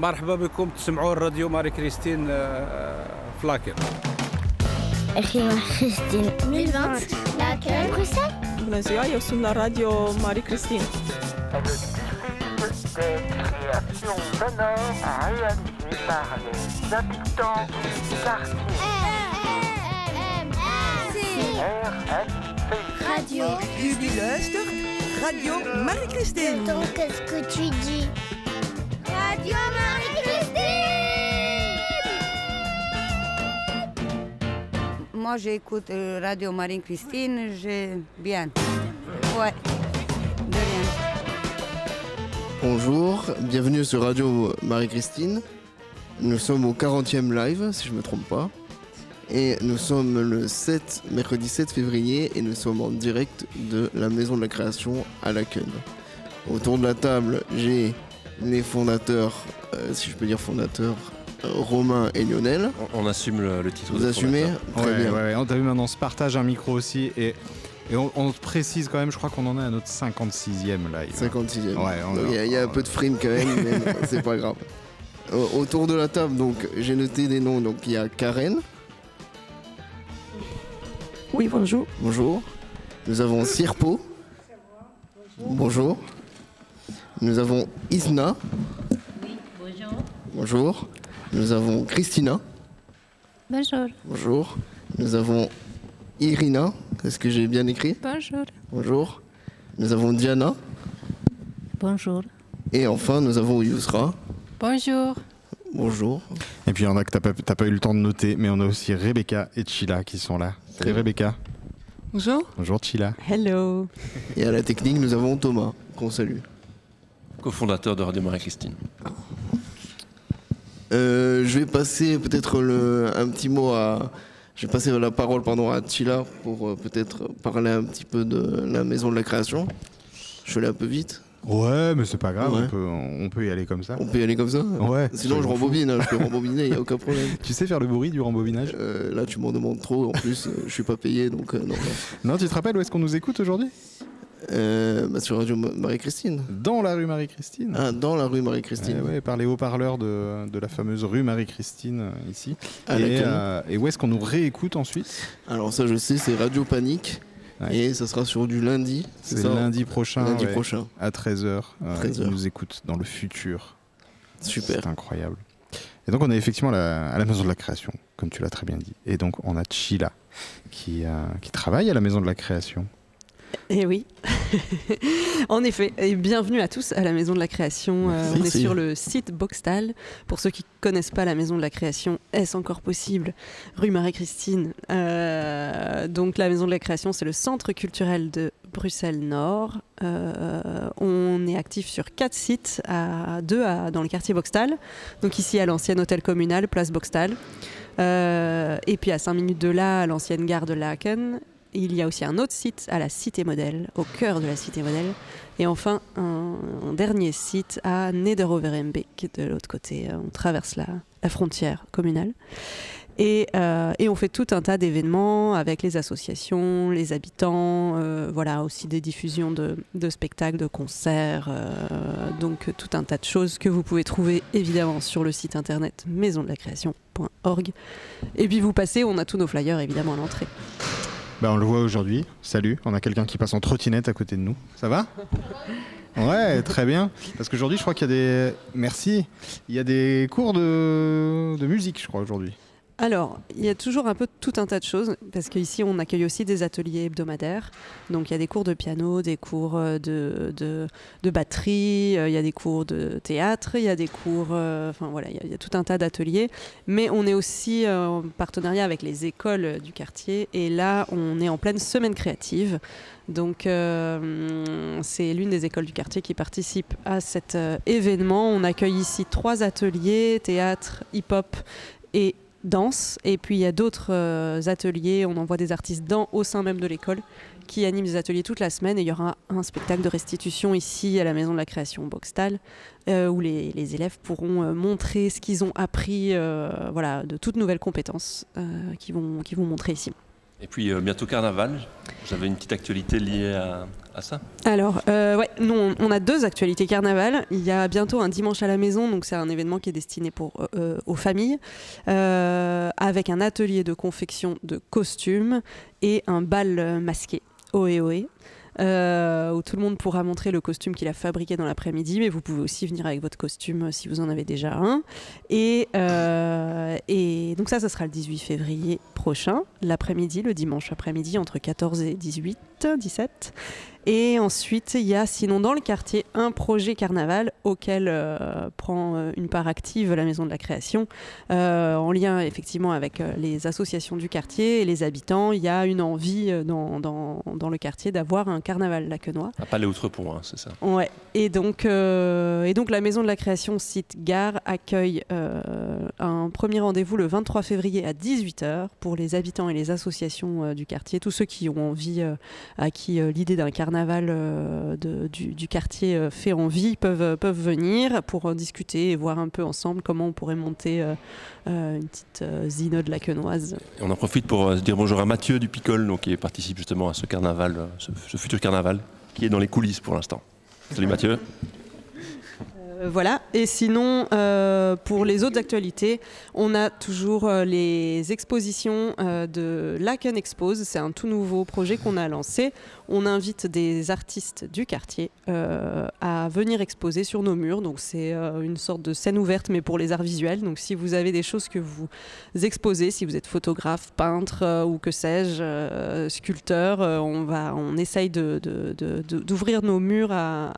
مرحبا بكم. تسمعوا الراديو ماري كريستين آه، آه، فلاكر. أخي ماري كريستين. من زيايو سمنا راديو ماري كريستين. Radio. Jubileuse, Radio Marie-Christine. Qu'est-ce que tu dis? Marie-Christine Moi, j'écoute euh, Radio Marine Christine, j'ai bien. Ouais, de rien. Bonjour, bienvenue sur Radio Marie-Christine. Nous sommes au 40e live, si je ne me trompe pas. Et nous sommes le 7, mercredi 7 février, et nous sommes en direct de la Maison de la Création à la. Autour de la table, j'ai les fondateurs, euh, si je peux dire fondateurs, euh, Romain et Lionel. On, on assume le, le titre. Vous de assumez. Très ouais, bien. ouais, ouais. On t'a vu maintenant, on se partage un micro aussi et, et on, on précise quand même, je crois qu'on en est à notre 56e live. 56e. Ouais, on Donc, Il y, a- il y a un peu de frime quand même, mais c'est pas grave. Au- Autour de la table, donc j'ai noté des noms. Donc il y a Karen, Oui, bonjour. bonjour. Nous avons Sirpo. Bonjour. Nous avons Isna. bonjour. Bonjour. Nous avons Christina. Bonjour. Bonjour. Nous avons Irina. Est-ce que j'ai bien écrit? Bonjour. Bonjour. Nous avons Diana. Bonjour. Et enfin, nous avons Yousra. Bonjour. Bonjour. Et puis il y en a que t'as pas, t'as pas eu le temps de noter, mais on a aussi Rebecca et Chila qui sont là. Salut Rebecca. Bonjour. Bonjour Chila. Hello. Et à la technique, nous avons Thomas, qu'on salue. Co-fondateur de Radio Marie-Christine. Euh, je vais passer peut-être le- un petit mot à. Je vais passer la parole pardon, à Chila pour euh, peut-être parler un petit peu de la maison de la création. Je suis allé un peu vite. Ouais, mais c'est pas grave, Ouais. on, peut, on peut y aller comme ça. On peut y aller comme ça Ouais. Sinon, je rembobine. hein, je peux rembobiner, il n'y a aucun problème. Tu sais faire le bruit du rembobinage Euh, là, tu m'en demandes trop. En plus, je suis pas payé, donc euh, non. non. Non, tu te rappelles où est-ce qu'on nous écoute aujourd'hui? Euh, bah, sur Radio Ma- Marie-Christine. Dans la rue Marie-Christine. Ah, dans la rue Marie-Christine. Ouais, par les haut-parleurs de, de la fameuse rue Marie-Christine euh, ici. À et, euh, et où est-ce qu'on nous réécoute ensuite? Alors ça, je sais, c'est Radio Panique. Ouais. Et ça sera sur du lundi. C'est lundi prochain. Lundi ouais, prochain. À 13h. 13 heures. Ils nous écoutent dans le futur. Super. C'est incroyable. Et donc on est effectivement à la, à la maison de la création, comme tu l'as très bien dit. Et donc on a Chila qui, euh, qui travaille à la maison de la création. Eh oui. en effet, et bienvenue à tous à la Maison de la Création. Euh, on est sur le site Boxtal. Pour ceux qui connaissent pas la Maison de la Création, est-ce encore possible? Rue Marie-Christine. Euh, donc la Maison de la Création, c'est le centre culturel de Bruxelles Nord. Euh, on est actif sur quatre sites, à deux à- dans le quartier Boxtal. Donc ici à l'ancien hôtel communal, place Boxtal. Euh, et puis à 5 minutes de là, à l'ancienne gare de Laken. Il y a aussi un autre site à la Cité Modèle, au cœur de la Cité Modèle. Et enfin, un, dernier site à Nederoverembeek, de l'autre côté. Euh, On traverse la, frontière communale. Et, euh, et on fait tout un tas d'événements avec les associations, les habitants, euh, voilà, aussi des diffusions de, spectacles, de concerts, donc tout un tas de choses que vous pouvez trouver évidemment sur le site internet maisondelacréation.org. Et puis vous passez, on a tous nos flyers évidemment à l'entrée. Bah, on le voit aujourd'hui. Salut, on a quelqu'un qui passe en trottinette à côté de nous. Ça va? Ouais, très bien. Parce qu'aujourd'hui, je crois qu'il y a des. Merci. Il y a des cours de, de musique, je crois, aujourd'hui. Alors, il y a toujours un peu tout un tas de choses, parce qu'ici, on accueille aussi des ateliers hebdomadaires. Donc, il y a des cours de piano, des cours euh, de, de, batterie, euh, il y a des cours de théâtre, il y a des cours... euh, Enfin, voilà, il y a- tout un tas d'ateliers. Mais on est aussi en partenariat avec les écoles du quartier. Et là, on est en pleine semaine créative. Donc, c'est l'une des écoles du quartier qui participe à cet événement. On accueille ici trois ateliers, théâtre, hip-hop et danse. Et puis il y a d'autres euh, ateliers, on envoie des artistes dans, au sein même de l'école qui animent des ateliers toute la semaine. Et il y aura un spectacle de restitution ici à la Maison de la Création Boxtal, euh, où les, élèves pourront euh, montrer ce qu'ils ont appris, voilà, de toutes nouvelles compétences qu'ils vont, qu'ils vont montrer ici. Et puis euh, bientôt carnaval. J'avais une petite actualité liée à, ça. Alors, euh, ouais, nous, on, a deux actualités carnaval. Il y a bientôt un dimanche à la maison, donc c'est un événement qui est destiné euh, aux familles, avec un atelier de confection de costumes et un bal masqué, ohé. Euh, où tout le monde pourra montrer le costume qu'il a fabriqué dans l'après-midi, mais vous pouvez aussi venir avec votre costume euh, si vous en avez déjà un. Et, euh, et donc ça, ça sera le 18 février prochain, l'après-midi, le dimanche après-midi, entre 14 et 18, 17. Et ensuite, il y a sinon dans le quartier un projet carnaval auquel euh, prend euh, une part active la Maison de la Création, euh, en lien effectivement avec euh, les associations du quartier et les habitants. Il y a une envie euh, dans, dans, dans le quartier d'avoir un carnaval laquenois. À Palais Outrepont, hein, c'est ça. Ouais. Et donc, euh, et donc la Maison de la Création site Gare accueille un premier rendez-vous le 23 février à 18h pour les habitants et les associations du quartier, tous ceux qui ont envie, à qui l'idée d'un carnaval euh, de- du, du quartier euh, fait envie, peuvent, peuvent venir pour en discuter et voir un peu ensemble comment on pourrait monter euh, euh, une petite euh, zinode laquenoise. On en profite pour euh, dire bonjour à Mathieu du Picole, donc, qui participe justement à ce carnaval, euh, ce, ce futur carnaval, qui est dans les coulisses pour l'instant. Salut Mathieu. Euh, voilà. Et sinon, euh, pour les autres actualités, on a toujours euh, les expositions euh, de Laken Expose. C'est un tout nouveau projet qu'on a lancé. On invite des artistes du quartier euh, à venir exposer sur nos murs. Donc c'est euh, une sorte de scène ouverte, mais pour les arts visuels. Donc si vous avez des choses que vous exposez, si vous êtes photographe, peintre euh, ou que sais-je, sculpteur, on va, on essaye d'ouvrir nos murs à,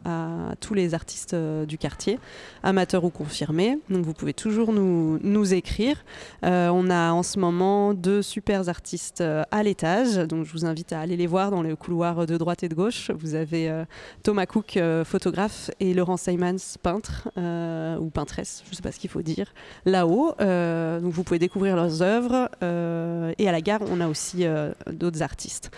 tous les artistes du quartier, amateurs ou confirmés. Donc vous pouvez toujours nous, écrire. On a en ce moment deux super artistes à l'étage, donc je vous invite à aller les voir dans le couloir de droite et de gauche. Vous avez euh, Thomas Cook, euh, photographe, et Laurent Simons, peintre euh, ou peintresse, je ne sais pas ce qu'il faut dire, là-haut. Vous pouvez découvrir leurs œuvres. et à la gare, on a aussi d'autres artistes.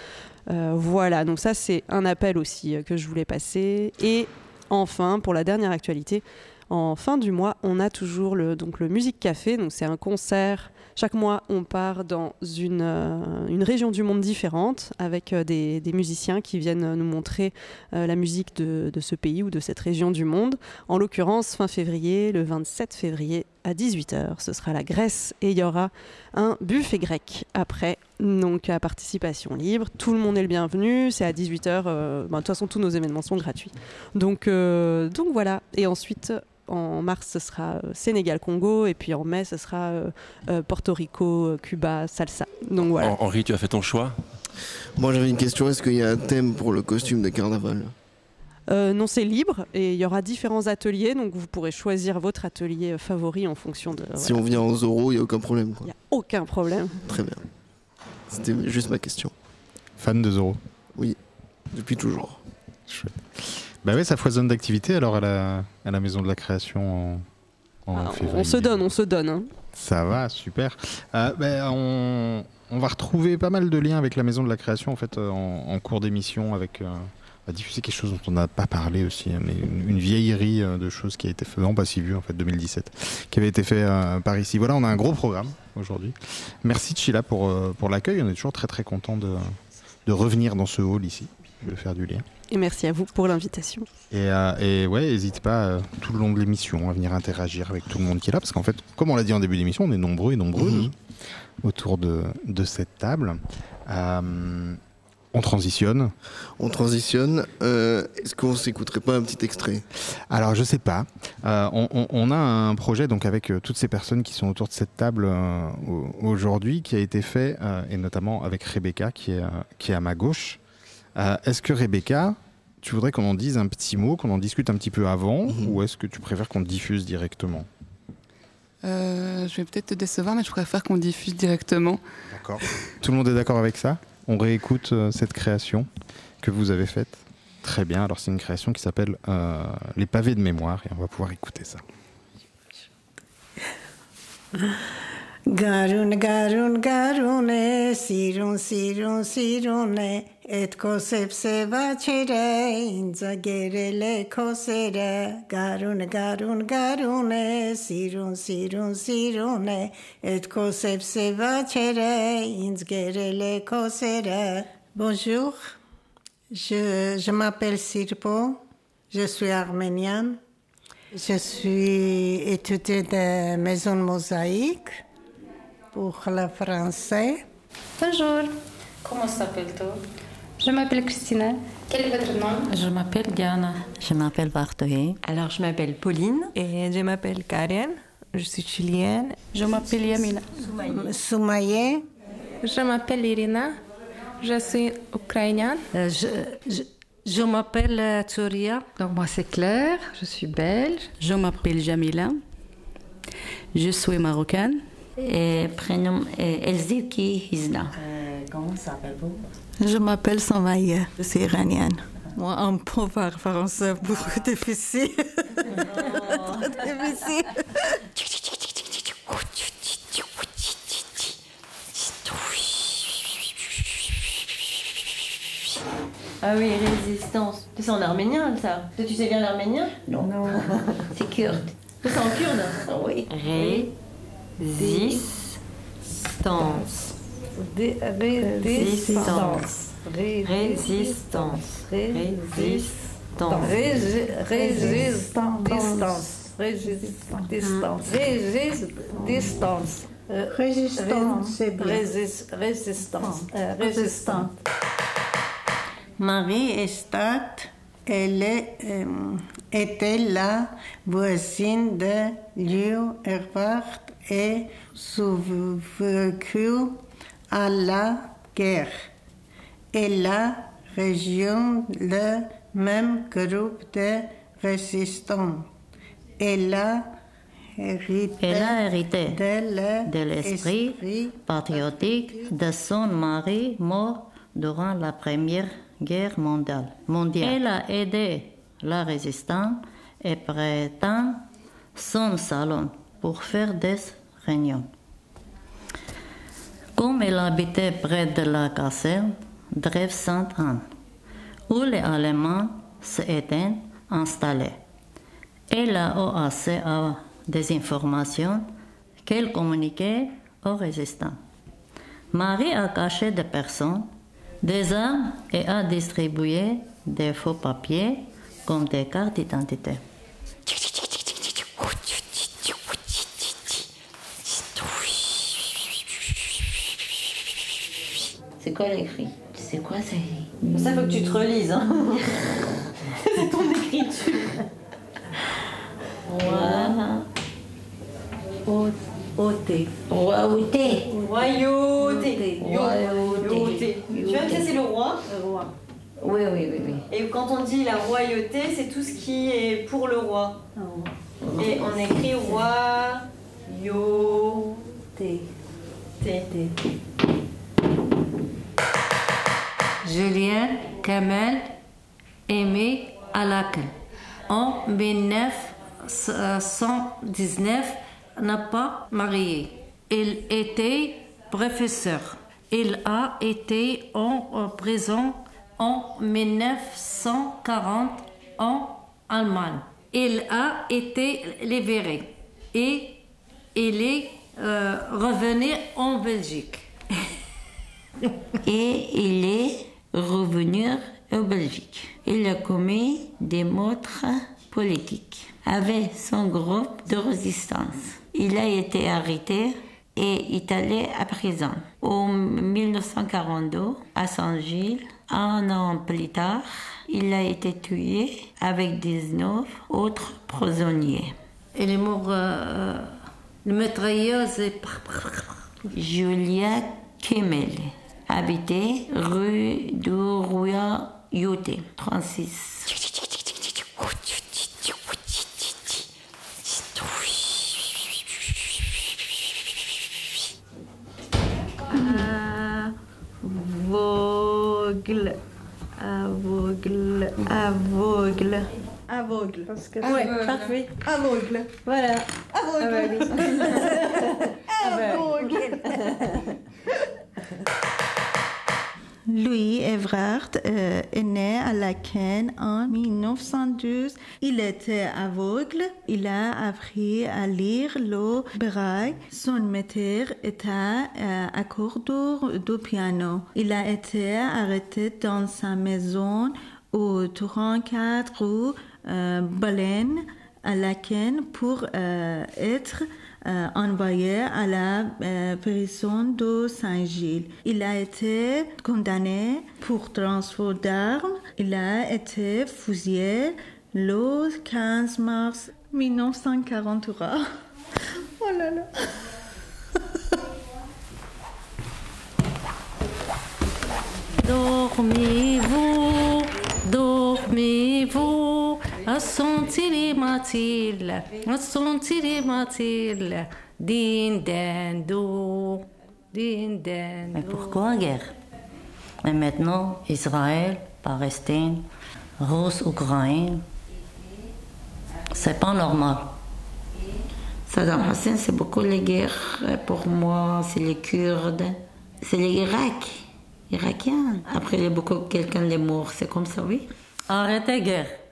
Voilà, donc ça c'est un appel aussi que je voulais passer. Et enfin, pour la dernière actualité, en fin du mois, on a toujours le, donc le Musique Café. Donc c'est un concert. Chaque mois, on part dans une, euh, région du monde différente avec euh, des, musiciens qui viennent nous montrer euh, la musique de, ce pays ou de cette région du monde. En l'occurrence, fin février, le 27 février à 18h, ce sera la Grèce et il y aura un buffet grec après. Donc à participation libre, tout le monde est le bienvenu, c'est à 18h, de toute façon tous nos événements sont gratuits. Donc, donc voilà, et ensuite en mars ce sera euh, Sénégal-Congo et puis en mai ce sera euh, euh, Porto Rico, Cuba, salsa. Donc voilà. Hen- Henri, tu as fait ton choix? Moi j'avais une question, est-ce qu'il y a un thème pour le costume de carnaval? Euh, non, c'est libre et il y aura différents ateliers, donc vous pourrez choisir votre atelier favori en fonction de. Si voilà. on vient en Zoro, il n'y a aucun problème. Il n'y a aucun problème. Très bien. C'était juste ma question. Fan de Zoro Oui, depuis toujours. Bah oui, ça foisonne d'activités alors à la, à la Maison de la Création en, en Ah, février. on se donne, on se donne. hein. Ça va, super. Euh, ben, on, on va retrouver pas mal de liens avec la Maison de la Création en fait euh, en, en cours d'émission avec. euh, on va diffuser quelque chose dont on n'a pas parlé aussi, hein, mais une, une vieillerie euh, de choses qui a été fait, non pas si vu en fait, 2017, qui avait été fait euh, par ici. Voilà, on a un gros programme aujourd'hui. Merci Chila pour, euh, pour l'accueil, on est toujours très très content de, de revenir dans ce hall ici, de faire du lien. Et merci à vous pour l'invitation. Et, euh, et ouais, n'hésite pas euh, tout le long de l'émission à venir interagir avec tout le monde qui est là, parce qu'en fait, comme on l'a dit en début d'émission, on est nombreux et nombreuses Mhm. autour de, de cette table. Euh, on transitionne. On transitionne. Euh, Est-ce qu'on s'écouterait pas un petit extrait? Alors, je sais pas. Euh, on, on- on a un projet donc avec euh, toutes ces personnes qui sont autour de cette table euh, au- aujourd'hui, qui a été fait, euh, et notamment avec Rebecca qui est, euh, qui est à ma gauche. Euh, est-ce que Rebecca, tu voudrais qu'on en dise un petit mot, qu'on en discute un petit peu avant, Mhm. ou est-ce que tu préfères qu'on diffuse directement? Euh, je vais peut-être te décevoir, mais je préfère qu'on diffuse directement. D'accord. Tout le monde est d'accord avec ça? On réécoute euh, cette création que vous avez faite? Très bien, alors c'est une création qui s'appelle euh, Les pavés de mémoire et on va pouvoir écouter ça. Garun, garun, garune, sirun, sirun, sirune, et kosep seva chere, inza gerele kosere. Garun, garun, garune, sirun, sirun, sirune, et kosep seva chere, inza gerele kosere. Bonjour, je, je m'appelle Sirpo, je suis arménienne. Je suis étudiante de Maison Mosaïque pour le français. Bonjour. Comment s'appelle-t-on Je m'appelle Christina. Quel est votre nom? Je m'appelle Diana. Je m'appelle Bartoé. Alors, je m'appelle Pauline et je m'appelle Karen. Je suis chilienne. Je m'appelle Yamina. Soumaye. Je m'appelle Irina. Je suis ukrainienne. Euh, je, je, je m'appelle euh, Tsuria. Donc moi c'est Claire, je suis belge. Je m'appelle Jamila. Je suis marocaine. Et prénom Elziki Hizna. comment s'appelle-vous Je m'appelle Samaya. Je suis iranienne. Moi, un peu par français, beaucoup difficile. difficile. Ah oui, résistance. C'est en arménien, ça. Toi, tu sais bien l'arménien? Non. C'est kurde. C'est en kurde? Oui. Résistance. Résistance. Résistance. Résistance. Résistance. Résistance. Résistance. Résistance, c'est bien. Résistance. Résistante. Marie Estat, elle est, euh, était la voisine de Liu Herbert et survécut à la guerre. Et la région, le même groupe de résistants. Elle a hérité, Elle a hérité de l'esprit patriotique de son mari mort durant la Première Guerre mondiale. mondiale. Elle a aidé la résistance et prétend son salon pour faire des réunions. Comme elle habitait près de la caserne Drève Sainte-Anne, où les Allemands s'étaient installés, elle a eu accès à des informations qu'elle communiquait aux résistants. Marie a caché des personnes des armes et a distribué des faux papiers comme des cartes d'identité. C'est quoi l'écrit C'est quoi ça Ça, faut que tu te relises. Hein. C'est ton écriture. Voilà. Ôté. Royauté. Royauté. Royauté. Tu vois que ça, c'est le roi Oui, oui, oui, oui. Et quand on dit la royauté, c'est tout ce qui est pour le roi. Et on écrit roi, yo, T. T. Julien Kamel Aimé Alakel. En 1919, n'a pas marié. Il était professeur. Il a été en prison en 1940 en Allemagne. Il a été libéré et il est euh, revenu en Belgique. Et il est revenu en Belgique. Il a commis des meurtres politiques avec son groupe de résistance. Il a été arrêté et est allé à prison. En 1942, à Saint-Gilles, un an plus tard, il a été tué avec 19 autres prisonniers. Il est mort. Euh, le est. Julia Kemmel habitait rue du Royauté, 36. Aveugle. Aveugle. Aveugle. Aveugle. Parce que ah ouais, aveugle. parfait. Euh, aveugle. Voilà. Aveugle. Ah bah ah bah aveugle. Louis Evrard euh, est né à Laken en 1912. Il était aveugle. Il a appris à lire le braille. Son maître était euh, accordeur de piano. Il a été arrêté dans sa maison au 34 rue Baleine à Laken pour euh, être euh, envoyé à la euh, prison de Saint-Gilles. Il a été condamné pour transport d'armes. Il a été fusillé le 15 mars 1943. Oh là là. Dormez-vous, dormez-vous, matil, din dendo, din dendo. Mais pourquoi guerre? Et maintenant, Israël, Palestine, Russe, Ukraine, c'est pas normal. Saddam Hussein, c'est beaucoup les guerres. Pour moi, c'est les Kurdes, c'est les Irak, Irakiens. Après, il y a beaucoup quelqu'un les morts, c'est comme ça, oui. Arrêtez guerre.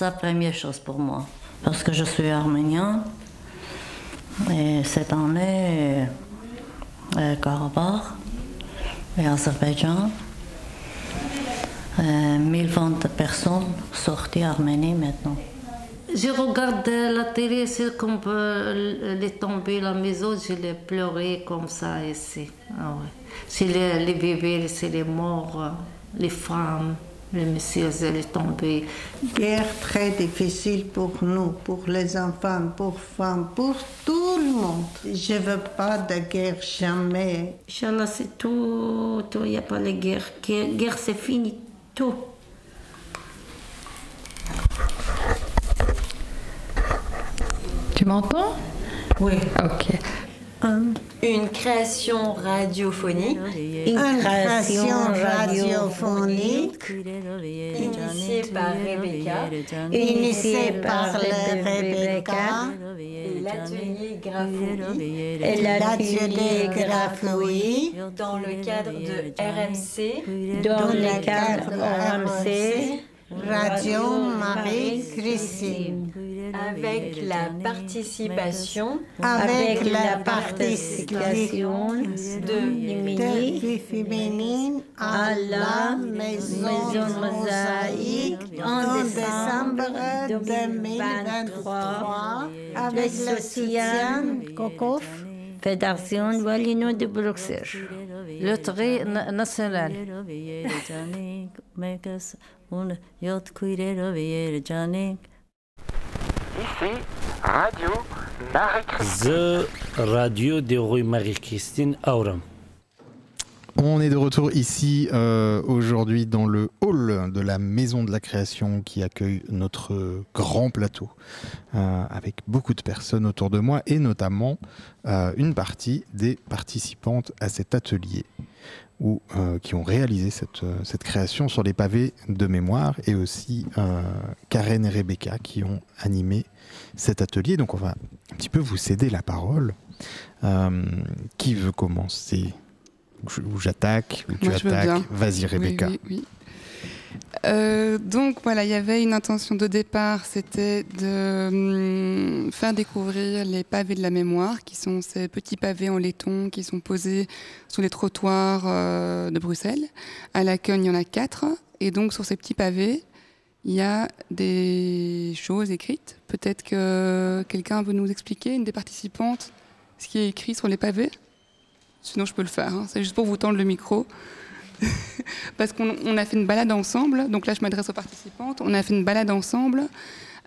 La première chose pour moi. Parce que je suis arménien. Et cette année, euh, Karabakh et Azerbaïdjan, euh, 1020 personnes sorties Arménie maintenant. Je regarde la télé, c'est comme euh, les tombées la maison, je l'ai pleuré comme ça ici. Ah. C'est les, les bébés, c'est les morts, euh, les femmes, les messieurs, elle est tombée. Guerre très difficile pour nous, pour les enfants, pour femmes, pour tout le monde. Je veux pas de guerre jamais. Inch'Allah, c'est tout, tout, il n'y a pas de guerre. Guerre, guerre, c'est fini, tout. Tu m'entends? Oui. Ok. Une création radiophonique. Une création radiophonique Initiée par Rebecca. initiée par Rebecca Et l'atelier Grafouille. et l'atelier Dans le cadre de RMC. dans le cadre RMC Radio Marie-Christine Avec la participation. avec la participation de féminine à la Maison Mosaïque en décembre 2023 avec le soutien Kokof, Fédération Wallino de Bruxelles. Le trait na- national. Ici, Radio Marie-Christine. The radio de rue Marie-Christine Aurum. On est de retour ici euh, aujourd'hui dans le hall de la Maison de la Création qui accueille notre grand plateau euh, avec beaucoup de personnes autour de moi et notamment euh, une partie des participantes à cet atelier ou euh, qui ont réalisé cette, euh, cette création sur les pavés de mémoire et aussi euh, Karen et Rebecca qui ont animé cet atelier. Donc on va un petit peu vous céder la parole. Euh, qui veut commencer? J'attaque, ou tu Moi, attaques? Vas-y Oui, Rebecca. oui, oui. Euh, donc voilà, il y avait une intention de départ, c'était de hum, faire découvrir les pavés de la mémoire, qui sont ces petits pavés en laiton qui sont posés sur les trottoirs euh, de Bruxelles. À la Cogne, il y en a quatre, et donc sur ces petits pavés, il y a des choses écrites. Peut-être que quelqu'un veut nous expliquer, une des participantes, ce qui est écrit sur les pavés? Sinon, je peux le faire. hein. C'est juste pour vous tendre le micro. Parce qu'on on a fait une balade ensemble, donc là je m'adresse aux participantes, on a fait une balade ensemble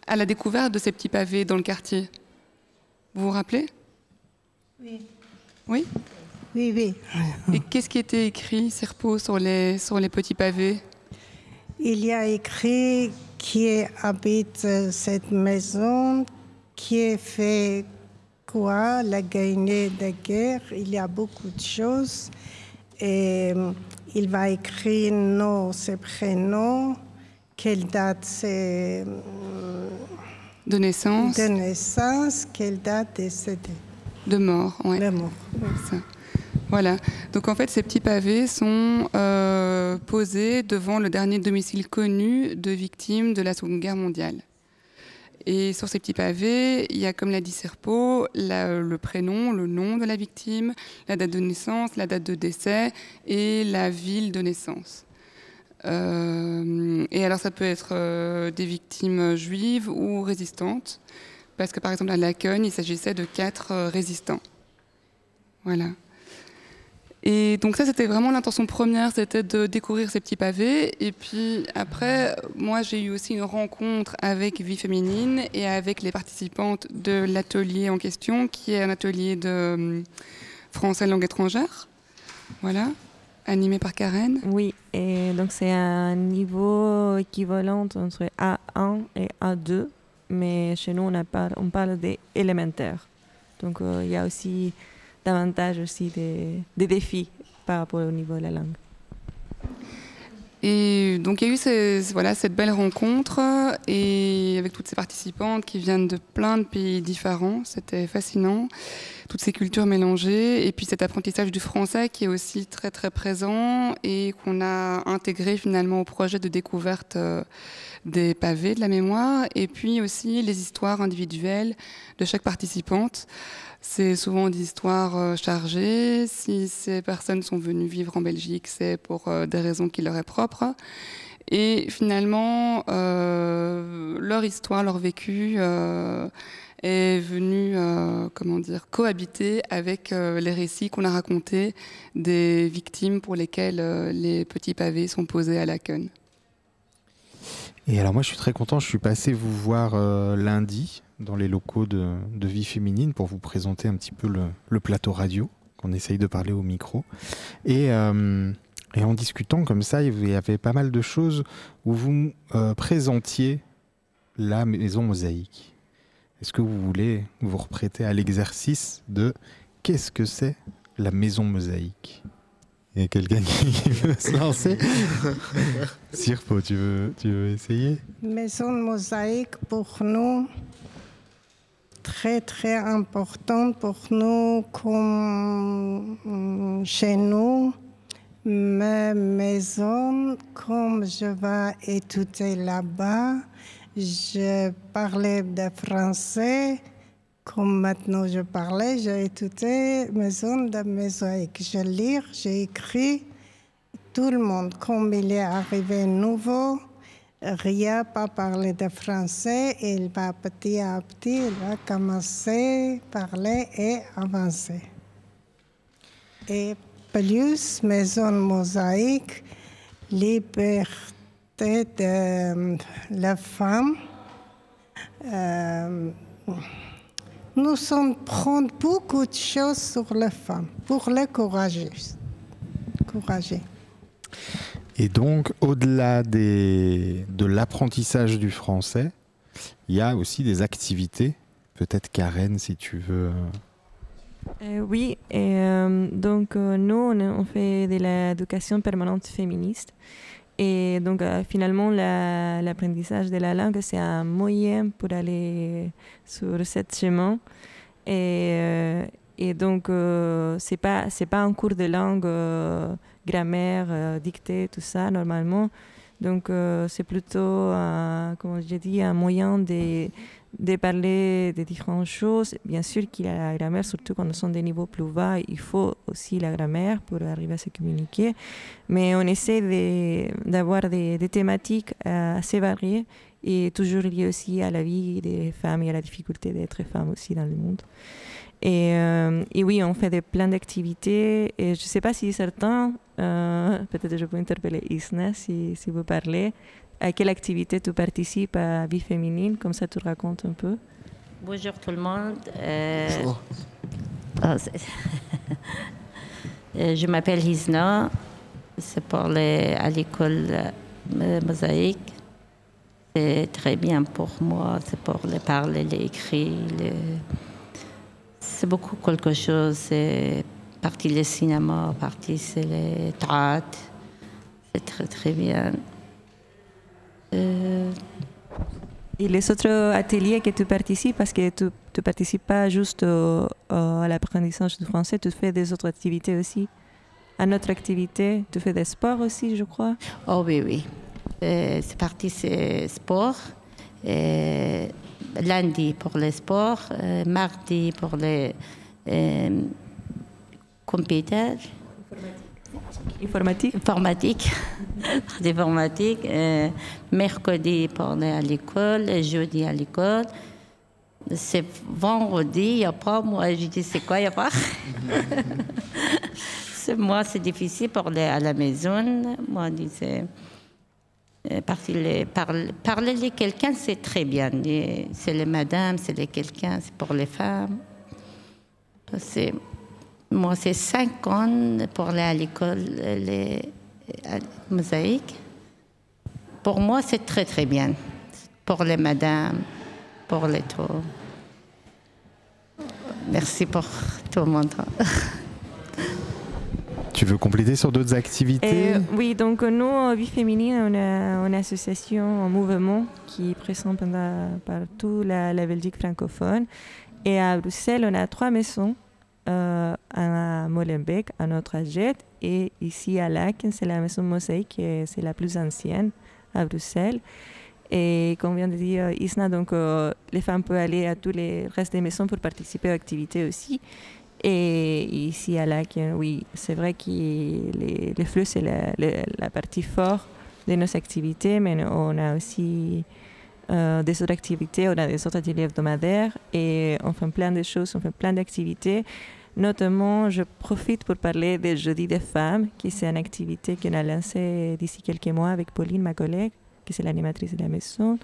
à la découverte de ces petits pavés dans le quartier. Vous vous rappelez? Oui. Oui? Oui, oui. Et qu'est-ce qui était écrit, Serpo, sur les, sur les petits pavés? Il y a écrit qui habite euh, cette maison, qui fait quoi, la gagnée de guerre. Il y a beaucoup de choses. Et euh, il va écrire nos, ses prénoms, quelle date c'est De naissance de naissance, quelle date décédée. De mort, oui. De mort. Ça. Voilà. Donc en fait, ces petits pavés sont euh, posés devant le dernier domicile connu de victimes de la Seconde Guerre mondiale. Et sur ces petits pavés, il y a, comme l'a dit Serpo, le prénom, le nom de la victime, la date de naissance, la date de décès et la ville de naissance. Euh, et alors, ça peut être euh, des victimes juives ou résistantes, parce que par exemple à Lacogne, il s'agissait de quatre euh, résistants. Voilà. Et donc ça, c'était vraiment l'intention première, c'était de découvrir ces petits pavés. Et puis après, moi, j'ai eu aussi une rencontre avec Vie Féminine et avec les participantes de l'atelier en question, qui est un atelier de hum, français langue étrangère. Voilà, animé par Karen. Oui, et donc c'est un niveau équivalent entre A1 et A2, mais chez nous on, parle des élémentaires. Donc euh, il y a aussi davantage aussi des, défis par rapport au niveau de la langue. Et donc il y a eu cette belle rencontre et avec toutes ces participantes qui viennent de plein de pays différents, c'était fascinant, toutes ces cultures mélangées et puis cet apprentissage du français qui est aussi très très présent et qu'on a intégré finalement au projet de découverte euh, des pavés de la mémoire et puis aussi les histoires individuelles de chaque participante. C'est souvent des histoires euh, chargées. Si ces personnes sont venues vivre en Belgique, c'est pour euh, des raisons qui leur est propres. Et finalement, euh, leur histoire, leur vécu est venu, comment dire, cohabiter avec les récits qu'on a racontés des victimes pour lesquelles les petits pavés sont posés à la queue. Et alors moi je suis très content, je suis passé vous voir lundi dans les locaux de, de Vie Féminine pour vous présenter un petit peu le, le plateau radio, qu'on essaye de parler au micro. Et, euh, et en discutant comme ça, il y avait pas mal de choses où vous euh, présentiez la maison mosaïque. Est-ce que vous voulez vous reprêter à l'exercice de qu'est-ce que c'est la maison mosaïque? Il y a quelqu'un qui veut se lancer Sirpo, tu veux, tu veux essayer? Maison de mosaïque pour nous, très très importante pour nous comme mm, chez nous. Ma maison, comme je vais étudier là-bas, je parlais de français. Comme maintenant je parlais, j'ai étudié maison de mosaïque. Je lis, j'ai écrit tout le monde, comme il est arrivé nouveau, rien pas parler de français, il va petit à petit, va commencer à parler et avancer. Et plus, maison mosaïque, liberté de la femme. Euh, nous sommes prendre beaucoup de choses sur les femmes pour les courageuses. Et donc, au-delà de l'apprentissage du français, il y a aussi des activités. Peut-être Karen, si tu veux. Euh, oui, et, euh, donc euh, nous, on, fait de l'éducation permanente féministe. Et donc euh, finalement, la- l'apprentissage de la langue, c'est un moyen pour aller sur ce chemin. Et, euh, donc, euh, c'est pas c'est pas un cours de langue, euh, grammaire, euh, dictée, tout ça, normalement. Donc, euh, c'est plutôt, comme j'ai dit, un moyen de, de parler de différentes choses. Bien sûr qu'il y a la grammaire, surtout quand nous sommes des niveaux plus bas, il faut aussi la grammaire pour arriver à se communiquer. Mais on essaie d'avoir des, des thématiques euh, assez variées et toujours liées aussi à la vie des femmes et à la difficulté d'être femme aussi dans le monde. Et, et oui, on fait des, plein d'activités. Et je ne sais pas si certains, euh, peut-être je peux interpeller Isna si, si vous parlez, à quelle activité tu participes à Vie Féminine, comme ça tu racontes un peu. Bonjour tout le monde. Euh, Bonjour. ah, je m'appelle Hisna. C'est pour les, à l'école euh, mosaïque. C'est très bien pour moi. C'est pour les parler, les écrire. les- C'est beaucoup quelque chose. C'est partie le cinéma, partie c'est les théâtre. C'est très très bien. Euh, Et les autres ateliers que tu participes, parce que tu ne participes pas juste au- au- à l'apprentissage du français, tu fais des autres activités aussi. À notre activité, tu fais des sports aussi, je crois. Oh oui, oui. Euh, c'est parti, c'est sport. Euh, lundi pour les sports, euh, mardi pour les computers. Informatique. Informatique. D'informatique. Euh, mercredi pour aller à l'école, jeudi à l'école. C'est vendredi, il n'y a pas. Moi, je dis, c'est quoi, il n'y a pas? C'est- Moi, c'est difficile pour aller à la maison. Moi, je disais, euh, parler, parler, parler de quelqu'un, c'est très bien. C'est les madames, c'est les quelqu'un, c'est pour les femmes. C'est, moi, c'est cinq ans pour aller à l'école, euh, les à mosaïques. Pour moi, c'est très, très bien. Pour les madames, pour les tout. Merci pour tout le monde. Tu veux compléter sur d'autres activités? Et, oui, donc nous, en Vie Féminine, on a une association, un mouvement qui est présent partout la, la Belgique francophone. Et à Bruxelles, on a trois maisons. Euh, à Molenbeek, à notre Aget, et ici à Laken, c'est la maison Mosaïque, c'est la plus ancienne à Bruxelles. Et comme vient de dire Isna, donc euh, les femmes peuvent aller à tous les restes des maisons pour participer aux activités aussi. Et ici à Laken, oui, c'est vrai que les, les flux, c'est la, partie forte de nos activités, mais on a aussi euh, des autres activités, on a des autres ateliers hebdomadaires et on fait plein de choses, on fait plein d'activités. Notamment, je profite pour parler des Jeudis des femmes, qui c'est une activité qu'on a lancée d'ici quelques mois avec Pauline, ma collègue, qui c'est l'animatrice de la maison.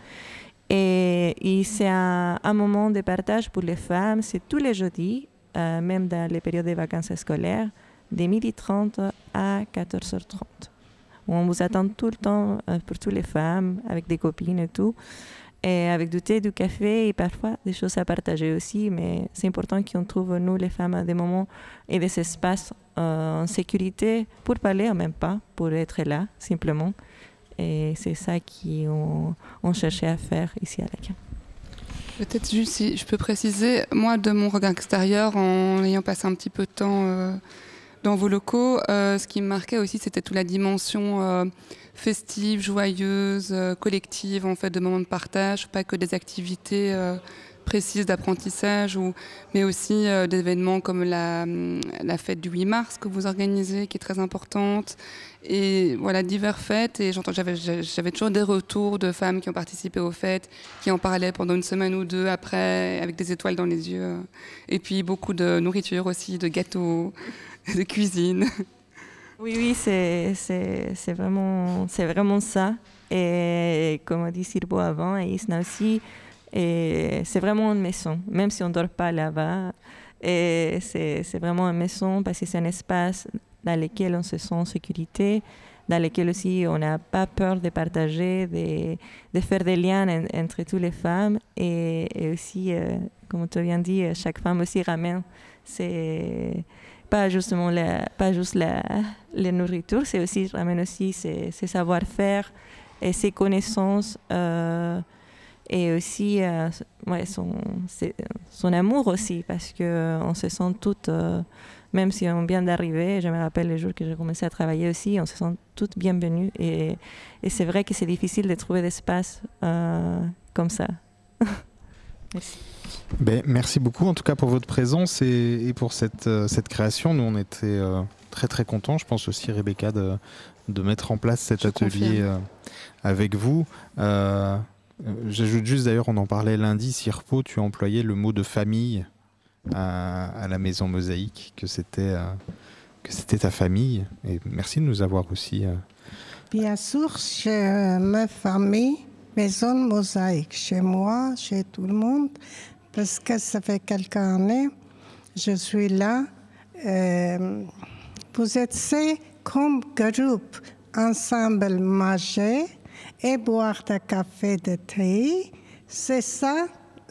Et, c'est un, moment de partage pour les femmes, c'est tous les jeudis, euh, même dans les périodes de vacances scolaires, de 12h30 à 14h30. où On vous attend tout le temps euh, pour toutes les femmes, avec des copines et tout, et avec du thé, du café et parfois des choses à partager aussi. Mais c'est important qu'on trouve, nous, les femmes, des moments et des espaces euh, en sécurité pour parler même pas, pour être là, simplement. Et c'est ça qu'on on cherchait à faire ici à la Peut-être juste si je peux préciser, moi de mon regard extérieur, en ayant passé un petit peu de temps euh, dans vos locaux, euh, ce qui me marquait aussi c'était toute la dimension euh, festive, joyeuse, euh, collective en fait de moments de partage, pas que des activités précises d'apprentissage, ou, mais aussi euh, des événements comme la, hum, la fête du 8 mars que vous organisez, qui est très importante, et voilà divers fêtes. Et j'avais toujours des retours de femmes qui ont participé aux fêtes, qui en parlaient pendant une semaine ou deux après, avec des étoiles dans les yeux, et puis beaucoup de nourriture aussi, de gâteaux, de cuisine. Oui, oui, c'est, vraiment, vraiment ça. Et comme a dit Sirbo avant, et Isna aussi, c'est vraiment une maison, même si on ne dort pas là-bas. Et c'est, vraiment une maison parce que c'est un espace dans lequel on se sent en sécurité, dans lequel aussi on n'a pas peur de partager, de, faire des liens en- entre toutes les femmes. Et, aussi, euh, comme tu viens de dire, chaque femme aussi ramène ses pas justement pas juste la, la nourriture, c'est aussi ramène aussi ses, ses savoir-faire et ses connaissances euh, et aussi euh, ouais, son, son amour aussi parce que on se sent toutes, euh, même si on vient d'arriver, je me rappelle les jours que j'ai commencé à travailler aussi, on se sent toutes bienvenues et, et c'est vrai que c'est difficile de trouver d'espace euh, comme ça. Merci. Ben, merci beaucoup en tout cas pour votre présence et, et pour cette, euh, cette création. Nous, on était euh, très très contents. Je pense aussi, Rebecca, de, de mettre en place cet atelier euh, avec vous. J'ajoute juste d'ailleurs, on en parlait lundi, Sirpo, tu as employé le mot de famille à, à la maison Mosaïque, que c'était euh, que c'était ta famille. Et merci de nous avoir aussi. euh, Bien sûr, chez ma famille, maison mosaïque, chez moi, chez tout le monde, parce que ça fait quelques années, je suis là. Euh, vous êtes comme groupe, ensemble manger et boire du café, de thé. C'est ça,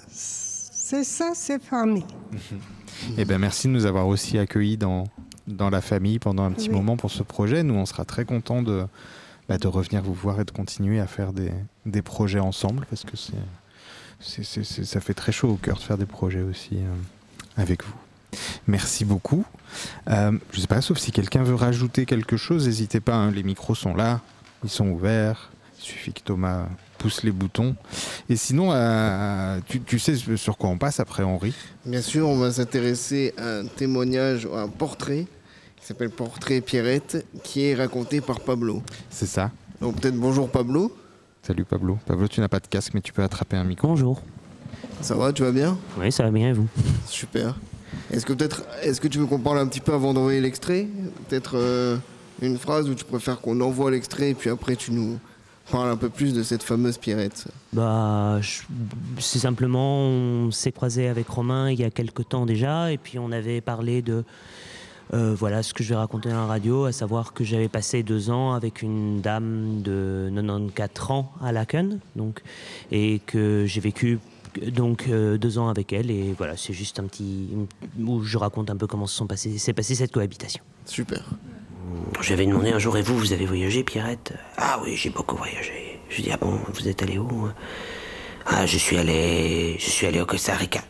c'est ça, c'est famille. Eh ben, merci de nous avoir aussi accueillis dans, dans la famille pendant un petit Oui. moment pour ce projet. Nous, on sera très contents de, bah, de revenir vous voir et de continuer à faire des, des projets ensemble parce que c'est c'est- c'est- c'est- ça fait très chaud au cœur de faire des projets aussi euh, avec vous. Merci beaucoup. Euh, je ne sais pas, sauf si quelqu'un veut rajouter quelque chose, n'hésitez pas, hein, les micros sont là, ils sont ouverts, il suffit que Thomas pousse les boutons. Et sinon, euh, tu, tu sais sur quoi on passe après Henri? Bien sûr, on va s'intéresser à un témoignage, à un portrait qui s'appelle Portrait Pierrette, qui est raconté par Pablo. C'est ça. Donc peut-être bonjour Pablo. Salut Pablo. Pablo, tu n'as pas de casque, mais tu peux attraper un micro. Bonjour. Ça va, tu vas bien? Oui, ça va bien et vous? Super. Est-ce que peut-être, est-ce que tu veux qu'on parle un petit peu avant d'envoyer l'extrait? Peut-être euh, une phrase où tu préfères qu'on envoie l'extrait et puis après tu nous parles un peu plus de cette fameuse Pierrette? Bah, c'est simplement, on s'est croisé avec Romain il y a quelque temps déjà, et puis on avait parlé de, euh, voilà, ce que je vais raconter dans la radio, à savoir que j'avais passé deux ans avec une dame de 94 ans à Laken, donc, et que j'ai vécu donc euh, deux ans avec elle, et voilà, c'est juste un petit où je raconte un peu comment se sont passés, s'est passée cette cohabitation. Super. J'avais demandé un jour, et vous, vous avez voyagé, Pierrette? Ah oui, j'ai beaucoup voyagé. Je dis, ah bon, vous êtes allé où? Ah, je suis allé, je suis allé au Costa Rica.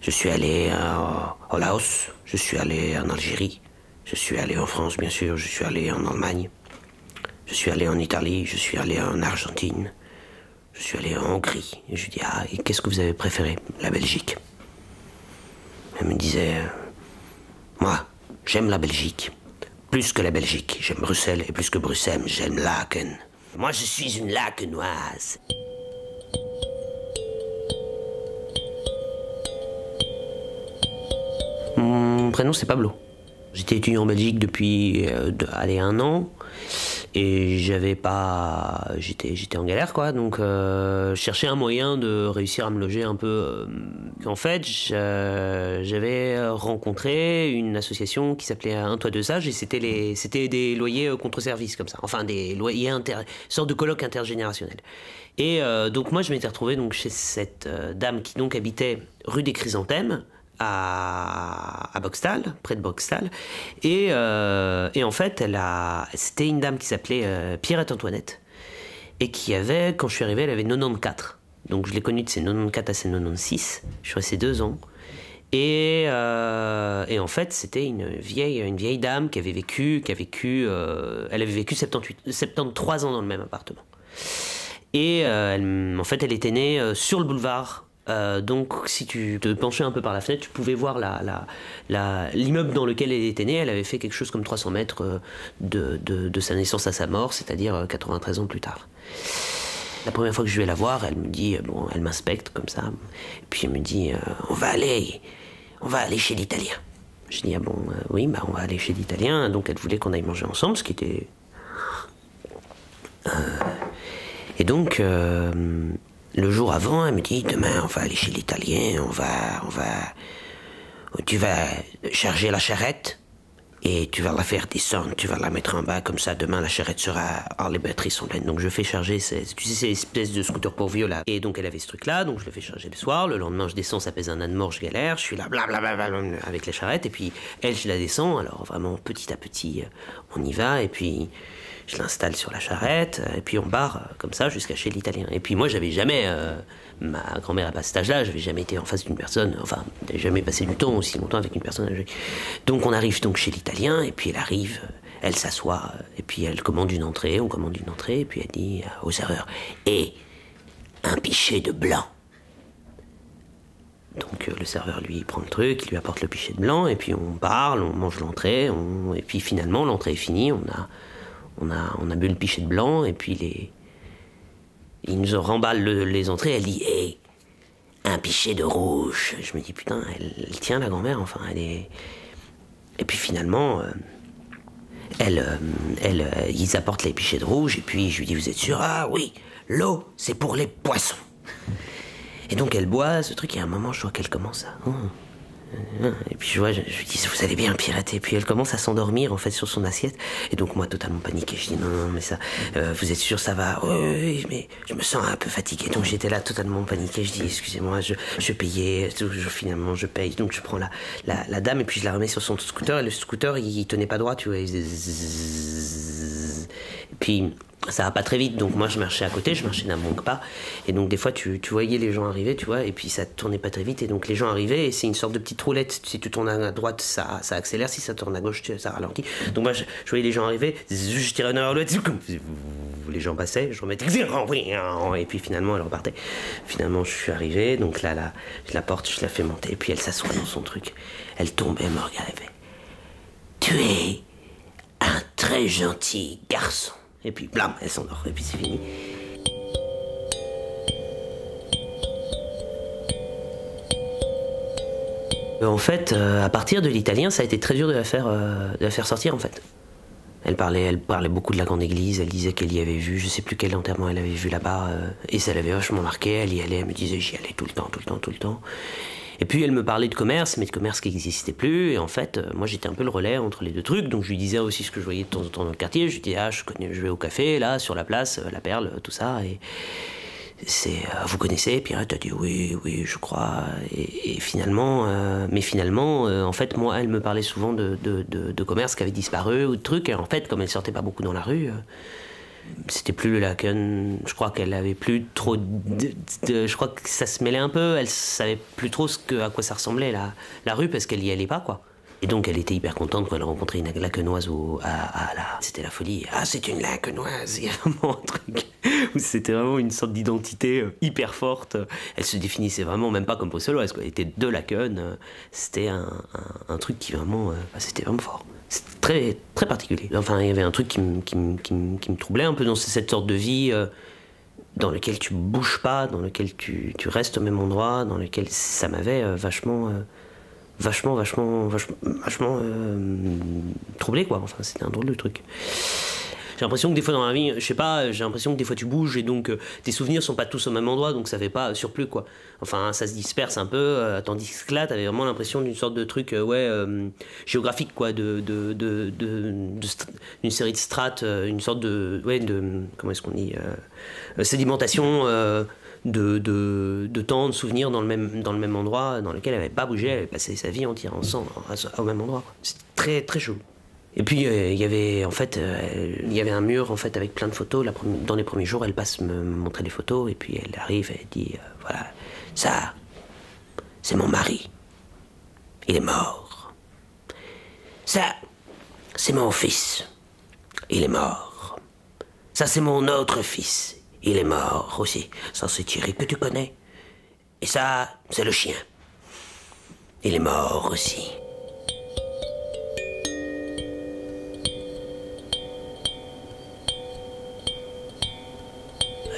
Je suis allé euh, au Laos. Je suis allé en Algérie. Je suis allé en France, bien sûr. Je suis allé en Allemagne. Je suis allé en Italie. Je suis allé en Argentine. Je suis allé en Hongrie. Je lui dis, ah, et qu'est-ce que vous avez préféré? La Belgique. Elle me disait, euh, moi, j'aime la Belgique. Plus que la Belgique, j'aime Bruxelles. Et plus que Bruxelles, j'aime Laken. Moi, je suis une Lakenoise. Mon prénom, c'est Pablo. J'étais étudiant en Belgique depuis euh, allez, un an. Et j'avais pas. J'étais, j'étais en galère, quoi. Donc, euh, je cherchais un moyen de réussir à me loger un peu. euh, en fait, je- j'avais rencontré une association qui s'appelait Un Toit de Sage et c'était, les, c'était des loyers euh, contre-service, comme ça. Enfin, des loyers inter. sorte de colloque intergénérationnel. Et euh, donc, moi, je m'étais retrouvé donc, chez cette euh, dame qui donc habitait rue des Chrysanthèmes à, à Boxtal, près de Boxtal. Et, euh, en fait, elle c'était une dame qui s'appelait euh, Pierrette Antoinette et qui avait, quand je suis arrivé, elle avait 94. Donc je l'ai connue de ses 94 à ses 96. Je suis resté deux ans. Et, euh, et en fait, c'était une vieille, une vieille dame qui avait vécu, qui a vécu, elle avait vécu 78, 73 ans dans le même appartement. Et en fait, elle était née sur le boulevard. Euh, donc, si tu te penchais un peu par la fenêtre, tu pouvais voir l'immeuble dans lequel elle était née. Elle avait fait quelque chose comme 300 mètres euh, de, sa naissance à sa mort, c'est-à-dire euh, 93 ans plus tard. La première fois que je vais la voir, elle me dit, euh, bon, elle m'inspecte comme ça, puis elle me dit, euh, on va aller, on va aller chez l'Italien. Je dis, ah bon, euh, oui, bah on va aller chez l'Italien. Donc elle voulait qu'on aille manger ensemble, ce qui était Et donc, euh, le jour avant, elle me dit demain, on va aller chez l'Italien, on va, on va, tu vas charger la charrette et tu vas la faire descendre, tu vas la mettre en bas comme ça. Demain, la charrette sera, oh, les batteries sont pleines. Donc je fais charger, ces, tu sais, ces espèces de scooter pour vieux là. Et donc elle avait ce truc-là, donc je le fais charger le soir. Le lendemain, je descends, ça pèse un âne mort, je galère. Je suis là, blablabla, avec les charrettes. Et puis elle, je la descends. Alors vraiment, petit à petit, euh, on y va. Et puis je l'installe sur la charrette, euh, et puis on barre euh, comme ça jusqu'à chez l'Italien. Et puis moi, j'avais jamais, euh, ma grand-mère à pas cet âge-là, j'avais jamais été en face d'une personne, enfin, j'avais jamais passé du temps aussi longtemps avec une personne âgée. Donc on arrive donc chez l'Italien, et puis elle arrive, elle s'assoit, et puis elle commande une entrée, on commande une entrée, et puis elle dit au serveur, et un pichet de blanc. Donc le serveur lui prend le truc, il lui apporte le pichet de blanc, et puis on parle, on mange l'entrée, on- et puis finalement l'entrée est finie, on a, on a, on a bu le pichet de blanc, et puis les, il nous remballe le- les entrées, elle dit Hé, un pichet de rouge. Je me dis Putain, elle, tient la grand-mère, enfin, elle est. Et puis finalement, euh, elle, euh, elle, euh, ils apportent les pichets de rouge, et puis je lui dis Vous êtes sûr Ah oui, l'eau, c'est pour les poissons. Et donc elle boit ce truc, et à un moment, je vois qu'elle commence à. Hum. Et puis je vois, je, lui dis, vous allez bien pirater. Et puis elle commence à s'endormir en fait sur son assiette. Et donc moi totalement paniqué, je dis non, non, mais ça, euh, vous êtes sûr ça va? Oui, oui, mais je me sens un peu fatigué. Donc j'étais là totalement paniqué. Je dis excusez-moi, je, je payais. Finalement je paye. Donc je prends la, la, dame et puis je la remets sur son scooter. Et le scooter il, il tenait pas droit, tu vois. Et puis ça va pas très vite. Donc moi, je marchais à côté, je marchais d'un bon pas. Et donc des fois, tu, tu, voyais les gens arriver, tu vois, et puis ça tournait pas très vite. Et donc les gens arrivaient, et c'est une sorte de petite roulette. Si tu tournes à droite, ça, ça accélère. Si ça tourne à gauche, ça ralentit. Donc moi, je, voyais les gens arriver, je tirais vers l'autre, les gens passaient, je remettais, et puis finalement, elle repartait. Finalement, je suis arrivé, donc là, là, je la porte, je la fais monter, et puis elle s'assoit dans son truc. Elle tombe, elle me regarde, Tu es un très gentil garçon. Et puis, blam, elle s'endort. Et puis c'est fini. En fait, euh, à partir de l'italien, ça a été très dur de la faire, euh, de la faire sortir en fait. Elle parlait, elle parlait beaucoup de la grande église, elle disait qu'elle y avait vu, je sais plus quel enterrement elle avait vu là-bas, euh, et ça l'avait vachement marqué, elle y allait, elle me disait j'y allais tout le temps, tout le temps, tout le temps. Et puis elle me parlait de commerce, mais de commerce qui n'existait plus. Et en fait, euh, moi j'étais un peu le relais entre les deux trucs. Donc je lui disais aussi ce que je voyais de temps en temps dans le quartier. Je lui disais, ah, je, connais, vais au café, là, sur la place, euh, la perle, tout ça. Et c'est, euh, vous connaissez Et puis elle a dit, oui, oui, je crois. Et, finalement, mais finalement, en fait, moi, elle me parlait souvent de, commerce qui avait disparu ou de trucs. Et en fait, comme elle sortait pas beaucoup dans la rue c'était plus le Laken. Je crois qu'elle avait plus trop. De, je crois que ça se mêlait un peu. Elle savait plus trop ce que, à quoi ça ressemblait la, la rue parce qu'elle y allait pas quoi. Et donc elle était hyper contente quand elle a rencontré une lacenoise au, à, la. C'était la folie. Ah, c'est une lacenoise Il y a vraiment un truc c'était vraiment une sorte d'identité euh, hyper forte. Elle se définissait vraiment même pas comme bruxelloise. Quoi. Elle était de Laken. C'était un, un, truc qui vraiment. Euh, bah, c'était vraiment fort. Très, très particulier. Enfin, il y avait un truc qui me, qui qui me troublait un peu dans cette sorte de vie euh, dans lequel tu bouges pas, dans lequel tu, tu, restes au même endroit, dans lequel ça m'avait euh, vachement, euh, vachement, vachement, vachement, vachement troublé, quoi. Enfin, c'était un drôle de truc. J'ai l'impression que des fois dans la vie, je sais pas, j'ai l'impression que des fois tu bouges et donc tes souvenirs sont pas tous au même endroit, donc ça fait pas surplus quoi. Enfin, ça se disperse un peu, euh, tandis que là, t'avais vraiment l'impression d'une sorte de truc, euh, ouais, euh, géographique quoi, de, de, de, d'une série de strates, une sorte de, ouais, de, comment est-ce qu'on dit, sédimentation. De, de, de, temps, de souvenirs dans le même, dans le même endroit dans lequel elle n'avait pas bougé, elle avait passé sa vie entière ensemble, au même endroit. C'est très très chaud. Et puis il y avait en fait il y avait un mur en fait avec plein de photos. Dans les premiers jours, elle passe me montrer des photos et puis elle arrive et dit voilà ça, c'est mon mari. Il est mort. Ça, c'est mon fils. Il est mort. Ça, c'est mon autre fils. Il est mort aussi. Ça, c'est Thierry que tu connais. Et ça, c'est le chien. Il est mort aussi.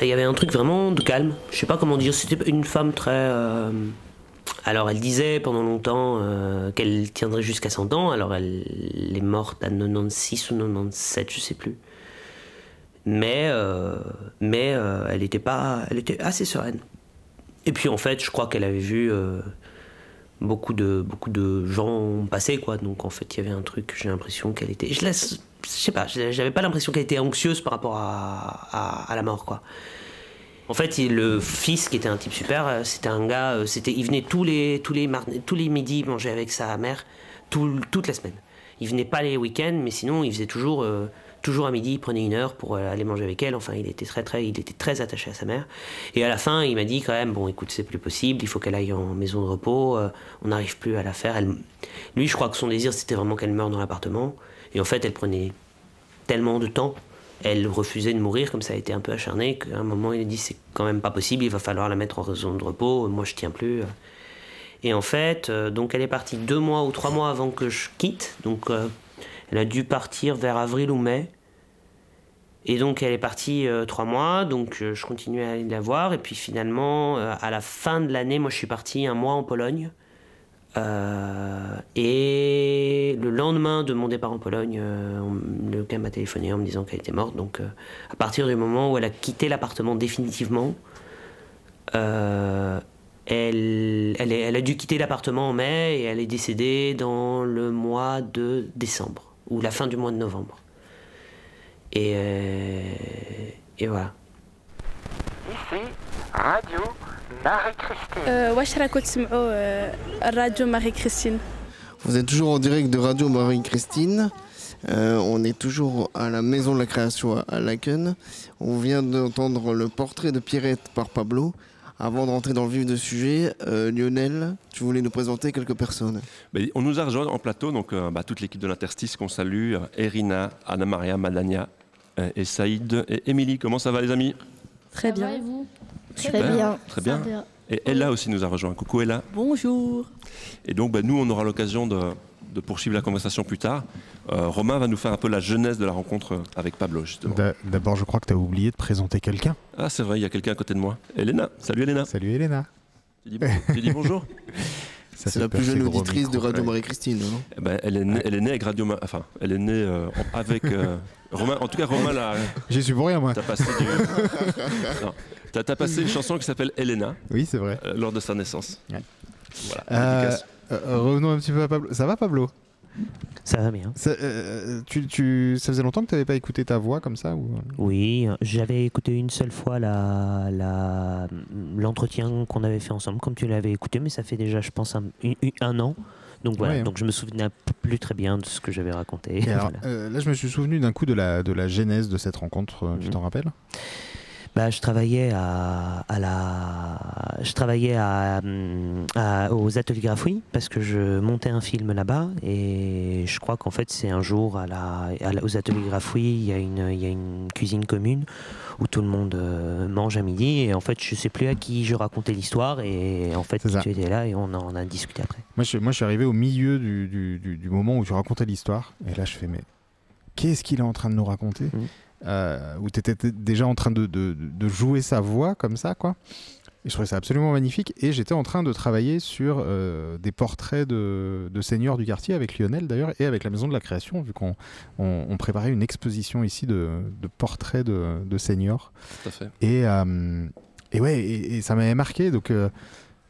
Il y avait un truc vraiment de calme. Je sais pas comment dire, c'était une femme très. Euh, alors elle disait pendant longtemps euh, qu'elle tiendrait jusqu'à 100 ans, alors elle est morte à 96 ou 97, je sais plus. Mais, euh, mais elle était pas. Elle était assez sereine. Et puis en fait, je crois qu'elle avait vu beaucoup de, beaucoup de gens passer, quoi. Donc en fait, il y avait un truc, j'ai l'impression qu'elle était. Je laisse je sais pas, j'avais pas l'impression qu'elle était anxieuse par rapport à, la mort, quoi. En fait, le fils, qui était un type super, euh, c'était un gars, euh, il venait tous les, tous les, tous les midis manger avec sa mère, tout, toute la semaine. Il venait pas les week-ends, mais sinon, il faisait toujours, euh, toujours à midi, il prenait une heure pour aller manger avec elle. Enfin, il était très, très, il était très attaché à sa mère. Et à la fin, il m'a dit quand même, bon, écoute, c'est plus possible, il faut qu'elle aille en maison de repos, on n'arrive plus à la faire. Lui, je crois que son désir, c'était vraiment qu'elle meure dans l'appartement. Et en fait, elle prenait tellement de temps. Elle refusait de mourir, comme ça a été un peu acharné, qu'à un moment, il a dit c'est quand même pas possible, il va falloir la mettre en raison de repos, moi je tiens plus. Et en fait, euh, donc elle est partie deux mois ou trois mois avant que je quitte, donc euh, elle a dû partir vers avril ou mai. Et donc elle est partie euh, trois mois, donc je continuais à aller la voir, et puis finalement, à la fin de l'année, moi je suis parti un mois en Pologne. Euh, et le lendemain de mon départ en Pologne, euh, le gars m'a téléphoné en me disant qu'elle était morte. Donc, euh, à partir du moment où elle a quitté l'appartement définitivement, elle, elle, a dû quitter l'appartement en mai et elle est décédée dans le mois de décembre ou la fin du mois de novembre. Et voilà. Ici, Radio Marie-Christine. Radio Marie-Christine. Vous êtes toujours en direct de Radio Marie-Christine Euh, on est toujours à la Maison de la Création à- Laken. On vient d'entendre le portrait de Pierrette par Pablo. Avant de rentrer dans le vif du sujet, euh, Lionel, tu voulais nous présenter quelques personnes. Ben, on nous a rejoint en plateau, donc euh, bah, toute l'équipe de l'Interstice qu'on salue, euh, Erina, Anna Maria, Madania euh, et Saïd et Émilie. Comment ça va les amis? Très bien. et vous Super, Très bien. Et Ella aussi nous a rejoint. Coucou Ella. Bonjour. Et donc, bah, nous, on aura l'occasion de, de poursuivre la conversation plus tard. Euh, Romain va nous faire un peu la jeunesse de la rencontre avec Pablo, justement. D'a- D'abord, je crois que tu as oublié de présenter quelqu'un. Ah, c'est vrai, il y a quelqu'un à côté de moi. Elena. Salut Elena. Salut Elena. Tu dis, tu dis bonjour Ça C'est la plus jeune auditrice de Radio Marie-Christine. hein. Eh ben, elle, est née, elle est née avec Radio... Enfin, elle est née euh, avec... euh, Romain, en tout cas, Romain l'a... J'y suis pour rien, moi. T'as passé, du... Non. T'as- t'as passé une chanson qui s'appelle Elena. Oui, c'est vrai. euh, lors de sa naissance. Ouais. Voilà. Euh, dédicace. euh, revenons un petit peu à Pablo. Ça va, Pablo? Ça va bien. ça, euh, tu, tu- ça faisait longtemps que tu n'avais pas écouté ta voix comme ça ou... Oui, j'avais écouté une seule fois la- la- l'entretien qu'on avait fait ensemble, comme tu l'avais écouté, mais ça fait déjà, je pense, un, un- un an. Donc voilà, Ouais, donc je me souvenais plus très bien de ce que j'avais raconté. Et alors, Voilà. euh, là, je me suis souvenu d'un coup de la, de la genèse de cette rencontre. euh, Tu Mhm. t'en rappelles? Bah, je travaillais à, à la, je travaillais à, à- aux ateliers Grafouille parce que je montais un film là-bas et je crois qu'en fait c'est un jour à la, à la- aux ateliers Grafouille il y a une, il y a une cuisine commune où tout le monde euh, mange à midi et en fait je sais plus à qui je racontais l'histoire et en fait tu étais là et on en a discuté après. moi je, moi, je suis arrivé au milieu du, du- du- du moment où tu racontais l'histoire. Et là, je fais, mais qu'est-ce qu'il est en train de nous raconter Euh, Où tu étais déjà en train de, de- de jouer sa voix comme ça, quoi. Et je trouvais ça absolument magnifique. Et j'étais en train de travailler sur euh, des portraits de, de seigneurs du quartier avec Lionel d'ailleurs et avec la Maison de la Création, vu qu'on on, on préparait une exposition ici de, de portraits de, de seigneurs. Tout à fait. Et, euh, et ouais, et, et ça m'avait marqué. Donc, euh,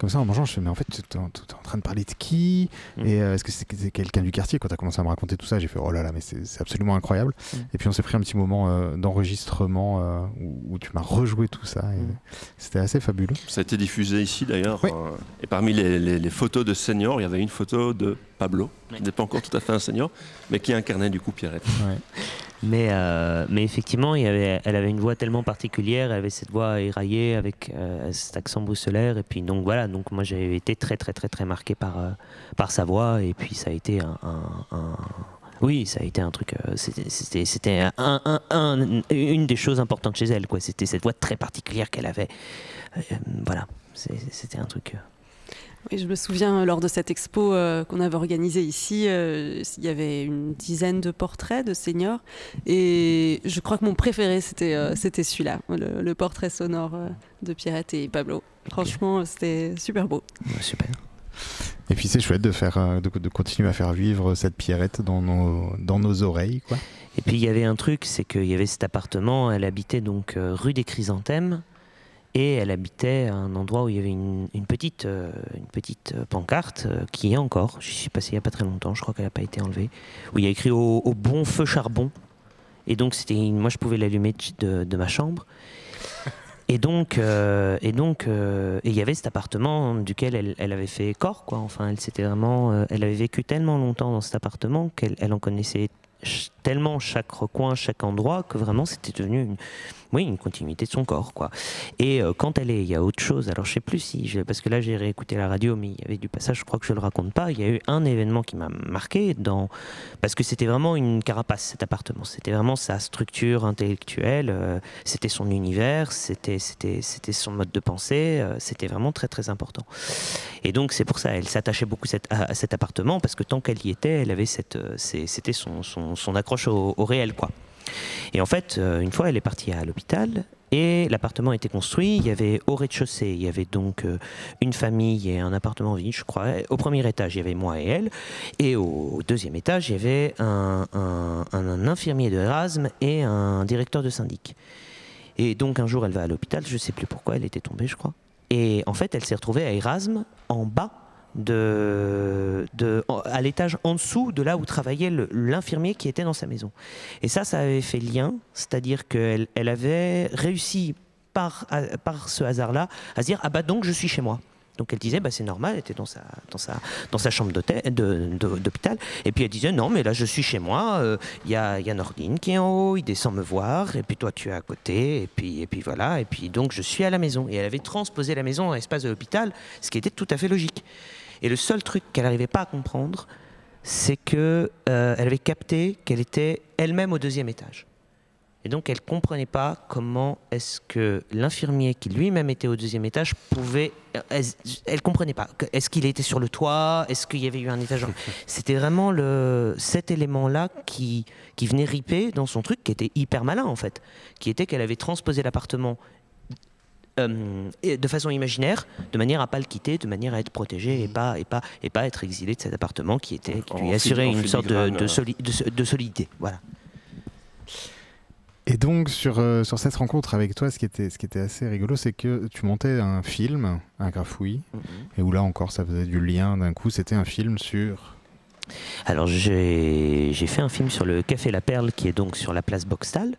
comme ça, en mangeant, je fais, mais en fait, tu es, en train de parler de qui Et euh, est-ce que c'est quelqu'un du quartier? Quand tu as commencé à me raconter tout ça, j'ai fait, oh là là, mais c'est absolument incroyable. Et puis, on s'est pris un petit moment euh, d'enregistrement euh, où, où tu m'as rejoué tout ça. et C'était assez fabuleux. Ça a été diffusé ici d'ailleurs. euh, et parmi les, les- les photos de seniors, il y avait une photo de Pablo, qui n'est pas encore tout à fait un senior, mais qui incarnait du coup Pierrette. Mais, euh, mais effectivement, il y avait, elle avait une voix tellement particulière, elle avait cette voix éraillée avec euh, cet accent bruxellaire. Et puis donc voilà, donc moi j'ai été très très très très marqué par, euh, par sa voix. Et puis ça a été un... un- un- oui, ça a été un truc. euh, c'était- C'était c'était un- un- un- une des choses importantes chez elle. quoi. C'était cette voix très particulière qu'elle avait. Euh, voilà, c'était un truc. euh, Oui, je me souviens lors de cette expo euh, qu'on avait organisée ici, euh, il y avait une dizaine de portraits de seniors et je crois que mon préféré c'était euh, c'était celui-là, le, le portrait sonore de Pierrette et Pablo. Franchement, c'était super beau. super. Et puis, c'est chouette de, faire, de, de continuer à faire vivre cette Pierrette dans nos, dans nos oreilles. Quoi. Et puis il y avait un truc, c'est qu'il y avait cet appartement, elle habitait donc rue des Chrysanthèmes, et elle habitait à un endroit où il y avait une, petite, euh, une petite euh, pancarte euh, qui est encore, j'y suis passé il n'y a pas très longtemps, je crois qu'elle n'a pas été enlevée, où il y a écrit au, bon feu charbon. Et donc c'était, moi je pouvais l'allumer de, ma chambre. Et donc, euh, et donc, euh, il y avait cet appartement duquel elle, elle avait fait corps, quoi. Enfin, elle s'était vraiment, euh, elle avait vécu tellement longtemps dans cet appartement qu'elle elle en connaissait tellement chaque recoin, chaque endroit que vraiment c'était devenu une, oui, une continuité de son corps, quoi. Et euh, quand elle est, il y a autre chose. Alors je sais plus si, parce que là j'ai réécouté la radio, mais il y avait du passage. Je crois que je le raconte pas. Il y a eu un événement qui m'a marqué dans, parce que c'était vraiment une carapace cet appartement. C'était vraiment sa structure intellectuelle. euh, c'était son univers. C'était, son mode de pensée. euh, c'était vraiment très très important. Et donc c'est pour ça, elle s'attachait beaucoup à, à cet appartement parce que tant qu'elle y était, elle avait cette, c'était son, son, son au, réel, quoi. Et en fait, euh, une fois, elle est partie à l'hôpital et l'appartement était construit. Il y avait au rez-de-chaussée, il y avait donc euh, une famille et un appartement vide, je crois. Au premier étage, il y avait moi et elle. Et au deuxième étage, il y avait un, infirmier de Erasme et un directeur de syndic. Et donc un jour, elle va à l'hôpital, je sais plus pourquoi, elle était tombée, je crois. Et en fait, elle s'est retrouvée à Erasme, en bas en- à l'étage en dessous de là où travaillait l'infirmier qui était dans sa maison. Et ça, ça avait fait lien, c'est-à-dire qu'elle elle avait réussi par, ce hasard-là à se dire Ah bah donc je suis chez moi. Donc elle disait, bah, c'est normal, elle était dans sa, chambre d'hôpital. Et puis elle disait, non, mais là je suis chez moi, euh, il y, a, y Nordine qui est en haut, il descend me voir, et puis toi tu es à côté, et puis, voilà, et puis donc je suis à la maison. Et elle avait transposé la maison dans l'espace de l'hôpital, ce qui était tout à fait logique. Et le seul truc qu'elle n'arrivait pas à comprendre, c'est que euh, elle avait capté qu'elle était elle-même au deuxième étage. Et donc elle comprenait pas comment est-ce que l'infirmier qui lui-même était au deuxième étage pouvait. Elle, elle comprenait pas. Est-ce qu'il était sur le toit? Est-ce qu'il y avait eu un étage? C'était vraiment le cet élément-là qui qui venait riper dans son truc, qui était hyper malin en fait, qui était qu'elle avait transposé l'appartement. Euh, et de façon imaginaire, de manière à pas le quitter, de manière à être protégé et pas et pas et pas être exilé de cet appartement qui était qui lui assurait une sorte de, euh. soli- de- de solidité. Voilà. Et donc sur, euh, sur cette rencontre avec toi, ce qui était, ce qui était assez rigolo, c'est que tu montais un film, un grafouille, et où là encore ça faisait du lien d'un coup, c'était un film sur... Alors j'ai fait un film sur le Café La Perle qui est donc sur la place Boxtal,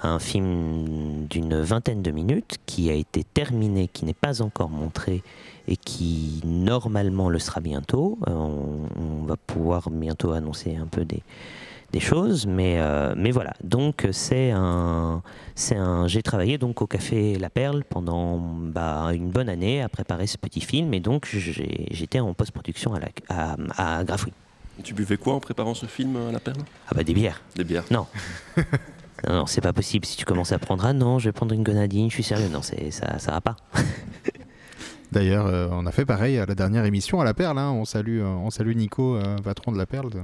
un film d'une vingtaine de minutes qui a été terminé, qui n'est pas encore montré et qui normalement le sera bientôt. Euh, on, va pouvoir bientôt annoncer un peu des, choses, mais, euh, mais voilà. Donc c'est un, un, j'ai travaillé donc au Café La Perle pendant bah, une bonne année à préparer ce petit film et donc j'étais en post-production à, la, à. Tu buvais quoi en préparant ce film à la perle? Ah bah des bières. Des bières. Non. non, non, c'est pas possible. Si tu commences à prendre, ah non, je vais prendre une grenadine, je suis sérieux. Non, c'est, ça, ça va pas. D'ailleurs, euh, on a fait pareil à la dernière émission à La Perle. hein. On, salue, euh, on salue Nico, euh, patron de La Perle, de-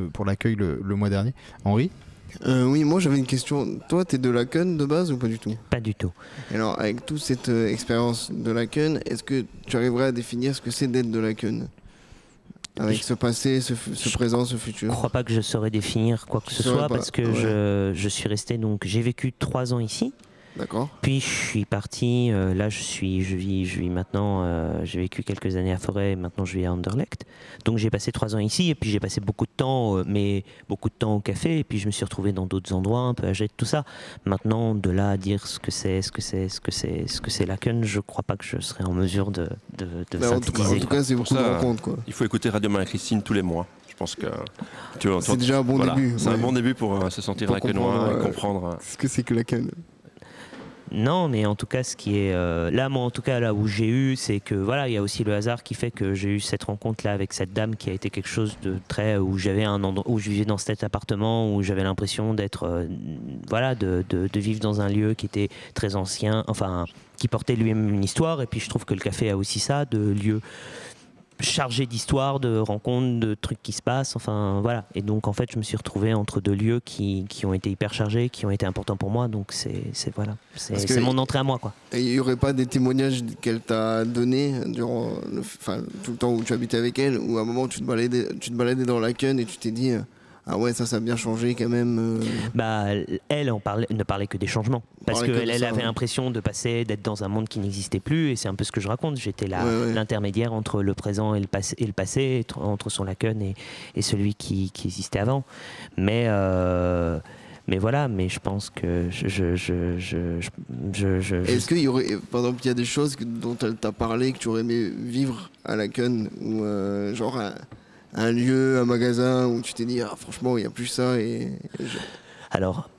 de- pour l'accueil le, le mois dernier. Henri? Euh, oui, moi j'avais une question. Toi, t'es de Laken de base ou pas du tout? Pas du tout. Alors, avec toute cette euh, expérience de Laken, est-ce que tu arriverais à définir ce que c'est d'être de Laken Avec ce passé, ce, présent, ce futur Je crois pas que je saurais définir quoi que Tu ce soit parce que ouais. je, je suis resté donc j'ai vécu trois ans ici. D'accord. Puis je suis parti. euh, là, je suis, je vis, je vis maintenant. euh, j'ai vécu quelques années à Forêt. Maintenant, je vis à Anderlecht. Donc j'ai passé trois ans ici et puis j'ai passé beaucoup de temps, euh, mais beaucoup de temps au café. Et puis je me suis retrouvé dans d'autres endroits, un peu âgé de tout ça. Maintenant, de là à dire ce que c'est, ce que c'est, ce que c'est, ce que c'est Laken, je crois pas que je serais en mesure de, de, de Bah, en tout cas- synthétiser. en tout cas, c'est Pour beaucoup de ça, rencontres, quoi. Il faut écouter Radio Marie-Christine tous les mois. Je pense que tu vois, C'est tu- déjà un bon voilà, début, C'est un bon début pour euh, se sentir lacanois et comprendre. Ce que c'est que Laken. Non, mais en tout cas, ce qui est euh, là, moi, en tout cas, là où j'ai eu, c'est que voilà, il y a aussi le hasard qui fait que j'ai eu cette rencontre là avec cette dame qui a été quelque chose de très où j'avais un endroit où je vivais dans cet appartement où j'avais l'impression d'être euh, voilà de, de- de vivre dans un lieu qui était très ancien, enfin qui portait lui-même une histoire. Et puis je trouve que le café a aussi ça, de lieu chargé d'histoire, de rencontres, de trucs qui se passent, enfin voilà. Et donc en fait, je me suis retrouvé entre deux lieux qui, qui ont été hyper chargés, qui ont été importants pour moi. Donc c'est voilà, c'est mon entrée à moi quoi. Et il n'y aurait pas des témoignages qu'elle t'a donnés durant le, tout le temps où tu habitais avec elle, ou à un moment où tu te baladais, tu te baladais dans Laken et tu t'es dit euh, Ah ouais, ça, ça a bien changé quand même. euh. Bah, elle en parlait, ne parlait que des changements. Parce qu'elle elle avait ouais. l'impression de passer, d'être dans un monde qui n'existait plus. Et c'est un peu ce que je raconte. J'étais là, Ouais, l'intermédiaire entre le présent et le passé, et le passé entre- son Laken et, et celui qui, qui existait avant. Mais. euh, mais voilà, mais je pense que je. je, je, je, je- je- je- Est-ce qu'il y aurait, par exemple, il y a des choses que- dont elle t'a parlé que tu aurais aimé vivre à Laken, ou euh, genre un lieu, un magasin où tu t'es dit Ah, franchement, il n'y a plus ça et. je- Alors,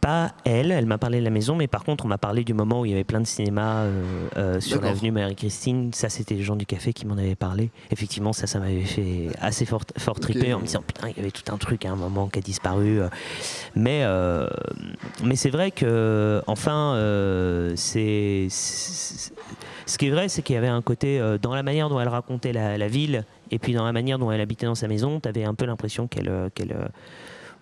pas elle, elle m'a parlé de la maison, mais par contre, on m'a parlé du moment où il y avait plein de cinémas euh, euh, sur l'avenue Marie-Christine. Ça, c'était les gens du café qui m'en avaient parlé. Effectivement, ça, ça m'avait fait assez fort, fort triper en me disant putain, il y avait tout un truc à un moment qui a disparu. euh. Mais, euh, mais c'est vrai que, enfin, c'est. Ce qui est vrai, c'est qu'il y avait un côté, dans la manière dont elle racontait la, la ville, et puis dans la manière dont elle habitait dans sa maison, tu avais un peu l'impression qu'elle. euh, qu'elle euh,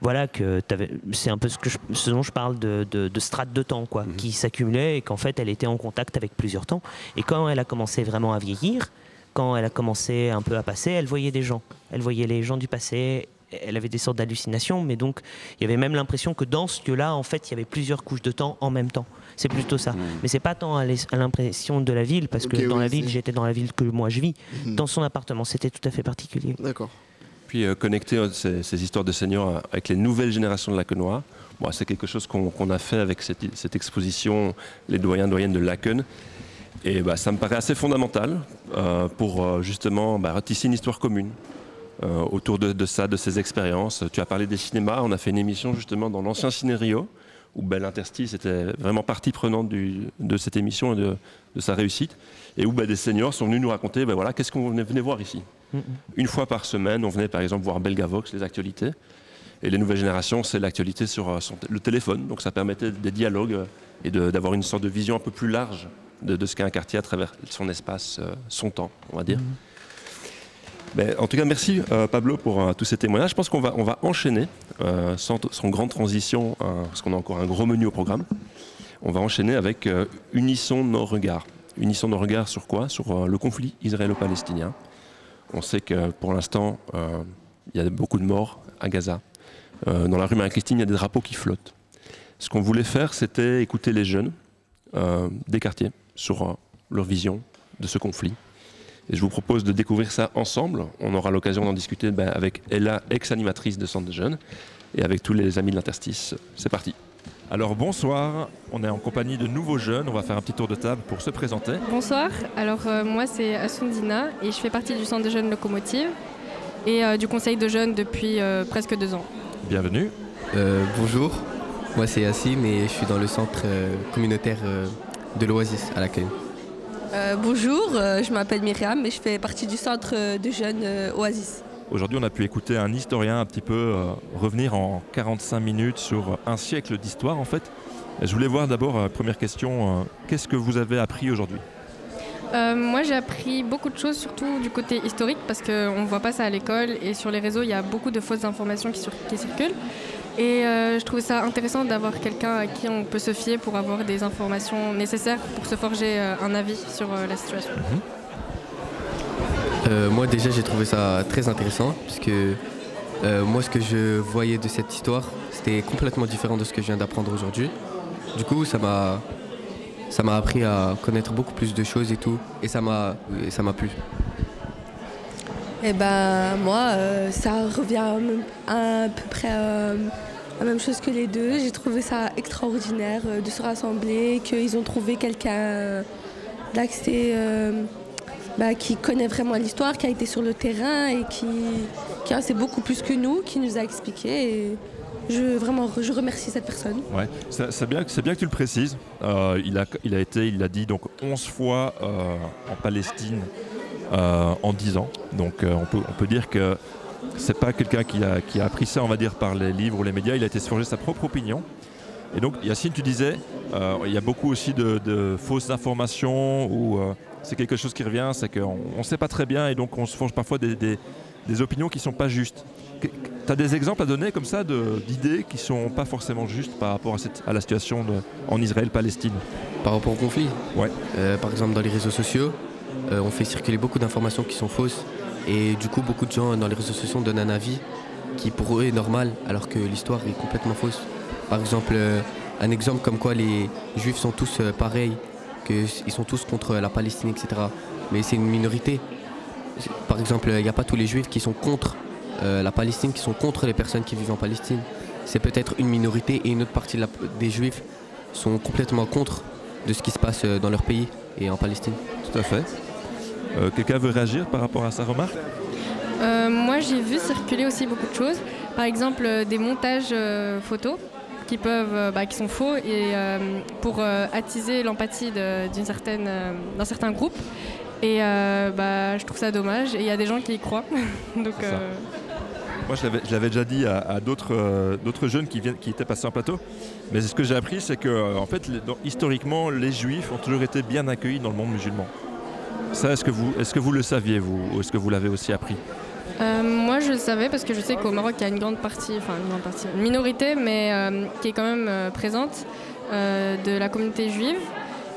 voilà que t'avais- c'est un peu ce, que je- ce dont je parle de, de, de strates de temps quoi, qui s'accumulaient et qu'en fait elle était en contact avec plusieurs temps. Et quand elle a commencé vraiment à vieillir, quand elle a commencé un peu à passer, elle voyait des gens, elle voyait les gens du passé. Elle avait des sortes d'hallucinations, mais donc il y avait même l'impression que dans ce lieu-là, en fait, il y avait plusieurs couches de temps en même temps. C'est plutôt ça. Mais c'est pas tant à l'impression de la ville, parce que dans oui, la ville, j'étais dans la ville que moi je vis. Mhm. Dans son appartement, c'était tout à fait particulier. D'accord. Puis euh, connecter euh, ces, ces histoires de seniors avec les nouvelles générations de Lacenois, bon, c'est quelque chose qu'on a fait avec cette, cette exposition Les doyens doyennes de Laken. Et bah, ça me paraît assez fondamental euh, pour justement bah, tisser une histoire commune euh, autour de, de ça, de ces expériences. Tu as parlé des cinémas, on a fait une émission justement dans l'ancien Ciné Rio, où bah, l'interstice était vraiment partie prenante du- de cette émission et de, de sa réussite, et où bah, des seniors sont venus nous raconter bah, voilà, qu'est-ce qu'on venait, voir ici. Une fois par semaine, on venait par exemple voir Belgavox, les actualités. Et les nouvelles générations, c'est l'actualité sur euh, son- le téléphone. Donc ça permettait des dialogues euh, et d'avoir une sorte de vision un peu plus large de, de ce qu'est un quartier à travers son espace, son temps, on va dire. En tout cas, merci euh, Pablo pour euh, tous ces témoignages. Je pense qu'on va, on va enchaîner, euh, sans, sans grande transition, parce qu'on a encore un gros menu au programme. On va enchaîner avec Unissons nos regards. Unissons nos regards sur quoi? Sur le conflit israélo-palestinien. On sait que pour l'instant, il y a beaucoup de morts à Gaza. Dans la rue Marie-Christine, il y a des drapeaux qui flottent. Ce qu'on voulait faire, c'était écouter les jeunes des quartiers sur leur vision de ce conflit. Et je vous propose de découvrir ça ensemble. On aura l'occasion d'en discuter ben, avec Ella, ex-animatrice de Centre de Jeunes, et avec tous les amis de l'interstice. C'est parti. Alors bonsoir, on est en compagnie de nouveaux jeunes, on va faire un petit tour de table pour se présenter. Bonsoir, alors euh, moi c'est Asundina et je fais partie du centre de jeunes Locomotive et euh, du conseil de jeunes depuis euh, presque deux ans. Bienvenue. Euh, bonjour, moi c'est Yassim et je suis dans le centre euh, communautaire euh, de l'Oasis à l'accueil. Euh, bonjour, euh, je m'appelle Myriam et je fais partie du centre de jeunes euh, Oasis. Aujourd'hui on a pu écouter un historien un petit peu euh, revenir en 45 minutes sur un siècle d'histoire en fait. Je voulais voir d'abord, euh, première question, euh, qu'est-ce que vous avez appris aujourd'hui? Euh, moi j'ai appris beaucoup de choses, surtout du côté historique parce qu'on ne voit pas ça à l'école et sur les réseaux il y a beaucoup de fausses informations qui, sur- qui circulent. Et euh, je trouvais ça intéressant d'avoir quelqu'un à qui on peut se fier pour avoir des informations nécessaires pour se forger euh, un avis sur euh, la situation. Euh, moi déjà j'ai trouvé ça très intéressant puisque moi ce que je voyais de cette histoire c'était complètement différent de ce que je viens d'apprendre aujourd'hui. Du coup ça m'a ça m'a appris à connaître beaucoup plus de choses et tout et ça m'a ça m'a plu. Et ben moi, euh, ça revient à, même- à peu près euh, la même chose que les deux. J'ai trouvé ça extraordinaire euh, de se rassembler, qu'ils ont trouvé quelqu'un d'accès bah, qui connaît vraiment l'histoire, qui a été sur le terrain et qui, qui en sait beaucoup plus que nous, qui nous a expliqué. Je, vraiment, je remercie cette personne. Ouais, c'est bien, bien que tu le précises. Il, a, il a été, il l'a dit, donc 11 fois en Palestine en 10 ans. Donc euh, on, peut, on peut dire que c'est pas quelqu'un qui a, qui a appris ça, on va dire, par les livres ou les médias. Il a été se forger sa propre opinion. Et donc, Yacine, tu disais, euh, il y a beaucoup aussi de, de fausses informations ou euh, c'est quelque chose qui revient, c'est qu'on ne sait pas très bien et donc on se forge parfois des, des- des opinions qui ne sont pas justes. Tu as des exemples à donner comme ça d'idées qui ne sont pas forcément justes par rapport à, cette- à la situation de- en Israël-Palestine Par rapport au conflit? Ouais. Euh, par exemple, dans les réseaux sociaux, euh, on fait circuler beaucoup d'informations qui sont fausses. Et du coup, beaucoup de gens dans les réseaux sociaux donnent un avis qui pour eux est normal, alors que l'histoire est complètement fausse. Par exemple, euh, un exemple comme quoi les juifs sont tous euh, pareils, qu'ils sont tous contre la Palestine, etc. Mais c'est une minorité. Par exemple, il n'y a pas tous les juifs qui sont contre la Palestine, qui sont contre les personnes qui vivent en Palestine. C'est peut-être une minorité et une autre partie des juifs sont complètement contre de ce qui se passe dans leur pays et en Palestine. Tout à fait. Euh, Quelqu'un veut réagir par rapport à sa remarque Euh, moi, j'ai vu circuler aussi beaucoup de choses. Par exemple, euh, des montages euh, photos qui peuvent, euh, bah, qui sont faux et euh, pour euh, attiser l'empathie de- d'une certaine, euh, d'un certain groupe. Et euh, bah, je trouve ça dommage. Et il y a des gens qui y croient. Donc, euh, Moi, je l'avais- je l'avais déjà dit à, à d'autres euh, d'autres jeunes qui, viennent, qui étaient passés en plateau. Mais ce que j'ai appris, c'est que, en fait, les- dans- historiquement, les juifs ont toujours été bien accueillis dans le monde musulman. Ça, est-ce que vous, est-ce que vous le saviez, vous, ou est-ce que vous l'avez aussi appris Euh, moi, je le savais parce que je sais qu'au Maroc, il y a une grande partie, enfin une grande partie, une minorité, mais euh, qui est quand même euh, présente de la communauté juive.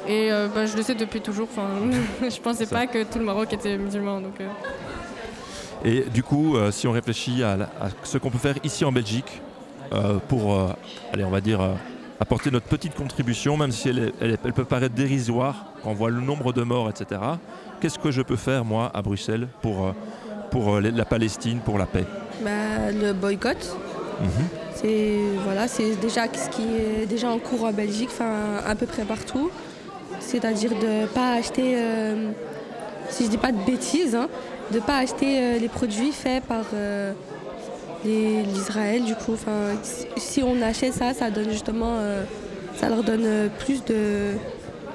Et bah, je le sais depuis toujours. Enfin, je pensais pas que tout le Maroc était musulman. Donc. Et du coup, si on réfléchit à, la- à ce qu'on peut faire ici en Belgique pour, allez, on va dire, apporter notre petite contribution, même si elle, est- elle est- elle peut paraître dérisoire quand on voit le nombre de morts, etc. Qu'est-ce que je peux faire, moi, à Bruxelles, pour, euh, pour euh, la Palestine, pour la paix? Bah, le boycott, Mhm. c'est voilà, déjà ce qui est déjà en cours en Belgique, enfin à peu près partout. c'est-à-dire de ne pas acheter, euh, si je dis pas de bêtises, hein, de ne pas acheter euh, les produits faits par euh, l'Israël. Du coup, Enfin, si- on achète ça, ça donne justement, euh, ça leur donne plus de,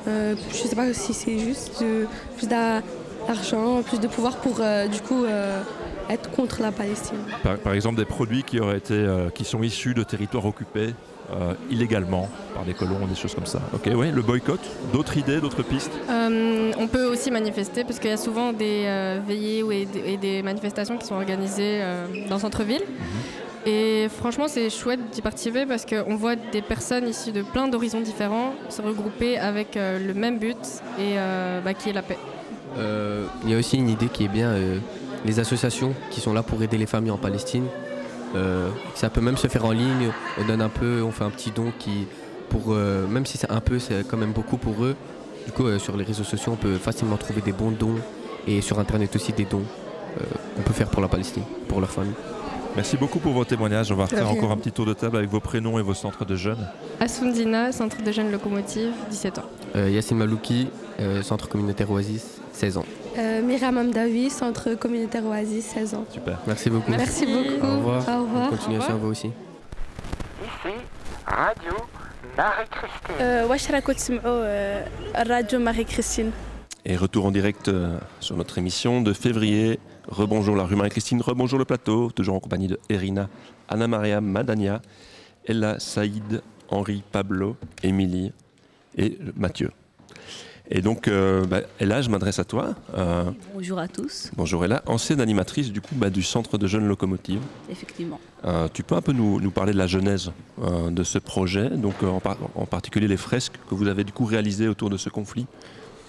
euh, je sais pas si c'est juste, de- plus d'a- d'argent, plus de pouvoir pour euh, du coup euh, être contre la Palestine. Par, par exemple, des produits qui, auraient été, euh, qui sont issus de territoires occupés euh, illégalement par des colons, des choses comme ça. Ok, oui, le boycott. D'autres idées, d'autres pistes? Euh, on peut aussi manifester parce qu'il y a souvent des euh, veillées ou et, des- et des manifestations qui sont organisées euh, dans le centre-ville. Et franchement, c'est chouette d'y participer parce qu'on voit des personnes issues de plein d'horizons différents se regrouper avec euh, le même but et euh, bah, qui est la paix. Euh, Il y a aussi une idée qui est bien, les associations qui sont là pour aider les familles en Palestine. Ça peut même se faire en ligne, on donne un peu, on fait un petit don qui, pour, même si c'est un peu, c'est quand même beaucoup pour eux. Du coup, sur les réseaux sociaux, on peut facilement trouver des bons dons et sur Internet aussi des dons qu'on peut faire pour la Palestine, pour leur famille. Merci beaucoup pour vos témoignages. On va refaire encore un petit tour de table avec vos prénoms et vos centres de jeunes. Asundina, centre de jeunes locomotive, 17 ans. Euh, Yassine Malouki, euh, centre communautaire Oasis, 16 ans. Euh, Miram Amdawi, centre communautaire Oasis, 16 ans. Super. Merci beaucoup. Merci, beaucoup. Au revoir. Au revoir. à vous aussi. Ici, Radio Marie-Christine. Euh, oh, euh, Radio Marie-Christine. Et retour en direct sur notre émission de février Rebonjour la rue Marie-Christine, rebonjour le plateau, toujours en compagnie de Erina, Anna Maria, Madania, Ella, Saïd, Henri, Pablo, Émilie et Mathieu. Et donc, euh, bah, Ella, je m'adresse à toi. Euh, Bonjour à tous, bonjour Ella, ancienne animatrice du coup bah, du centre de jeunes locomotives. effectivement. Euh, tu peux un peu nous, nous parler de la genèse de ce projet, donc en, par- en particulier les fresques que vous avez du coup réalisées autour de ce conflit?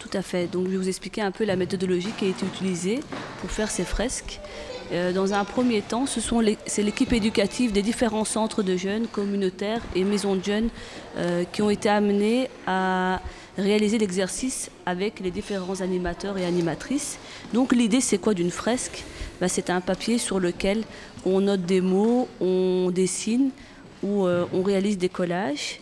Tout à fait. Donc je vais vous expliquer un peu la méthodologie qui a été utilisée pour faire ces fresques. Euh, dans un premier temps, c'est l'équipe éducative des différents centres de jeunes, communautaires et maisons de jeunes euh, qui ont été amenés à réaliser l'exercice avec les différents animateurs et animatrices. Donc l'idée c'est quoi d'une fresque? Bah, C'est un papier sur lequel on note des mots, on dessine ou euh, on réalise des collages.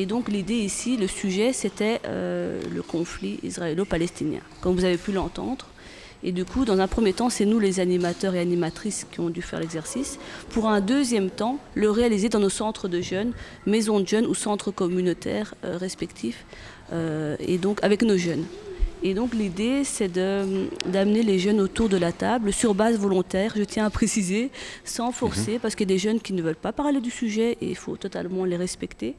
Et donc l'idée ici, le sujet, c'était euh, le conflit israélo-palestinien, comme vous avez pu l'entendre. Et du coup, dans un premier temps, c'est nous les animateurs et animatrices qui ont dû faire l'exercice. Pour un deuxième temps, le réaliser dans nos centres de jeunes, maisons de jeunes ou centres communautaires euh, respectifs, euh, et donc avec nos jeunes. Et donc l'idée, c'est d'amener les jeunes autour de la table sur base volontaire, je tiens à préciser, sans forcer, parce qu'il y a des jeunes qui ne veulent pas parler du sujet et il faut totalement les respecter.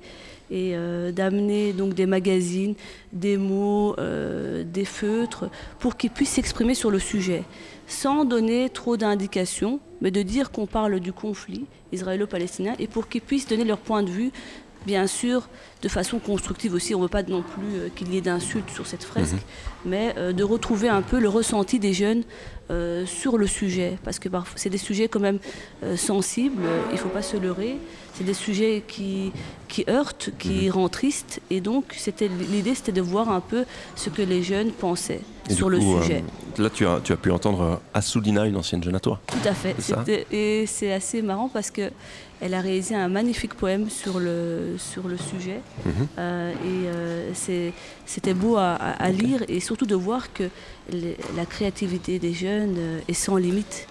Et euh, d'amener donc des magazines, des mots, euh, des feutres, pour qu'ils puissent s'exprimer sur le sujet, sans donner trop d'indications, mais de dire qu'on parle du conflit israélo-palestinien et pour qu'ils puissent donner leur point de vue bien sûr, de façon constructive aussi. On ne veut pas non plus euh, qu'il y ait d'insultes sur cette fresque, mais euh, de retrouver un peu le ressenti des jeunes euh, sur le sujet. Parce que c'est des sujets quand même euh, sensibles, il ne faut pas se leurrer. C'est des sujets qui, qui heurtent, qui rendent tristes. Et donc, l'idée, c'était de voir un peu ce que les jeunes pensaient Et sur le coup, euh, sujet. là, tu as, tu as pu entendre euh, Assoudina, une ancienne jeune à toi. Tout à fait. Et c'est assez marrant parce que elle a réalisé un magnifique poème sur le, sur le sujet. Mhm. Euh, et euh, c'était beau à, lire et surtout de voir que les- la créativité des jeunes est sans limite.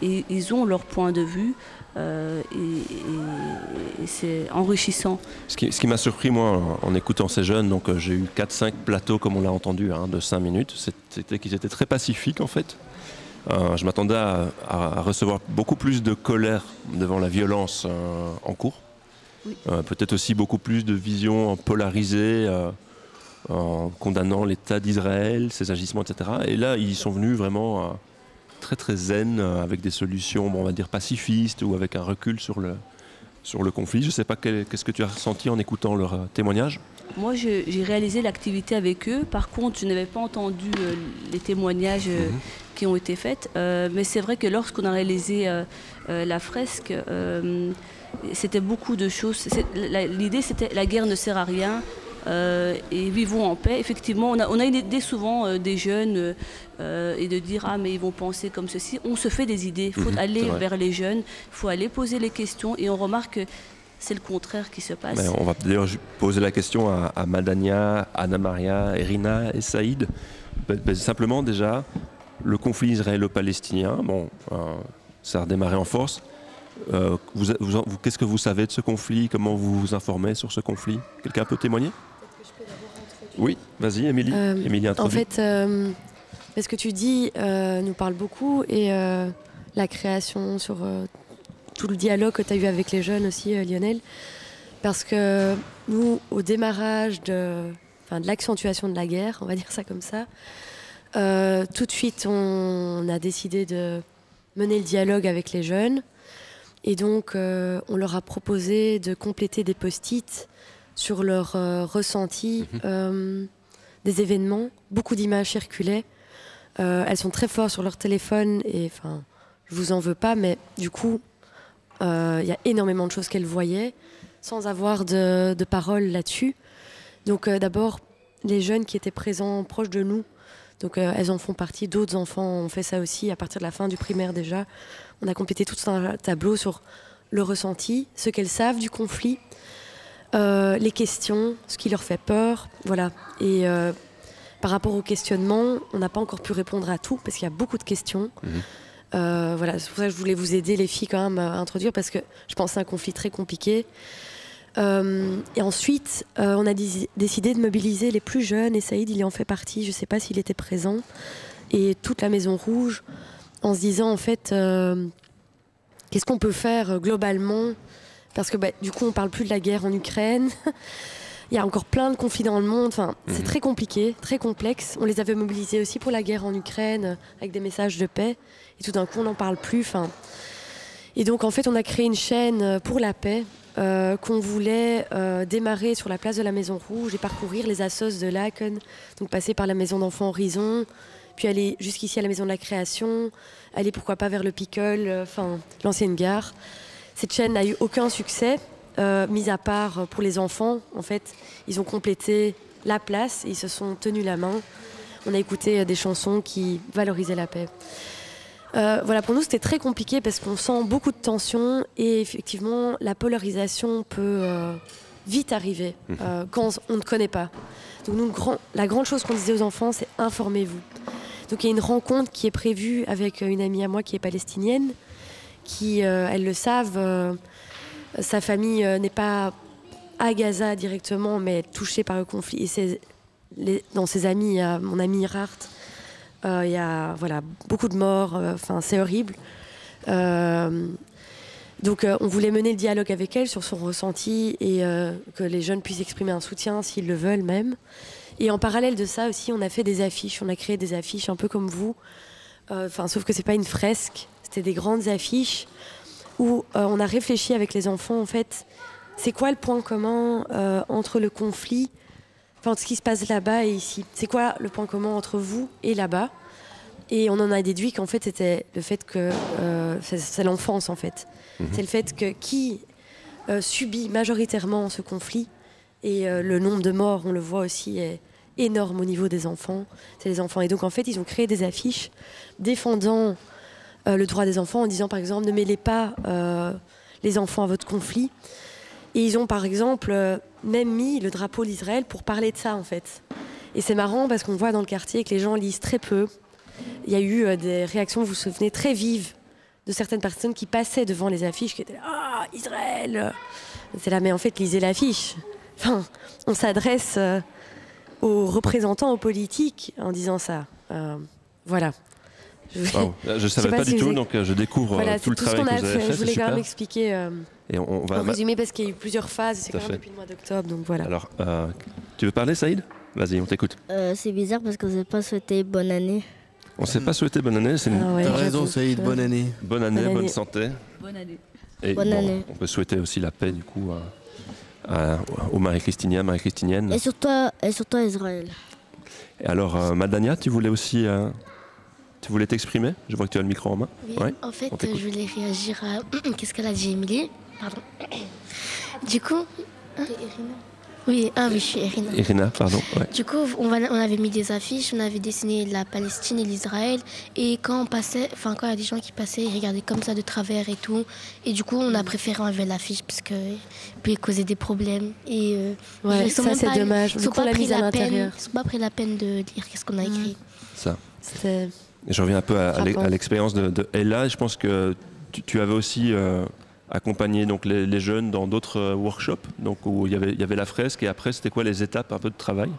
Et ils ont leur point de vue. Euh, et, c'est enrichissant. Ce qui, ce qui m'a surpris, moi, en, en écoutant ces jeunes, donc euh, j'ai eu 4-5 plateaux, comme on l'a entendu, hein, de 5 minutes, c'était qu'ils étaient très pacifiques, en fait. Euh, je m'attendais à, à- à recevoir beaucoup plus de colère devant la violence en cours. Peut-être aussi beaucoup plus de vision polarisée en condamnant l'État d'Israël, ses agissements, etc. Et là, ils sont venus vraiment très très zen, euh, avec des solutions, bon, on va dire pacifistes, ou avec un recul sur le, sur le conflit. Je ne sais pas qu'est-ce que tu as ressenti en écoutant leur euh, témoignage. Moi, j'ai réalisé l'activité avec eux. Par contre, je n'avais pas entendu euh, les témoignages euh, qui ont été faits. Euh, mais c'est vrai que lorsqu'on a réalisé la fresque, c'était beaucoup de choses. L'idée, c'était la guerre ne sert à rien. Euh, et vivons en paix. Effectivement, on a, on a une idée souvent euh, des jeunes euh, et de dire ah mais ils vont penser comme ceci. On se fait des idées. Il faut Mhm, aller vers les jeunes. Il faut aller poser les questions et on remarque que c'est le contraire qui se passe. On va d'ailleurs poser la question à, à Madania, Anna Maria, Irina et Saïd. Ben, ben, simplement déjà, le conflit israélo-palestinien, bon, ça a redémarré en force. Euh, vous, vous en- vous- Qu'est-ce que vous savez de ce conflit? Comment vous vous informez sur ce conflit? Quelqu'un peut témoigner? Oui, vas-y, Émilie. Euh, Émilie, en fait, euh, ce que tu dis euh, nous parle beaucoup et la création sur tout le dialogue que tu as eu avec les jeunes aussi, Lionel. Parce que nous, au démarrage de, enfin, de l'accentuation de la guerre, on va dire ça comme ça, euh, tout de suite, on, a décidé de mener le dialogue avec les jeunes. Et donc, euh, on leur a proposé de compléter des post-it sur leur euh, ressenti euh, des événements. Beaucoup d'images circulaient. Euh, elles sont très fortes sur leur téléphone et enfin, je vous en veux pas, mais du coup, il y a énormément de choses qu'elles voyaient sans avoir de, de parole là-dessus. Donc d'abord, les jeunes qui étaient présents proches de nous, donc euh, elles en font partie, d'autres enfants ont fait ça aussi à partir de la fin du primaire déjà. On a complété tout un tableau sur le ressenti, ce qu'elles savent du conflit, euh, les questions, ce qui leur fait peur, voilà. Et euh, par rapport au questionnement, on n'a pas encore pu répondre à tout parce qu'il y a beaucoup de questions. Euh, voilà, c'est pour ça que je voulais vous aider les filles quand même à introduire parce que je pense que c'est un conflit très compliqué. Euh, et ensuite, euh, on a décidé de mobiliser les plus jeunes et Saïd, il y en fait partie. Je ne sais pas s'il était présent et toute la Maison Rouge en se disant en fait qu'est-ce qu'on peut faire globalement parce que bah, du coup on parle plus de la guerre en Ukraine. Il y a encore plein de conflits dans le monde. Enfin, c'est Mhm. très compliqué, très complexe. On les avait mobilisés aussi pour la guerre en Ukraine euh, avec des messages de paix. Et tout d'un coup, on n'en parle plus. Enfin, et donc, en fait, on a créé une chaîne euh, pour la paix euh, qu'on voulait euh, démarrer sur la place de la Maison Rouge et parcourir les assos de Laken. Donc, passer par la Maison d'enfants Horizon, puis aller jusqu'ici à la Maison de la Création, aller pourquoi pas vers le Pickle, euh, enfin, l'ancienne gare. Cette chaîne n'a eu aucun succès, euh, mis à part euh, pour les enfants. En fait, ils ont complété la place et ils se sont tenus la main. On a écouté euh, des chansons qui valorisaient la paix. Euh, voilà, pour nous, c'était très compliqué parce qu'on sent beaucoup de tensions et effectivement, la polarisation peut euh, vite arriver Mhm. euh, quand on ne connaît pas. Donc, nous, grand- la grande chose qu'on disait aux enfants, c'est informez-vous. Donc, il y a une rencontre qui est prévue avec une amie à moi qui est palestinienne, qui, euh, elles le savent, euh, sa famille euh, n'est pas à Gaza directement, mais touchée par le conflit. Et dans ses amis, il mon ami Rart, il y a voilà, beaucoup de morts, enfin c'est horrible. Donc on voulait mener le dialogue avec elle sur son ressenti et que les jeunes puissent exprimer un soutien s'ils le veulent même. Et en parallèle de ça aussi, on a fait des affiches, on a créé des affiches un peu comme vous, sauf que c'est pas une fresque, c'était des grandes affiches où euh, on a réfléchi avec les enfants en fait, c'est quoi le point commun euh, entre le conflit enfin, ce qui se passe là-bas et ici? C'est quoi le point commun entre vous et là-bas? Et on en a déduit qu'en fait, c'était le fait que euh, c'est- l'enfance, en fait. Mhm. C'est le fait que qui subit majoritairement ce conflit et le nombre de morts, on le voit aussi, est énorme au niveau des enfants. C'est les enfants. Et donc, en fait, ils ont créé des affiches défendant le droit des enfants en disant, par exemple, ne mêlez pas euh, les enfants à votre conflit. Et ils ont par exemple euh, même mis le drapeau d'Israël pour parler de ça en fait. Et c'est marrant parce qu'on voit dans le quartier que les gens lisent très peu. Il y a eu euh, des réactions, vous vous souvenez, très vives de certaines personnes qui passaient devant les affiches qui étaient là, Ah, Israël C'est là, mais en fait, lisez l'affiche. Enfin, on s'adresse euh, aux représentants, aux politiques en disant ça. Euh, voilà. Je, Wow. Je ne savais pas, si du tout, avez- donc euh, je découvre euh, Voilà, tout le tout ce travail qu'on que a vous avez fait. fait. Je voulais quand même expliquer euh, Et on, on va. en résumé parce qu'il y a eu plusieurs phases. C'est quand même depuis le mois d'octobre, donc voilà. Alors, euh, tu veux parler, Saïd? Vas-y, on t'écoute. Euh, c'est bizarre parce que vous n'avez pas souhaité bonne année. On ne s'est pas souhaité bonne année. c'est une- Ah ouais, T'as raison. Saïd, bonne année. Bonne année, Bonne santé. Bonne année. Et Bonne bon, année. On peut souhaiter aussi la paix, du coup, à- à- aux Marie-Christiniens, Marie-Christiniennes. Et surtout, et surtout à Israël. Et alors, euh, Madania, tu voulais aussi. Tu voulais t'exprimer Je vois que tu as le micro en main. Oui, Ouais, en fait, je voulais réagir à. Qu'est-ce qu'elle a dit, Émilie? Pardon. Du coup. hein? Oui, ah oui, je suis Irina. Irina, pardon. ouais. Du coup, on, va- on avait mis des affiches, on avait dessiné la Palestine et l'Israël. Et quand on passait, enfin, quand il y a des gens qui passaient, ils regardaient comme ça de travers et tout. Et du coup, on a préféré enlever l'affiche parce que peut causer des problèmes. Et euh, Ouais, ils sont ça, c'est dommage. Ils Du sont pas pris la peine. l'intérieur. Ils sont pas pris la peine de lire qu'est-ce qu'on a écrit. Ça. C'était. Et je reviens un peu à, l'expérience de, de Ella. Je pense que tu, tu avais aussi euh, accompagné donc, les, les jeunes dans d'autres euh, workshops, donc, où il y, avait, il y avait la fresque, et après, c'était quoi les étapes un peu de travail?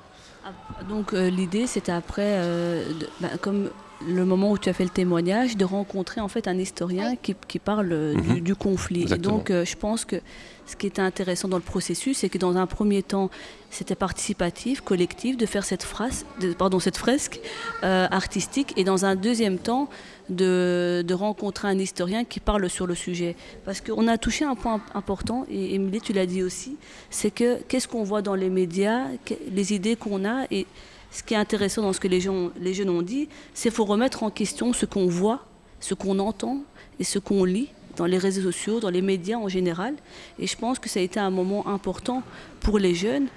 Donc euh, l'idée c'était après, euh, de- bah, comme le moment où tu as fait le témoignage, de rencontrer en fait un historien qui, qui parle euh, du, Mhm. du conflit. Et donc euh, je pense que ce qui était intéressant dans le processus, c'est que dans un premier temps, c'était participatif, collectif, de faire cette, phrase, de- pardon, cette fresque euh, artistique, et dans un deuxième temps, de, de rencontrer un historien qui parle sur le sujet. Parce qu'on a touché un point important, et Émilie, tu l'as dit aussi, c'est que qu'est-ce qu'on voit dans les médias, que- les idées qu'on a, et ce qui est intéressant dans ce que les, gens, les jeunes ont dit, c'est qu'il faut remettre en question ce qu'on voit, ce qu'on entend et ce qu'on lit dans les réseaux sociaux, dans les médias en général. Et je pense que ça a été un moment important pour les jeunes,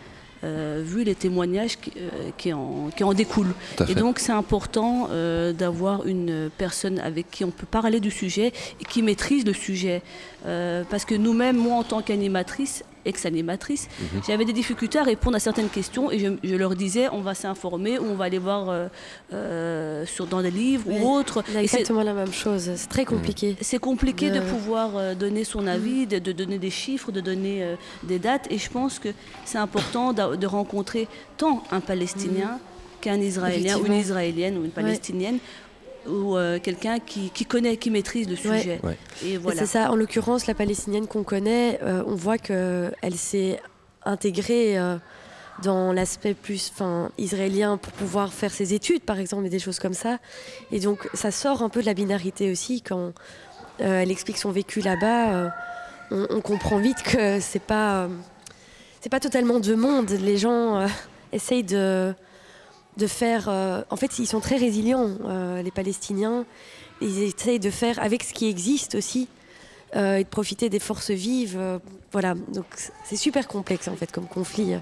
euh, vu les témoignages qui, euh, qui en, qui en découlent. Et donc c'est important euh, d'avoir une personne avec qui on peut parler du sujet et qui maîtrise le sujet. Parce que nous-mêmes, moi en tant qu'animatrice, ex-animatrice, Mhm. j'avais des difficultés à répondre à certaines questions et je, je leur disais on va s'informer ou on va aller voir euh, euh, sur, dans des livres Oui, ou autres. il y a Et c'est- exactement la même chose. C'est très compliqué. c'est compliqué de De- pouvoir euh, donner son avis, de, de donner des chiffres, de donner euh, des dates. Et je pense que c'est important de rencontrer tant un Palestinien qu'un Israélien ou une. Israélienne ou une Palestinienne ou euh, quelqu'un qui, qui connaît, qui maîtrise le sujet. Ouais. Et Et voilà. C'est ça, en l'occurrence, la palestinienne qu'on connaît, euh, on voit qu'elle s'est intégrée euh, dans l'aspect plus enfin, israélien pour pouvoir faire ses études, par exemple, et des choses comme ça. Et donc, ça sort un peu de la binarité aussi quand euh, elle explique son vécu là-bas. euh, on, on comprend vite que c'est pas, euh, c'est pas totalement deux mondes. Les gens euh, essayent de, de faire. euh, en fait, ils sont très résilients, euh, les Palestiniens. Ils essayent de faire avec ce qui existe aussi euh, et de profiter des forces vives. euh, voilà, donc c'est super complexe en fait comme conflit.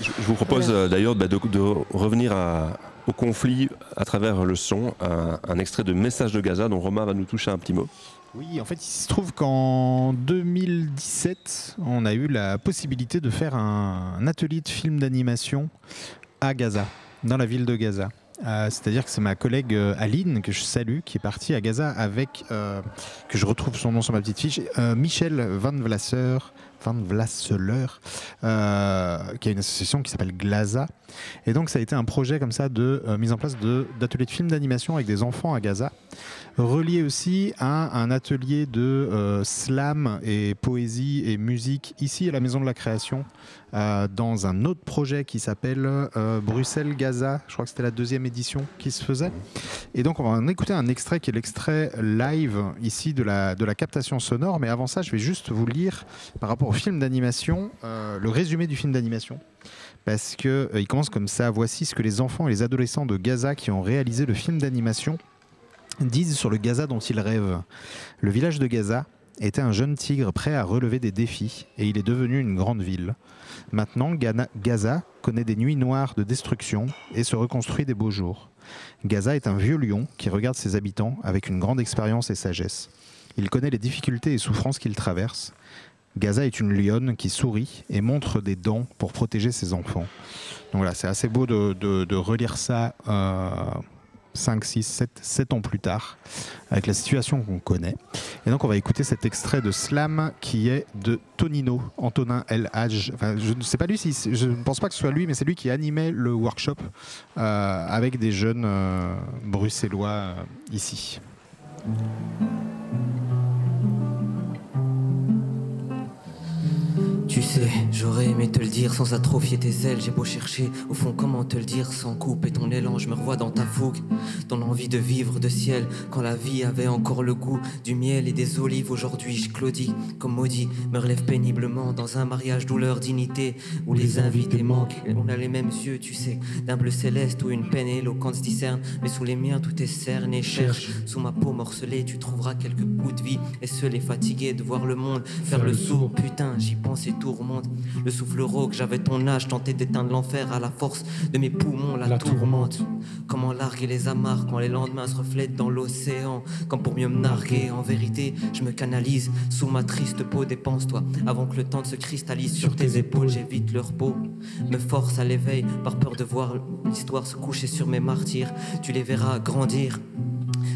Je, je vous propose Voilà. euh, d'ailleurs bah, de, de revenir à- au conflit à travers le son, un, un extrait de Message de Gaza dont Romain va nous toucher un petit mot. Oui, en fait, il se trouve qu'en 2017, on a eu la possibilité de faire un, un atelier de film d'animation à Gaza, dans la ville de Gaza. Euh, C'est-à-dire que c'est ma collègue euh, Aline, que je salue, qui est partie à Gaza avec, euh, que je retrouve son nom sur ma petite fiche, Michel Van Vlasser, Van Vlasseler, qui a une association qui s'appelle Glaza. Et donc ça a été un projet comme ça de mise en place d'ateliers de, films d'animation avec des enfants à Gaza, relié aussi à un atelier de slam et poésie et musique ici à la Maison de la Création, euh, dans un autre projet qui s'appelle euh, Bruxelles Gaza. Je crois que c'était la deuxième édition qui se faisait. Et donc on va en écouter un extrait qui est l'extrait live ici de la, de la captation sonore. Mais avant ça, je vais juste vous lire par rapport au film d'animation, euh, le résumé du film d'animation. Parce que euh, il commence comme ça. Voici ce que les enfants et les adolescents de Gaza qui ont réalisé le film d'animation disent sur le Gaza dont ils rêvent. Le village de Gaza était un jeune tigre prêt à relever des défis et il est devenu une grande ville. Maintenant, Gaza connaît des nuits noires de destruction et se reconstruit des beaux jours. Gaza est un vieux lion qui regarde ses habitants avec une grande expérience et sagesse. Il connaît les difficultés et souffrances qu'il traverse. Gaza est une lionne qui sourit et montre des dents pour protéger ses enfants. Donc c'est assez beau de relire ça euh, 5, 6, 7, 7 ans plus tard, avec la situation qu'on connaît. Et donc on va écouter cet extrait de Slam qui est de Tonino, Antonin El Hadj. Enfin, je ne sais pas si, je ne pense pas que ce soit lui, mais c'est lui qui animait le workshop euh, avec des jeunes euh, bruxellois euh, ici. Tu sais, j'aurais aimé te le dire sans atrophier tes ailes. J'ai beau chercher, au fond, comment te le dire sans couper ton élan. Je me revois dans ta fougue, dans l'envie de vivre de ciel. Quand la vie avait encore le goût du miel et des olives. Aujourd'hui, je claudie, comme maudit, me relève péniblement dans un mariage douleur, dignité, où les invités manquent. On a les mêmes yeux, tu sais, d'un bleu céleste où une peine éloquente se discerne. Mais sous les miens, tout est cerné. Cherche sous ma peau morcelée, tu trouveras quelques bouts de vie. Et seul est fatigué de voir le monde faire le sourd. Putain, j'y pense et tourmente. Tourmente. Le souffle rauque, j'avais ton âge, tenté d'éteindre l'enfer à la force de mes poumons, la, tourmente. Comment larguer les amarres quand les lendemains se reflètent dans l'océan, comme pour mieux me narguer. En vérité, je me canalise sous ma triste peau, dépense-toi avant que le temps ne se cristallise sur tes épaules. J'évite leur peau, me force à l'éveil par peur de voir l'histoire se coucher sur mes martyrs. Tu les verras grandir.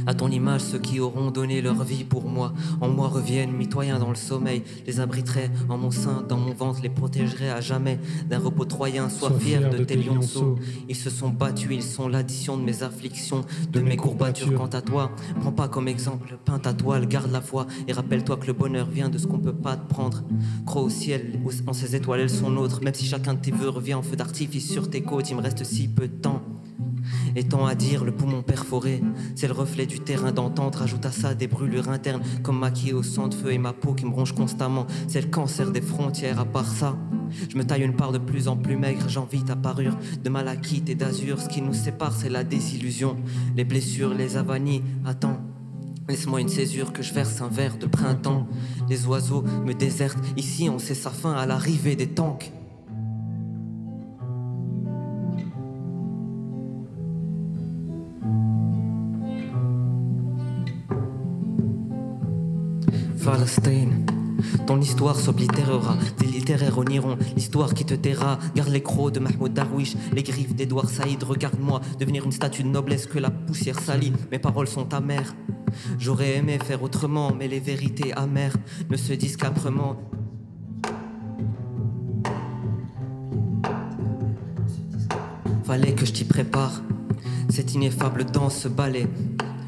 À ton image, ceux qui auront donné leur vie pour moi, en moi reviennent, mitoyens dans le sommeil, les abriterai en mon sein, dans mon ventre, les protégerai à jamais d'un repos troyen. Sois fier de tes lionceaux. Ils se sont battus, ils sont l'addition de mes afflictions, de mes courbatures. Quant à toi, prends pas comme exemple, peins ta toile, garde la foi et rappelle-toi que le bonheur vient de ce qu'on peut pas te prendre. Crois au ciel, en ces étoiles elles sont nôtres, même si chacun de tes vœux revient en feu d'artifice sur tes côtes, il me reste si peu de temps. Et tant à dire, le poumon perforé, c'est le reflet du terrain d'entente. Rajoute à ça des brûlures internes, comme maquillé au sang de feu et ma peau qui me ronge constamment. C'est le cancer des frontières, à part ça. Je me taille une part de plus en plus maigre, j'envie ta parure de malachite et d'azur. Ce qui nous sépare, c'est la désillusion. Les blessures, les avanies, attends. Laisse-moi une césure que je verse un verre de printemps. Les oiseaux me désertent, ici on sait sa fin à l'arrivée des tanks. Palestine. Ton histoire s'oblitérera, des littéraires oniront l'histoire qui te taira. Garde les crocs de Mahmoud Darwish, les griffes d'Edouard Saïd. Regarde-moi devenir une statue de noblesse que la poussière salit. Mes paroles sont amères. J'aurais aimé faire autrement, mais les vérités amères ne se disent qu'âprement. Fallait que je t'y prépare. Cette ineffable danse se balai.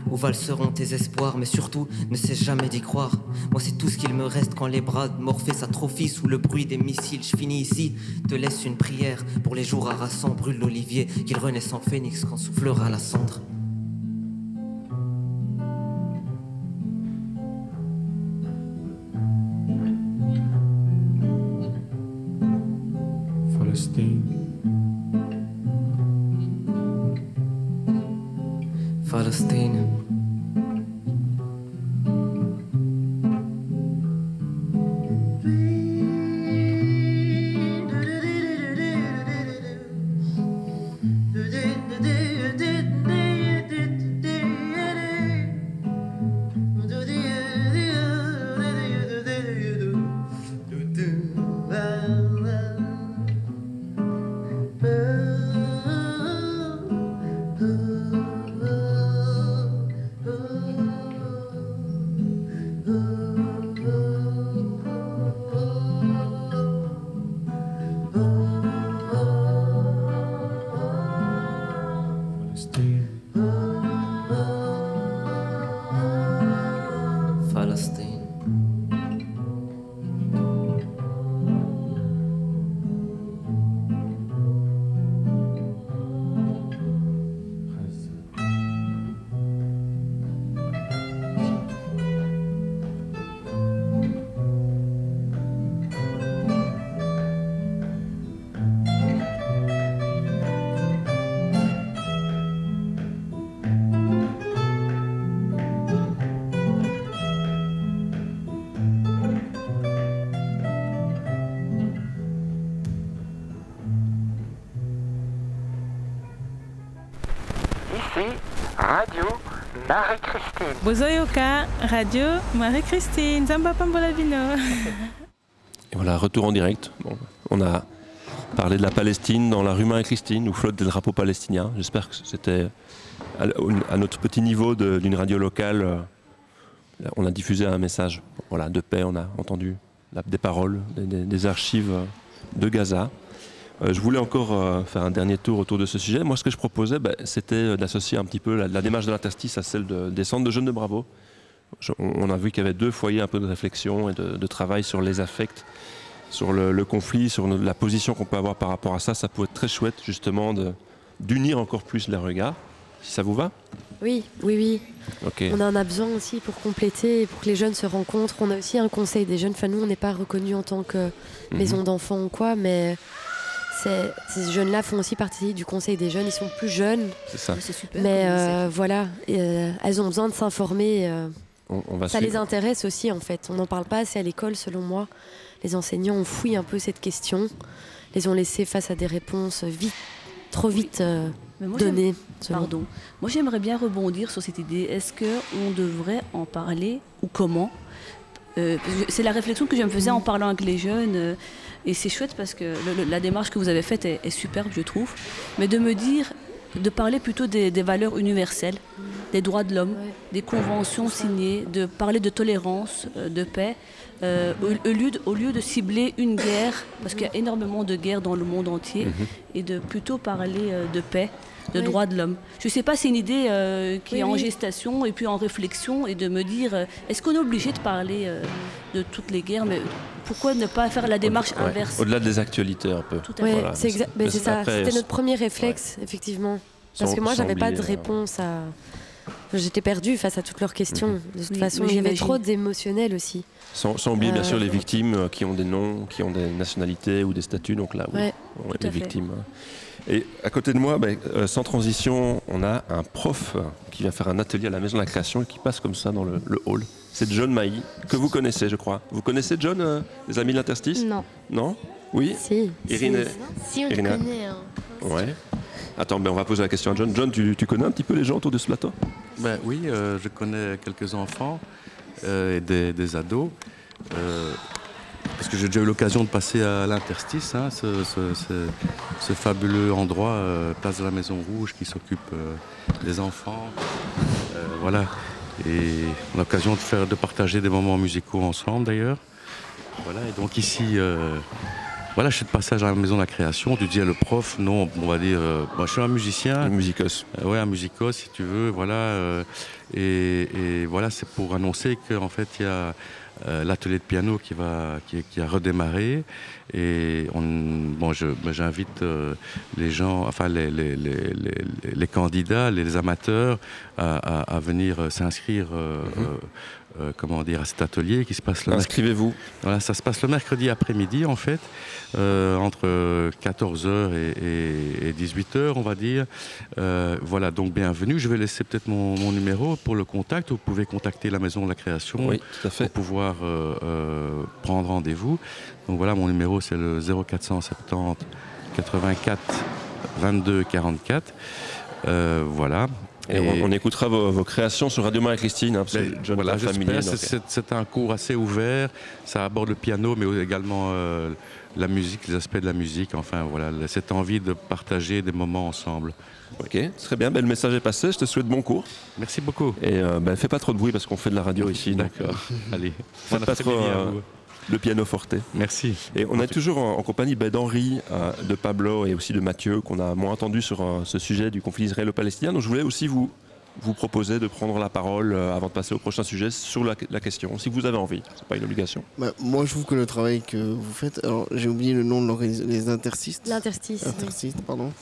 Où valseront tes espoirs, mais surtout ne cesse jamais d'y croire. Moi, c'est tout ce qu'il me reste quand les bras de Morphée s'atrophient sous le bruit des missiles. Je finis ici, te laisse une prière pour les jours harassants. Brûle l'olivier, qu'il renaisse en phénix quand soufflera la cendre. Palestine. Bozoyoka, Radio Marie-Christine, Zamba. Et voilà, retour en direct. On a parlé de la Palestine dans la rue Marie-Christine où flotte des drapeaux palestiniens. J'espère que c'était à, notre petit niveau d'une radio locale. euh, On a diffusé un message voilà, de paix, on a entendu des paroles, des, archives de Gaza. Euh, je voulais encore euh, faire un dernier tour autour de ce sujet. Moi, ce que je proposais, bah, c'était euh, d'associer un petit peu la, la démarche de l'interstice à celle de- des centres de jeunes de Bravo. Je- on, on a vu qu'il y avait deux foyers un peu de réflexion et de, de travail sur les affects, sur le, le conflit, sur la position qu'on peut avoir par rapport à ça. Ça pourrait être très chouette, justement, d'unir encore plus les regards. Si ça vous va? Oui, oui, oui. On en a besoin aussi pour compléter, pour que les jeunes se rencontrent. On a aussi un conseil des jeunes. Enfin, nous, on n'est pas reconnu en tant que maison Mhm. d'enfants ou quoi, mais c'est- ces jeunes-là font aussi partie du conseil des jeunes. Ils sont plus jeunes. C'est ça. C'est super Mais euh, voilà, euh, elles ont besoin de s'informer euh, On, on va ça suivre. les intéresse aussi en fait. On n'en parle pas assez à l'école selon moi. Les enseignants ont fouillé un peu cette question, les ont laissés face à des réponses vite, trop vite euh, moi, données. Pardon. Moi, j'aimerais bien rebondir sur cette idée. Est-ce qu'on devrait en parler ou comment? Euh, C'est la réflexion que je me faisais en parlant avec les jeunes. Et c'est chouette parce que le- le- la démarche que vous avez faite est, est superbe, je trouve. Mais de me dire, de parler plutôt des, des valeurs universelles, des droits de l'homme, des conventions signées, de parler de tolérance, euh, de paix, euh, au, au lieu de, au lieu de cibler une guerre, parce qu'il y a énormément de guerres dans le monde entier, Mhm. et de plutôt parler euh, de paix, de Oui. droits de l'homme. Je ne sais pas, c'est une idée euh, qui Oui, est en gestation et puis en réflexion, et de me dire, euh, est-ce qu'on est obligé de parler euh, de toutes les guerres, mais pourquoi ne pas faire la démarche Ouais. inverse? Au-delà des actualités un peu. Tout à Ouais, Voilà. c'est exa- Mais c'est ça. après, C'était notre premier réflexe, effectivement. Parce Sans- que moi, j'avais pas de oublier, réponse à. J'étais perdue face à toutes leurs questions. De toute Oui, façon, j'imagine. trop d'émotionnel aussi. Sans, sans oublier bien sûr les victimes qui ont des noms, qui ont des nationalités ou des statuts, donc là, oui, Ouais, on est à les fait. Et à côté de moi, ben, euh, sans transition, on a un prof qui vient faire un atelier à la Maison de la Création et qui passe comme ça dans le, le hall. C'est John Mailly, que vous connaissez, je crois. Vous connaissez John, euh, les amis de l'interstice? Non. Non? Oui? Si. Irine Si, on le Irina connaît. hein. Ouais. Attends, ben, on va poser la question à John. John, tu, tu connais un petit peu les gens autour de ce plateau? Ben oui, euh, je connais quelques enfants euh, et des, des ados. Parce que j'ai déjà eu l'occasion de passer à l'interstice, hein, ce, ce- ce- ce fabuleux endroit, euh, place de la Maison Rouge, qui s'occupe euh, des enfants. Euh, voilà. Et on a l'occasion de, faire, de partager des moments musicaux ensemble d'ailleurs. Voilà, et donc ici, voilà, je suis de passage à la maison de la création. Tu dis à le prof, non, on va dire, moi, je suis un musicien. Un musicos. oui, un musicos, si tu veux, voilà. et, et voilà, c'est pour annoncer qu'en fait, il y a euh, l'atelier de piano qui, va, qui, qui a redémarré. Et on, bon, ben, j'invite euh, les gens, enfin les, les, les, les, candidats, les amateurs à, à- à venir euh, s'inscrire. euh, euh, euh, comment dire, à cet atelier qui se passe le Inscrivez-vous. Voilà, ça se passe le mercredi après-midi en fait, euh, entre 14h et, et- et 18h on va dire. Euh, voilà, donc bienvenue. Je vais laisser peut-être mon, mon numéro pour le contact. Vous pouvez contacter la Maison de la Création Oui, tout à fait. pour pouvoir prendre rendez-vous. Donc voilà, mon numéro c'est le 0470 84 22 44. Euh, voilà. Et, on, on écoutera vos, vos créations sur Radio Marie-Christine, hein, voilà, C'est- un cours assez ouvert. Ça aborde le piano, mais également euh, la musique, les aspects de la musique. Enfin, voilà, cette envie de partager des moments ensemble. Ok, très bien. Ben, le message est passé. Je te souhaite bon cours. Merci beaucoup. Et euh, ben, fais pas trop de bruit parce qu'on fait de la radio ici. D'accord. euh, Allez. Faites Bon pas trop le piano forte. Merci. Et on est toujours en, en compagnie ben, d'Henri, euh, de Pablo et aussi de Mathieu, qu'on a moins entendu sur euh, ce sujet du conflit israélo-palestinien. Donc je voulais aussi vous, vous proposer de prendre la parole euh, avant de passer au prochain sujet sur la, la question, si vous avez envie. C'est pas une obligation. Bah, moi, je trouve que le travail que vous faites, alors j'ai oublié le nom de l'organisation, les interstices. L'interstice. oui. Pardon.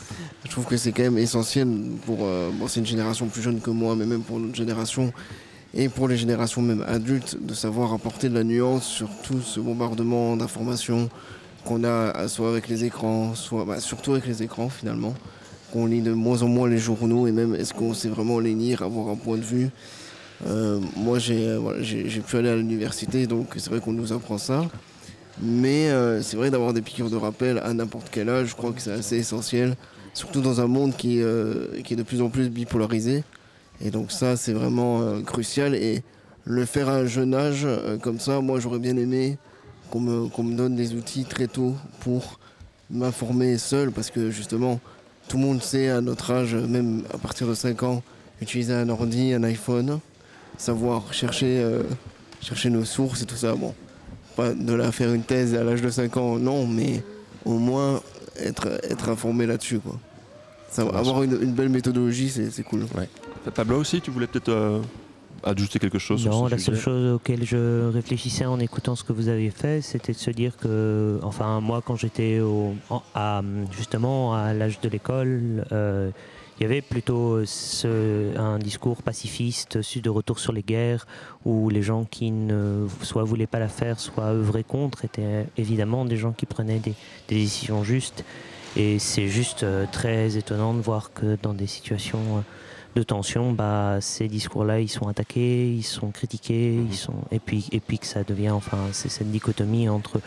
Je trouve que c'est quand même essentiel pour. euh, bon, c'est une génération plus jeune que moi, mais même pour notre génération et pour les générations même adultes, de savoir apporter de la nuance sur tout ce bombardement d'informations qu'on a, soit avec les écrans, soit bah, surtout avec les écrans finalement. Qu'on lit de moins en moins les journaux et même est-ce qu'on sait vraiment les lire, avoir un point de vue. Euh, moi, j'ai euh, voilà, pu aller à l'université, donc c'est vrai qu'on nous apprend ça. Mais euh, c'est vrai d'avoir des piqûres de rappel à n'importe quel âge, je crois que c'est assez essentiel, surtout dans un monde qui est de plus en plus bipolarisé. Et donc ça, c'est vraiment euh, crucial. Et le faire à un jeune âge, euh, comme ça, moi, j'aurais bien aimé qu'on me, me donne des outils très tôt pour m'informer seul, parce que justement, tout le monde sait à notre âge, même à partir de 5 ans, utiliser un ordi, un iPhone, savoir chercher, euh, chercher nos sources et tout ça. Bon, pas de la faire une thèse à l'âge de 5 ans, non, mais au moins être, être informé là-dessus. Quoi. Ça, avoir une, une belle méthodologie, c'est c'est cool. Pablo aussi, tu voulais peut-être euh, ajouter quelque chose Non, la sujet seule chose auquel je réfléchissais en écoutant ce que vous avez fait, c'était de se dire que, enfin, moi, quand j'étais à, justement à l'âge de l'école, euh, il y avait plutôt ce- un discours pacifiste, su de retour sur les guerres, où les gens qui ne soit voulaient pas la faire, soit œuvraient contre, étaient évidemment des gens qui prenaient des, des décisions justes. Et c'est juste euh, très étonnant de voir que dans des situations euh, de tension, bah, ces discours-là, ils sont attaqués, ils sont critiqués, ils sont et puis et puis que ça devient, enfin, c'est cette dichotomie entre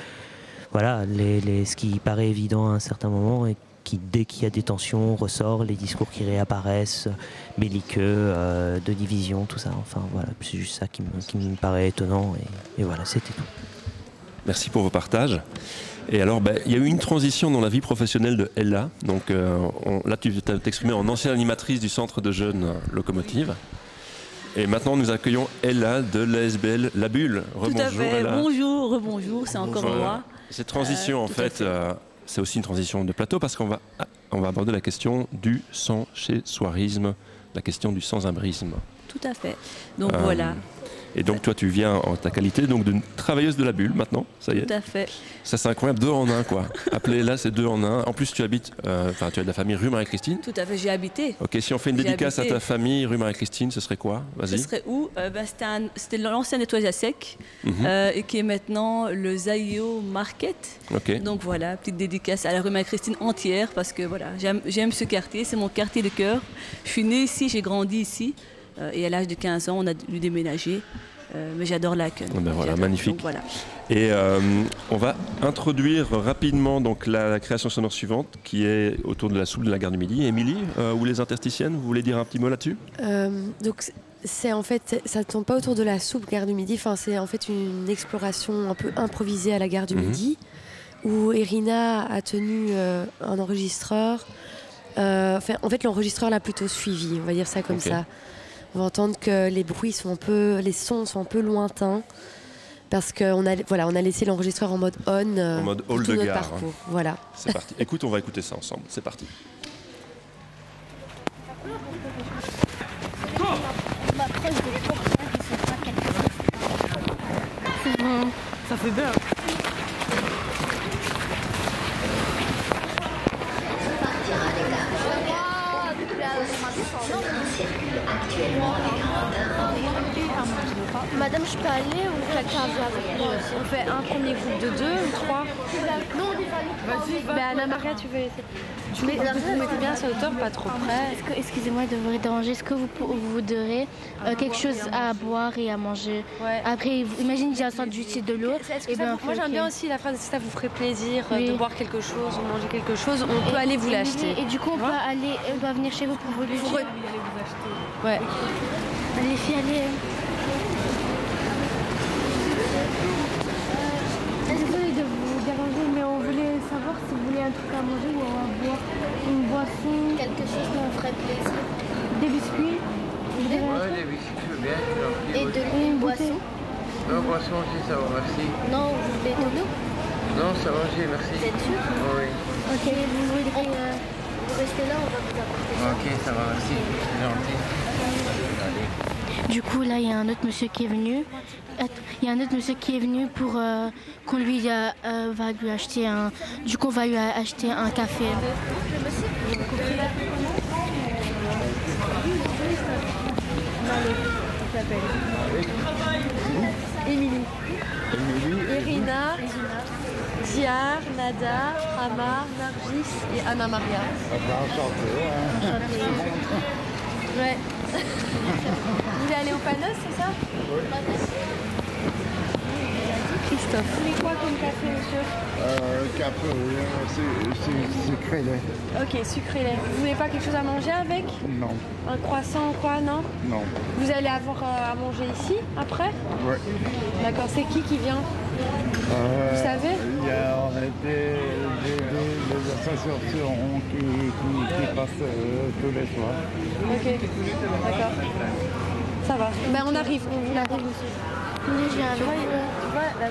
voilà les, les- ce qui paraît évident à un certain moment et qui dès qu'il y a des tensions ressort les discours qui réapparaissent belliqueux euh, de division tout ça. Enfin voilà c'est juste ça qui me, qui me paraît étonnant et, et voilà c'était tout. Merci pour vos partages. Et alors, ben, il y a eu une transition dans la vie professionnelle de Ella. Donc euh, on- là, tu t'exprimé en ancienne animatrice du centre de jeunes Locomotive. Et maintenant, nous accueillons Ella de l'ASBL La Bulle. Tout à fait. Ella. Bonjour, rebonjour, c'est encore moi. Cette transition, Euh, en fait, euh, c'est aussi une transition de plateau parce qu'on va, on va aborder la question du sans-chez-soirisme, la question du sans-imbrisme. Tout à fait. Donc voilà, Et donc, toi, tu viens en ta qualité donc d'une travailleuse de la bulle maintenant, ça y est tout à fait. Ça, c'est incroyable, deux en un, quoi. Appelez là, c'est deux en un. En plus, tu habites, euh, enfin, tu as de la famille rue Marie-Christine. Tout à fait, j'ai habité. Ok, si on fait une dédicace habité. à ta famille rue Marie-Christine, ce serait quoi? Ce Vas-y. serait où? Euh, ben, C'était l'ancien nettoyage à sec, Mhm. euh, et qui est maintenant le Zayo Market. Ok. Donc voilà, petite dédicace à la rue Marie-Christine entière, parce que voilà, j'aime j'aime ce quartier, c'est mon quartier de cœur. Je suis née ici, j'ai grandi ici, et à l'âge de 15 ans, on a dû déménager. Euh, mais j'adore la queue. Ben voilà, magnifique. voilà. Et euh, on va introduire rapidement donc la, la création sonore suivante, qui est autour de la soupe de la gare du Midi. Émilie, euh, ou les interstitiennes, vous voulez dire un petit mot là-dessus? Euh, donc c'est- en fait, ça ne tourne pas autour de la soupe gare du Midi. Enfin, c'est en fait une exploration un peu improvisée à la gare du Mhm. Midi, où Irina a tenu euh, un enregistreur. Euh, enfin, en fait, l'enregistreur l'a plutôt suivi. On va dire ça comme ça. On va entendre que les bruits sont un peu, les sons sont un peu lointains. Parce qu'on a, voilà, on a laissé l'enregistreur en mode on. euh, En mode hall tout de notre gare. hein. Voilà. C'est parti. Écoute, on va écouter ça ensemble. C'est parti. Ça fait bien. Madame, je peux aller ou quelqu'un vient avec moi aussi? On fait un premier groupe de deux ou trois Vas-y, Bah, Anna Maria, tu veux essayer Tu mets, vous mettez bien sur hauteur, pas trop près. Excusez-moi de vous déranger. Est-ce que vous, vous voudrez euh, quelque chose à boire et à manger Après, imagine j'ai un sandwich et de l'eau. Est-ce que Eh ben, vous- moi j'aime bien aussi la phrase si ça vous ferait plaisir euh, Oui. de boire quelque chose ou manger quelque chose, on peut aller vous et- l'acheter. Et du coup, on peut aller, on doit venir chez vous pour vous le Pour dire. eux. Ouais. Allez, les filles, allez. Désolée de vous déranger, mais on voulait savoir si vous voulez un truc à manger ou à boire. Une boisson. Quelque chose qui vous ferait plaisir. Des biscuits. Un truc des biscuits, je veux bien. Et de une boisson. Non, boisson aussi, ça va, merci. Non, vous voulez de l'eau Non, ça va, j'ai merci. Vous êtes sûr Oui. Ok, vous voudrez euh, vous rester là, on va vous apporter ça. Ok, ça va, merci. C'est gentil. Du coup, là, il y a un autre monsieur qui est venu. Il y a un autre monsieur qui est venu pour euh, qu'on lui euh, euh, va lui acheter un. Du coup, on va lui a- acheter un café. Émilie. Irina, Diar, Nada, Rama, Nargis et Anna Maria. Ouais. Vous voulez aller au Panos, c'est ça? Christophe. Vous voulez quoi comme café, monsieur Euh, café, oui, c'est- c'est sucré lait. Ok, sucré lait. Vous voulez pas quelque chose à manger avec Non, Un croissant ou quoi, non non. Vous allez avoir euh, à manger ici, après Ouais. D'accord, c'est qui qui vient Euh, Vous savez Il y a des, des, des- des associations qui, qui, qui passent euh, tous les soirs. Ok, d'accord. Ça va. Ben on arrive, on arrive aussi. Tu vois, il- tu vois, la-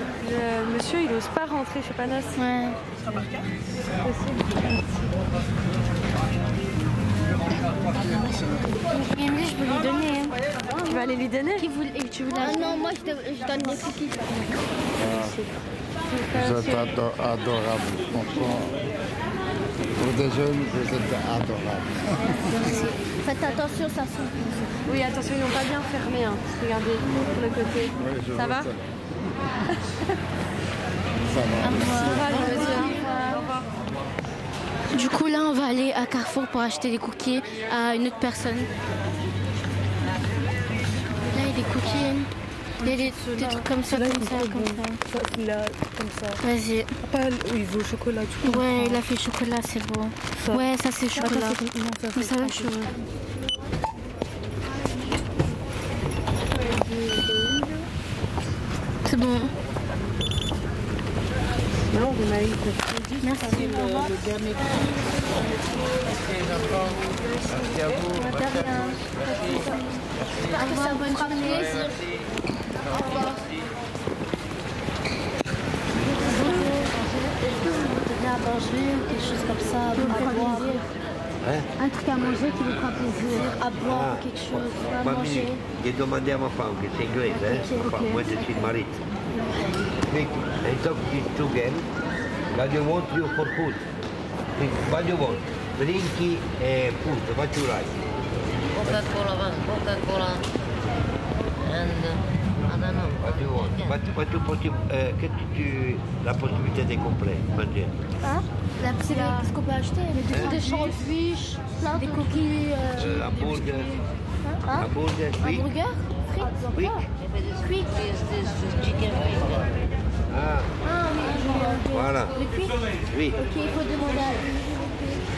le monsieur il ose pas rentrer chez Panos. Ouais. Je peux lui donner. hein. Tu vas aller lui donner Qui voulait- et tu voulais Ah non, moi je, te- je donne des cookies. Vous êtes ado- adorables, franchement. Pour des jeunes, vous êtes adorables. Faites attention, ça sent. Oui, attention, ils n'ont pas bien fermé. Hein. Regardez, sur le côté. ça va ça. Ça va. Au revoir, monsieur. Au revoir. Du coup, là, on va aller à Carrefour pour acheter des cookies à une autre personne. des cookies. Des, des, des trucs comme ça, comme ça, comme ça. Celui-là, comme ça. Vas-y. Pas, oui, il veut au chocolat. Tu comprends Ouais, il a fait chocolat, c'est bon. Ça. Ouais, ça c'est Ah, ça, chocolat. c'est- non, ça, Mais c'est ça va, pas je... C'est bon. Non, vous m'avez Merci. Merci à vous. Revoir, bonne quelque chose comme ça, à boire. Un truc à manger qui vous fera plaisir, à boire Ah, quelque chose, à Mamie, manger. j'ai demandé à ma femme, qui est anglaise, hein, Ok, ma femme, ok. moi je suis married. Speak, I talk to two girls, what you want you for food? What you want? Drinky and food, what you like? Coca-Cola, Coca-Cola. And uh, I don't know. What you want? What, what you possible, euh, qu'est-ce que tu, la possibilité de? Hein? La, c'est la- Qu'est-ce qu'on peut acheter Des, Hein des des coquilles. euh, Euh, hamburger, Hein? hamburger, oui. Hamburger Frites Oui. Frites chicken finger. Ah, Ah oui. Voilà. Oui. Ok, il faut demander à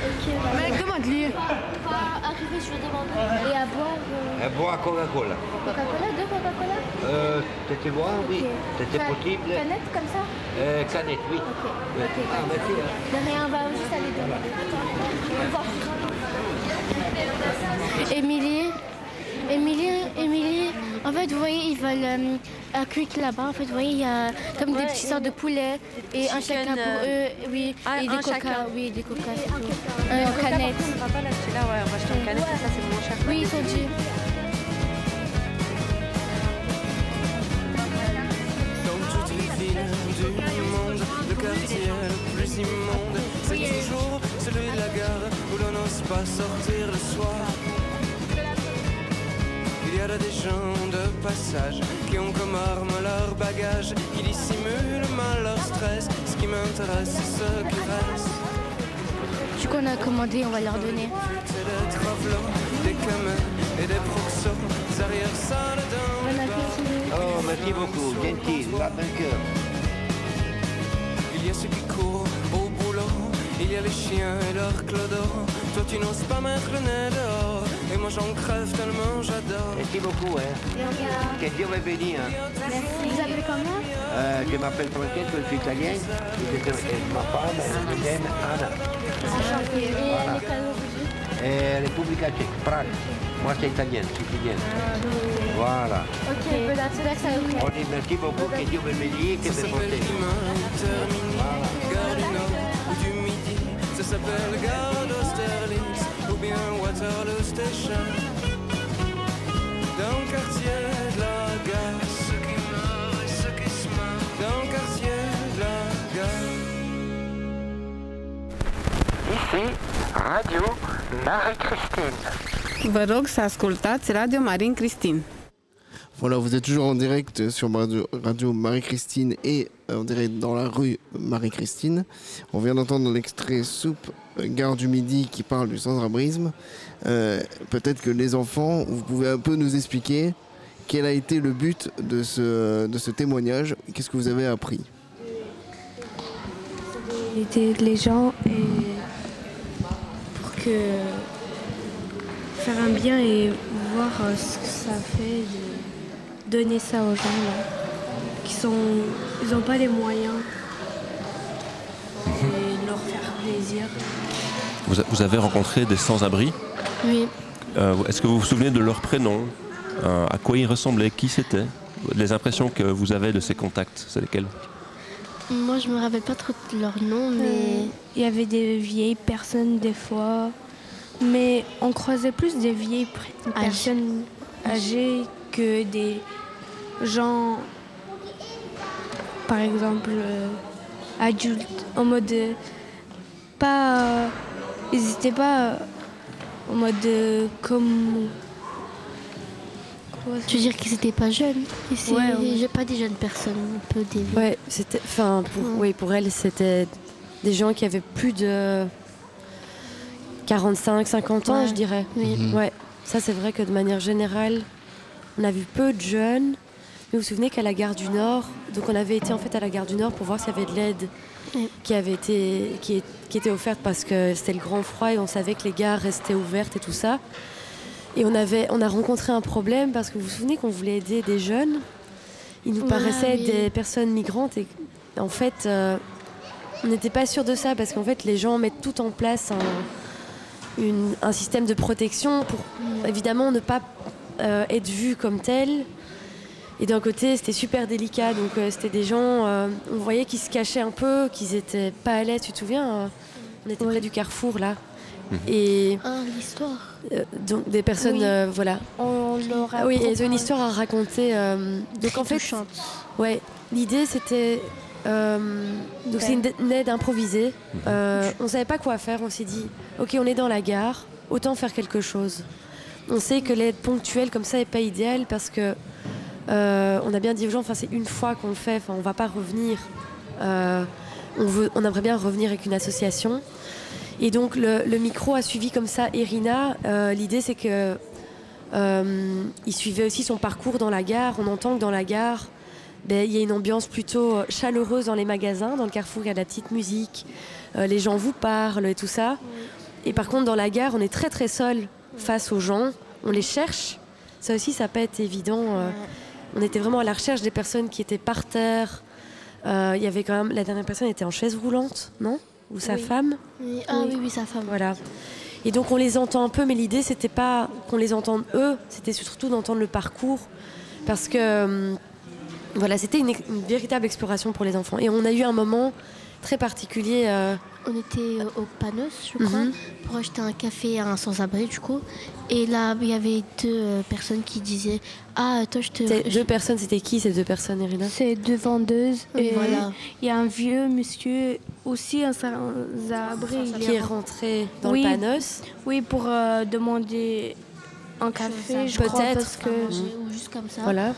Ok, voilà. Mais demande-lui. Pas arriver, je vais demander. Et à boire euh, euh, bois Coca-Cola. Coca-Cola, deux Coca-Cola Euh, c'était moi, oui. C'était Ca- possible. Canette comme ça Euh, canette, oui. Ok, Ah, merci. hein. De rien, on va juste aller demander. Au revoir. Émilie, Émilie, Émilie, en fait, vous voyez, ils veulent euh, un quick là-bas. En fait, vous voyez, il y a comme des petites sortes de poulets et un chacun pour euh, eux, oui, un- et un des coca, chacun. oui, des coca. Mais Un par canette. contre, on va pas l'acheter là, ouais, on va acheter en canette, ça c'est moins cher. Oui, ils sont dits. Dans toutes les villes du monde, le quartier le plus immonde, c'est toujours celui de la gare où l'on n'ose pas sortir le soir. Il y a des gens de passage qui ont comme arme leur bagage, qui dissimulent mal leur stress. Ce qui m'intéresse, c'est ce qui reste. Du coup, on a commandé, on va leur donner. Oh, merci beaucoup, gentil, va cœur. Il y a ceux qui courent au boulot, il y a les chiens et leurs clodos. Toi tu n'oses pas mettre le nez dehors, et moi j'en crève tellement j'adore. Merci beaucoup, hein. Que Dieu me bénisse. Hein. Vous appelez comment? Euh, je m'appelle Francesco, je suis italien. Et je- et ma femme, elle s'appelle Anna. Et Voilà. République tchèque, Prague. Moi, c'est italien, sicilien. Voilà. Ok, c'est là que ça On dit merci beaucoup, que Dieu me bénisse, que me protège. Termini, gare du Nord ou du Midi, ça s'appelle gare Waterloo Station. Dans le quartier de la gare, ceux qui meurent et ceux qui se meurent. Dans le quartier de la gare. Ici, Radio Marie-Christine. Vă rog să ascultați Radio Marin Cristin. Voilà, vous êtes toujours en direct sur Radio, Marie-Christine et en direct dans la rue Marie-Christine. On vient d'entendre l'extrait Soupe euh, Gare du Midi qui parle du sans-abrisme. Euh, Peut-être que les enfants, vous pouvez un peu nous expliquer quel a été le but de ce, de ce témoignage. Qu'est-ce que vous avez appris? Aider les gens et pour que faire un bien et voir euh, ce que ça fait donner ça aux gens là qui sont ils n'ont pas les moyens et leur faire plaisir. Vous, a- vous avez rencontré des sans-abri? Oui. Euh, Est-ce que vous vous souvenez de leur prénom? Euh, À quoi ils ressemblaient? Qui c'était? Les impressions que vous avez de ces contacts, c'est lesquelles? Moi, je me rappelle pas trop de leur nom, mais. Mais il y avait des vieilles personnes des fois, mais on croisait plus des vieilles personnes âgées que des gens, par exemple, euh, adultes, en mode euh, pas, euh, ils n'étaient pas euh, en mode euh, comme. Tu veux dire qu'ils étaient pas jeunes c'est- Ouais, ouais. J'ai pas des jeunes personnes, un peu des. Ouais, c'était. Enfin, pour, oui, pour elle, c'était des gens qui avaient plus de 45, 50 ans, Ouais. je dirais. Oui. Ouais. Ça, c'est vrai que de manière générale, on a vu peu de jeunes. Mais vous vous souvenez qu'à la gare du Nord, donc on avait été en fait à la gare du Nord pour voir s'il y avait de l'aide qui avait été qui, est- qui était offerte parce que c'était le grand froid et on savait que les gares restaient ouvertes et tout ça. Et on avait on a rencontré un problème parce que vous vous souvenez qu'on voulait aider des jeunes. Il nous Ah, paraissait oui. des personnes migrantes et en fait euh, on n'était pas sûr de ça parce qu'en fait les gens mettent tout en place un, une- un système de protection pour évidemment ne pas euh, être vus comme tels. Et d'un côté, c'était super délicat. Donc, euh, c'était des gens, euh, on voyait qu'ils se cachaient un peu, qu'ils étaient pas à l'aise. Tu te souviens euh, On était près du carrefour là. Et Ah, l'histoire. euh, donc des personnes, Oui. euh, voilà. On leur a Ah oui, elles ont une histoire à raconter. euh, donc en fait, ouais, l'idée c'était, euh, donc c'est une, une aide improvisée. Euh, on savait pas quoi faire. On s'est dit, ok, on est dans la gare, autant faire quelque chose. On sait que l'aide ponctuelle comme ça est pas idéale parce que euh, on a bien dit aux gens, enfin c'est une fois qu'on le fait, enfin on va pas revenir. Euh, on veut, on aimerait bien revenir avec une association. Et donc le, le micro a suivi comme ça Irina. Euh, L'idée c'est que il suivait aussi son parcours dans la gare. On entend que dans la gare, ben, il y a une ambiance plutôt chaleureuse dans les magasins. Dans le carrefour, il y a de la petite musique. Les gens vous parlent et tout ça. Et par contre, dans la gare, on est très très seul face aux gens. On les cherche. Ça aussi, ça pas été évident. On était vraiment à la recherche des personnes qui étaient par terre. Euh, Il y avait quand même la dernière personne était en chaise roulante, non? Ou sa Oui. femme? Oui. Ah oui, oui, sa femme. Voilà. Et donc on les entend un peu, mais l'idée c'était pas qu'on les entende eux, c'était surtout d'entendre le parcours, parce que hum, voilà, c'était une, une véritable exploration pour les enfants. Et on a eu un moment très particulier. euh, On était euh, au Panos, je crois, Mhm. pour acheter un café à un sans-abri, du coup. Et là, il y avait deux euh, personnes qui disaient Ah, toi, je te. Ces deux personnes, c'était qui ces deux personnes, Irina? C'est deux vendeuses. Oui, et voilà. Il y a un vieux monsieur, aussi un sans-abri. qui est rentré dans Oui. le Panos. Oui, pour euh, demander un café, je crois, Peut-être. parce que... manger ou juste comme ça. Voilà.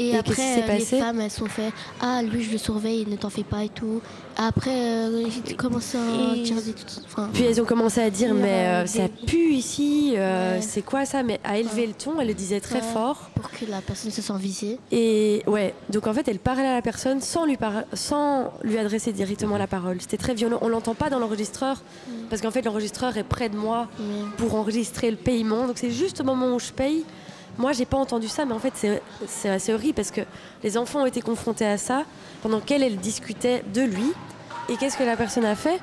Et, Et après, qu'est-ce qui s'est euh, les femmes, elles sont fait Ah, lui, je le surveille, ne t'en fais pas et tout. Après, euh, ils commencent à Et- des. Enfin, Puis elles ont commencé à dire mais euh, ça pue ici, euh, Ouais. c'est quoi ça? Mais à élever le ton, elle le disait très Ouais. fort. pour que la personne se sente visée. Et ouais, donc en fait, elle parlait à la personne sans lui, par- sans lui adresser directement la parole. C'était très violent. On l'entend pas dans l'enregistreur parce qu'en fait, l'enregistreur est près de moi pour enregistrer le paiement. Donc c'est juste au moment où je paye. Moi, j'ai pas entendu ça, mais en fait, c'est- c'est assez horrible parce que les enfants ont été confrontés à ça pendant qu'elle, elle discutait de lui. Et qu'est-ce que la personne a fait?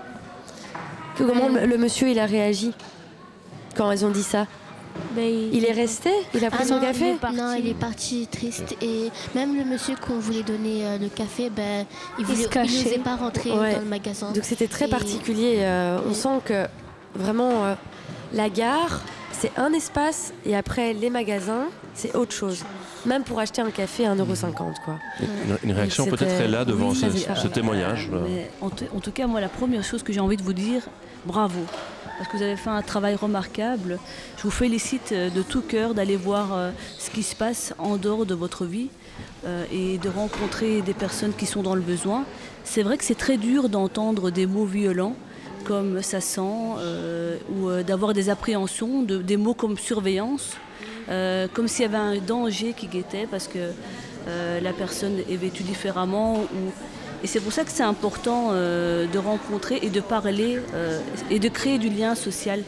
Que Comment le, le monsieur il a réagi quand elles ont dit ça? Il est resté? Il a pris Ah son non, café il. Non, il est parti triste. Et même le monsieur qu'on voulait donner euh, le café, ben, il Il se voulait, pas rentrer Ouais. dans le magasin. Donc c'était très Et- particulier. euh, on sent que vraiment euh, la gare, c'est un espace et après les magasins, c'est autre chose. Même pour acheter un café à 1,50€. Quoi. Une, une réaction peut-être est là devant Oui, ce, mais, ce euh, témoignage. euh. Mais en, tout cas, moi, la première chose que j'ai envie de vous dire, bravo. Parce que vous avez fait un travail remarquable. Je vous félicite euh, de tout cœur d'aller voir euh, ce qui se passe en dehors de votre vie et de rencontrer des personnes qui sont dans le besoin. C'est vrai que c'est très dur d'entendre des mots violents comme ça sent euh, ou euh, d'avoir des appréhensions, de- des mots comme surveillance, euh, comme s'il y avait un danger qui guettait parce que la personne est vêtue différemment. Et c'est pour ça que c'est important de rencontrer et de parler et de créer du lien social.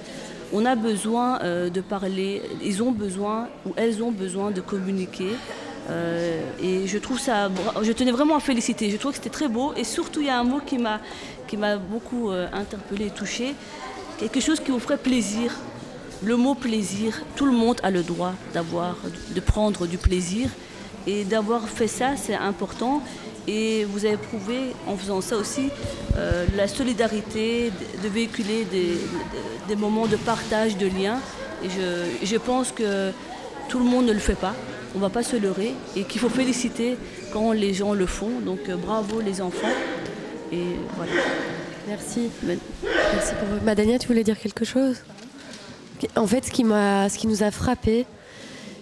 On a besoin de parler, ils ont besoin ou elles ont besoin de communiquer. Euh, et je trouve ça, je tenais vraiment à féliciter. Je trouve que c'était très beau. Et surtout, il y a un mot qui m'a, qui m'a beaucoup euh, interpellée et touchée. Quelque chose qui vous ferait plaisir. Le mot plaisir. Tout le monde a le droit d'avoir, de prendre du plaisir. Et d'avoir fait ça, c'est important. Et vous avez prouvé en faisant ça aussi euh, la solidarité, de, véhiculer des, des moments de partage, de liens. Et je, je pense que tout le monde ne le fait pas. On ne va pas se leurrer et qu'il faut féliciter quand les gens le font. Donc euh, bravo les enfants. Et voilà. Merci. Merci pour Madania, tu voulais dire quelque chose? En fait, ce qui, ce qui nous a frappé,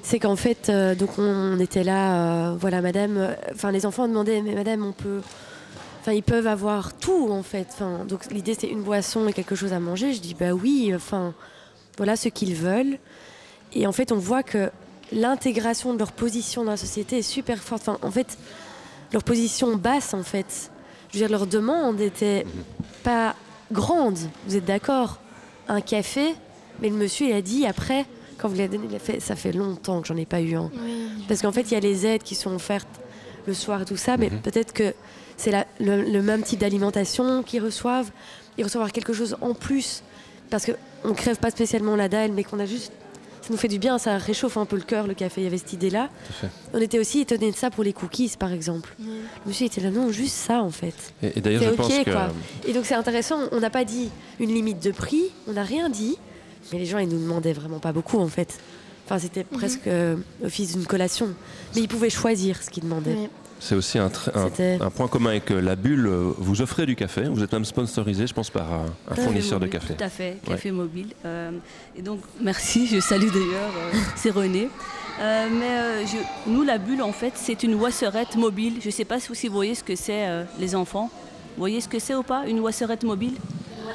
c'est qu'en fait, euh, donc on était là, euh, voilà, madame, enfin les enfants ont demandé, mais madame, on peut. Enfin, ils peuvent avoir tout en fait. Donc l'idée c'était une boisson et quelque chose à manger. Je dis bah oui. Enfin, voilà ce qu'ils veulent. Et en fait, on voit que l'intégration de leur position dans la société est super forte. Enfin, en fait, leur position basse, en fait. Je veux dire, leur demande était pas grande. Vous êtes d'accord? Un café, mais le monsieur, il a dit après, quand vous l'avez donné, il a fait, ça fait longtemps que j'en ai pas eu un. Parce qu'en fait, il y a les aides qui sont offertes le soir et tout ça, mais peut-être que c'est le, le même type d'alimentation qu'ils reçoivent. Ils reçoivent quelque chose en plus. Parce qu'on ne crève pas spécialement la dalle, mais qu'on a juste. Ça nous fait du bien, ça réchauffe un peu le cœur, le café. Il y avait cette idée-là. On était aussi étonnés de ça pour les cookies, par exemple. Le monsieur était là, non, juste ça, en fait. Et, et d'ailleurs, C'est je ok, pense que. quoi. Et donc c'est intéressant, on n'a pas dit une limite de prix, on n'a rien dit, mais les gens ils nous demandaient vraiment pas beaucoup en fait. Enfin c'était presque euh, office d'une collation, mais ils pouvaient choisir ce qu'ils demandaient. C'est aussi un, point commun avec la bulle. euh, Vous offrez du café. Vous êtes même sponsorisé, je pense, par un, fournisseur de café. Tout à fait, Ouais. café mobile. Euh, et donc, merci, je salue d'ailleurs, euh, c'est René. Euh, mais euh, je- nous, la bulle, en fait, c'est une wasserette mobile. Je ne sais pas si vous, voyez ce que c'est, euh, les enfants. Vous voyez ce que c'est ou pas, une wasserette mobile?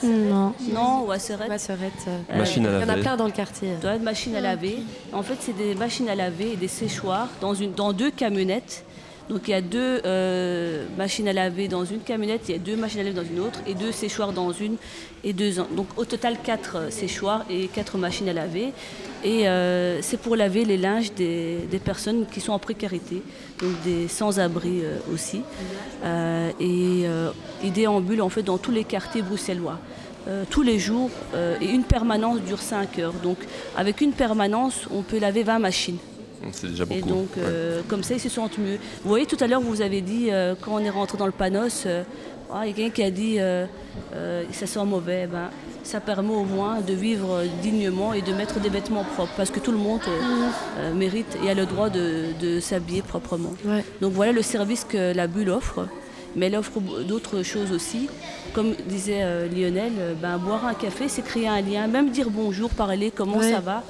Non. Non, wasserette. Wasserette. Euh, Machine à Il y en a laver. plein dans le quartier. Machine à laver. En fait, c'est des machines à laver et des séchoirs dans, une, dans deux camionnettes. Donc il y a deux euh, machines à laver dans une camionnette, il y a deux machines à laver dans une autre et deux séchoirs dans une et deux. Donc au total quatre euh, séchoirs et quatre machines à laver. Et euh, c'est pour laver les linges des, personnes qui sont en précarité, donc des sans-abri aussi. Et ils déambulent en fait dans tous les quartiers bruxellois. tous les jours et une permanence dure 5 heures. Donc avec une permanence, on peut laver 20 machines. C'est déjà beaucoup. Et donc, euh, comme ça, ils se sentent mieux. Vous voyez, tout à l'heure, vous avez dit, euh, quand on est rentré dans le panos, euh, ah, il y a quelqu'un qui a dit euh, euh, ça sent mauvais. Ben, ça permet au moins de vivre dignement et de mettre des vêtements propres. Parce que tout le monde euh, euh, mérite et a le droit de, de s'habiller proprement. Donc voilà le service que la bulle offre. Mais elle offre d'autres choses aussi. Comme disait euh, Lionel, ben, boire un café, c'est créer un lien. Même dire bonjour, parler, comment Ouais. ça va.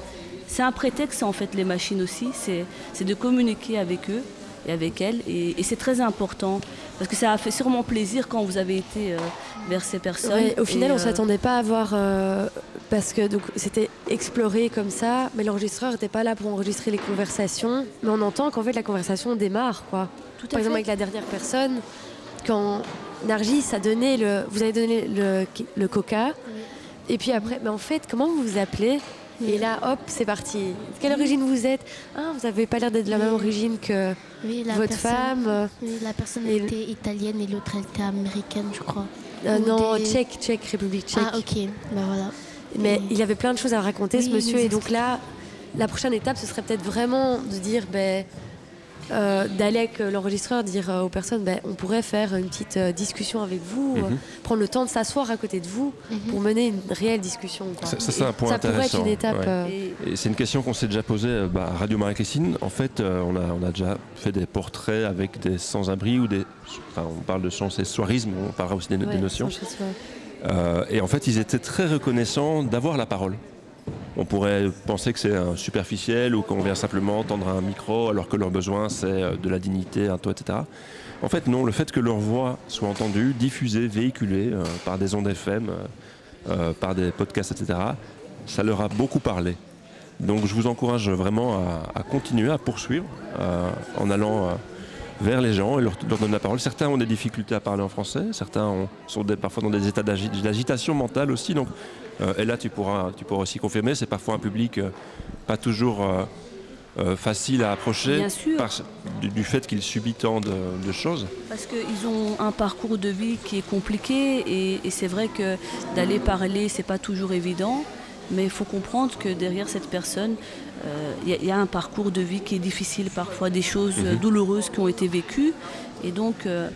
C'est un prétexte en fait les machines aussi, c'est de communiquer avec eux et avec elles et, et c'est très important parce que ça a fait sûrement plaisir quand vous avez été euh, vers ces personnes. Ouais, au final, on euh, s'attendait pas à voir euh, parce que donc c'était exploré comme ça, mais l'enregistreur n'était pas là pour enregistrer les conversations. Mais on entend qu'en fait la conversation démarre, quoi. Tout Par exemple fait. avec la dernière personne, quand Nargis a donné le, vous avez donné le, le coca, et puis après, mais en fait, comment vous vous appelez? Et là, hop, c'est parti. De quelle origine vous êtes Ah, vous avez pas l'air d'être de la même origine que Oui, votre personne- femme. oui, la personne Et- était italienne et l'autre elle était américaine, je crois. Euh, non, des- tchèque, tchèque, République tchèque. Ah, ok, bah voilà. Mais Et- il avait plein de choses à raconter, Oui, ce monsieur. Et donc là, la prochaine étape, ce serait peut-être vraiment de dire, ben, euh, d'aller avec l'enregistreur, dire euh, aux personnes, ben, on pourrait faire une petite euh, discussion avec vous, euh, Mhm. prendre le temps de s'asseoir à côté de vous pour mener une réelle discussion. quoi. Ça, ça, c'est un point Ça pourrait être une étape. ouais. euh, Et c'est une question qu'on s'est déjà posée euh, bah, à Radio Marie-Christine. En fait, euh, on, a, on a déjà fait des portraits avec des sans-abri ou des. Enfin, on parle de sans-soirisme, on parlera aussi des, notions. Euh, et en fait, ils étaient très reconnaissants d'avoir la parole. On pourrait penser que c'est superficiel ou qu'on vient simplement tendre un micro alors que leur besoin c'est euh, de la dignité, un toit, etc. En fait, non, le fait que leur voix soit entendue, diffusée, véhiculée euh, par des ondes FM, euh, par des podcasts, etc., ça leur a beaucoup parlé. Donc je vous encourage vraiment à, continuer, à poursuivre en allant vers les gens et leur, leur donner la parole. Certains ont des difficultés à parler en français, certains ont- sont parfois dans des états d'agi- d'agitation mentale aussi. Donc, et là, tu pourras, tu pourras aussi confirmer, c'est parfois un public euh, pas toujours euh, euh, facile à approcher par- du, du fait qu'il subit tant de, de choses. Parce qu'ils ont un parcours de vie qui est compliqué et, et c'est vrai que d'aller parler, c'est pas toujours évident. Mais il faut comprendre que derrière cette personne, euh, il y, a- il y a un parcours de vie qui est difficile parfois, des choses euh, Mhm. douloureuses qui ont été vécues. Et donc, euh,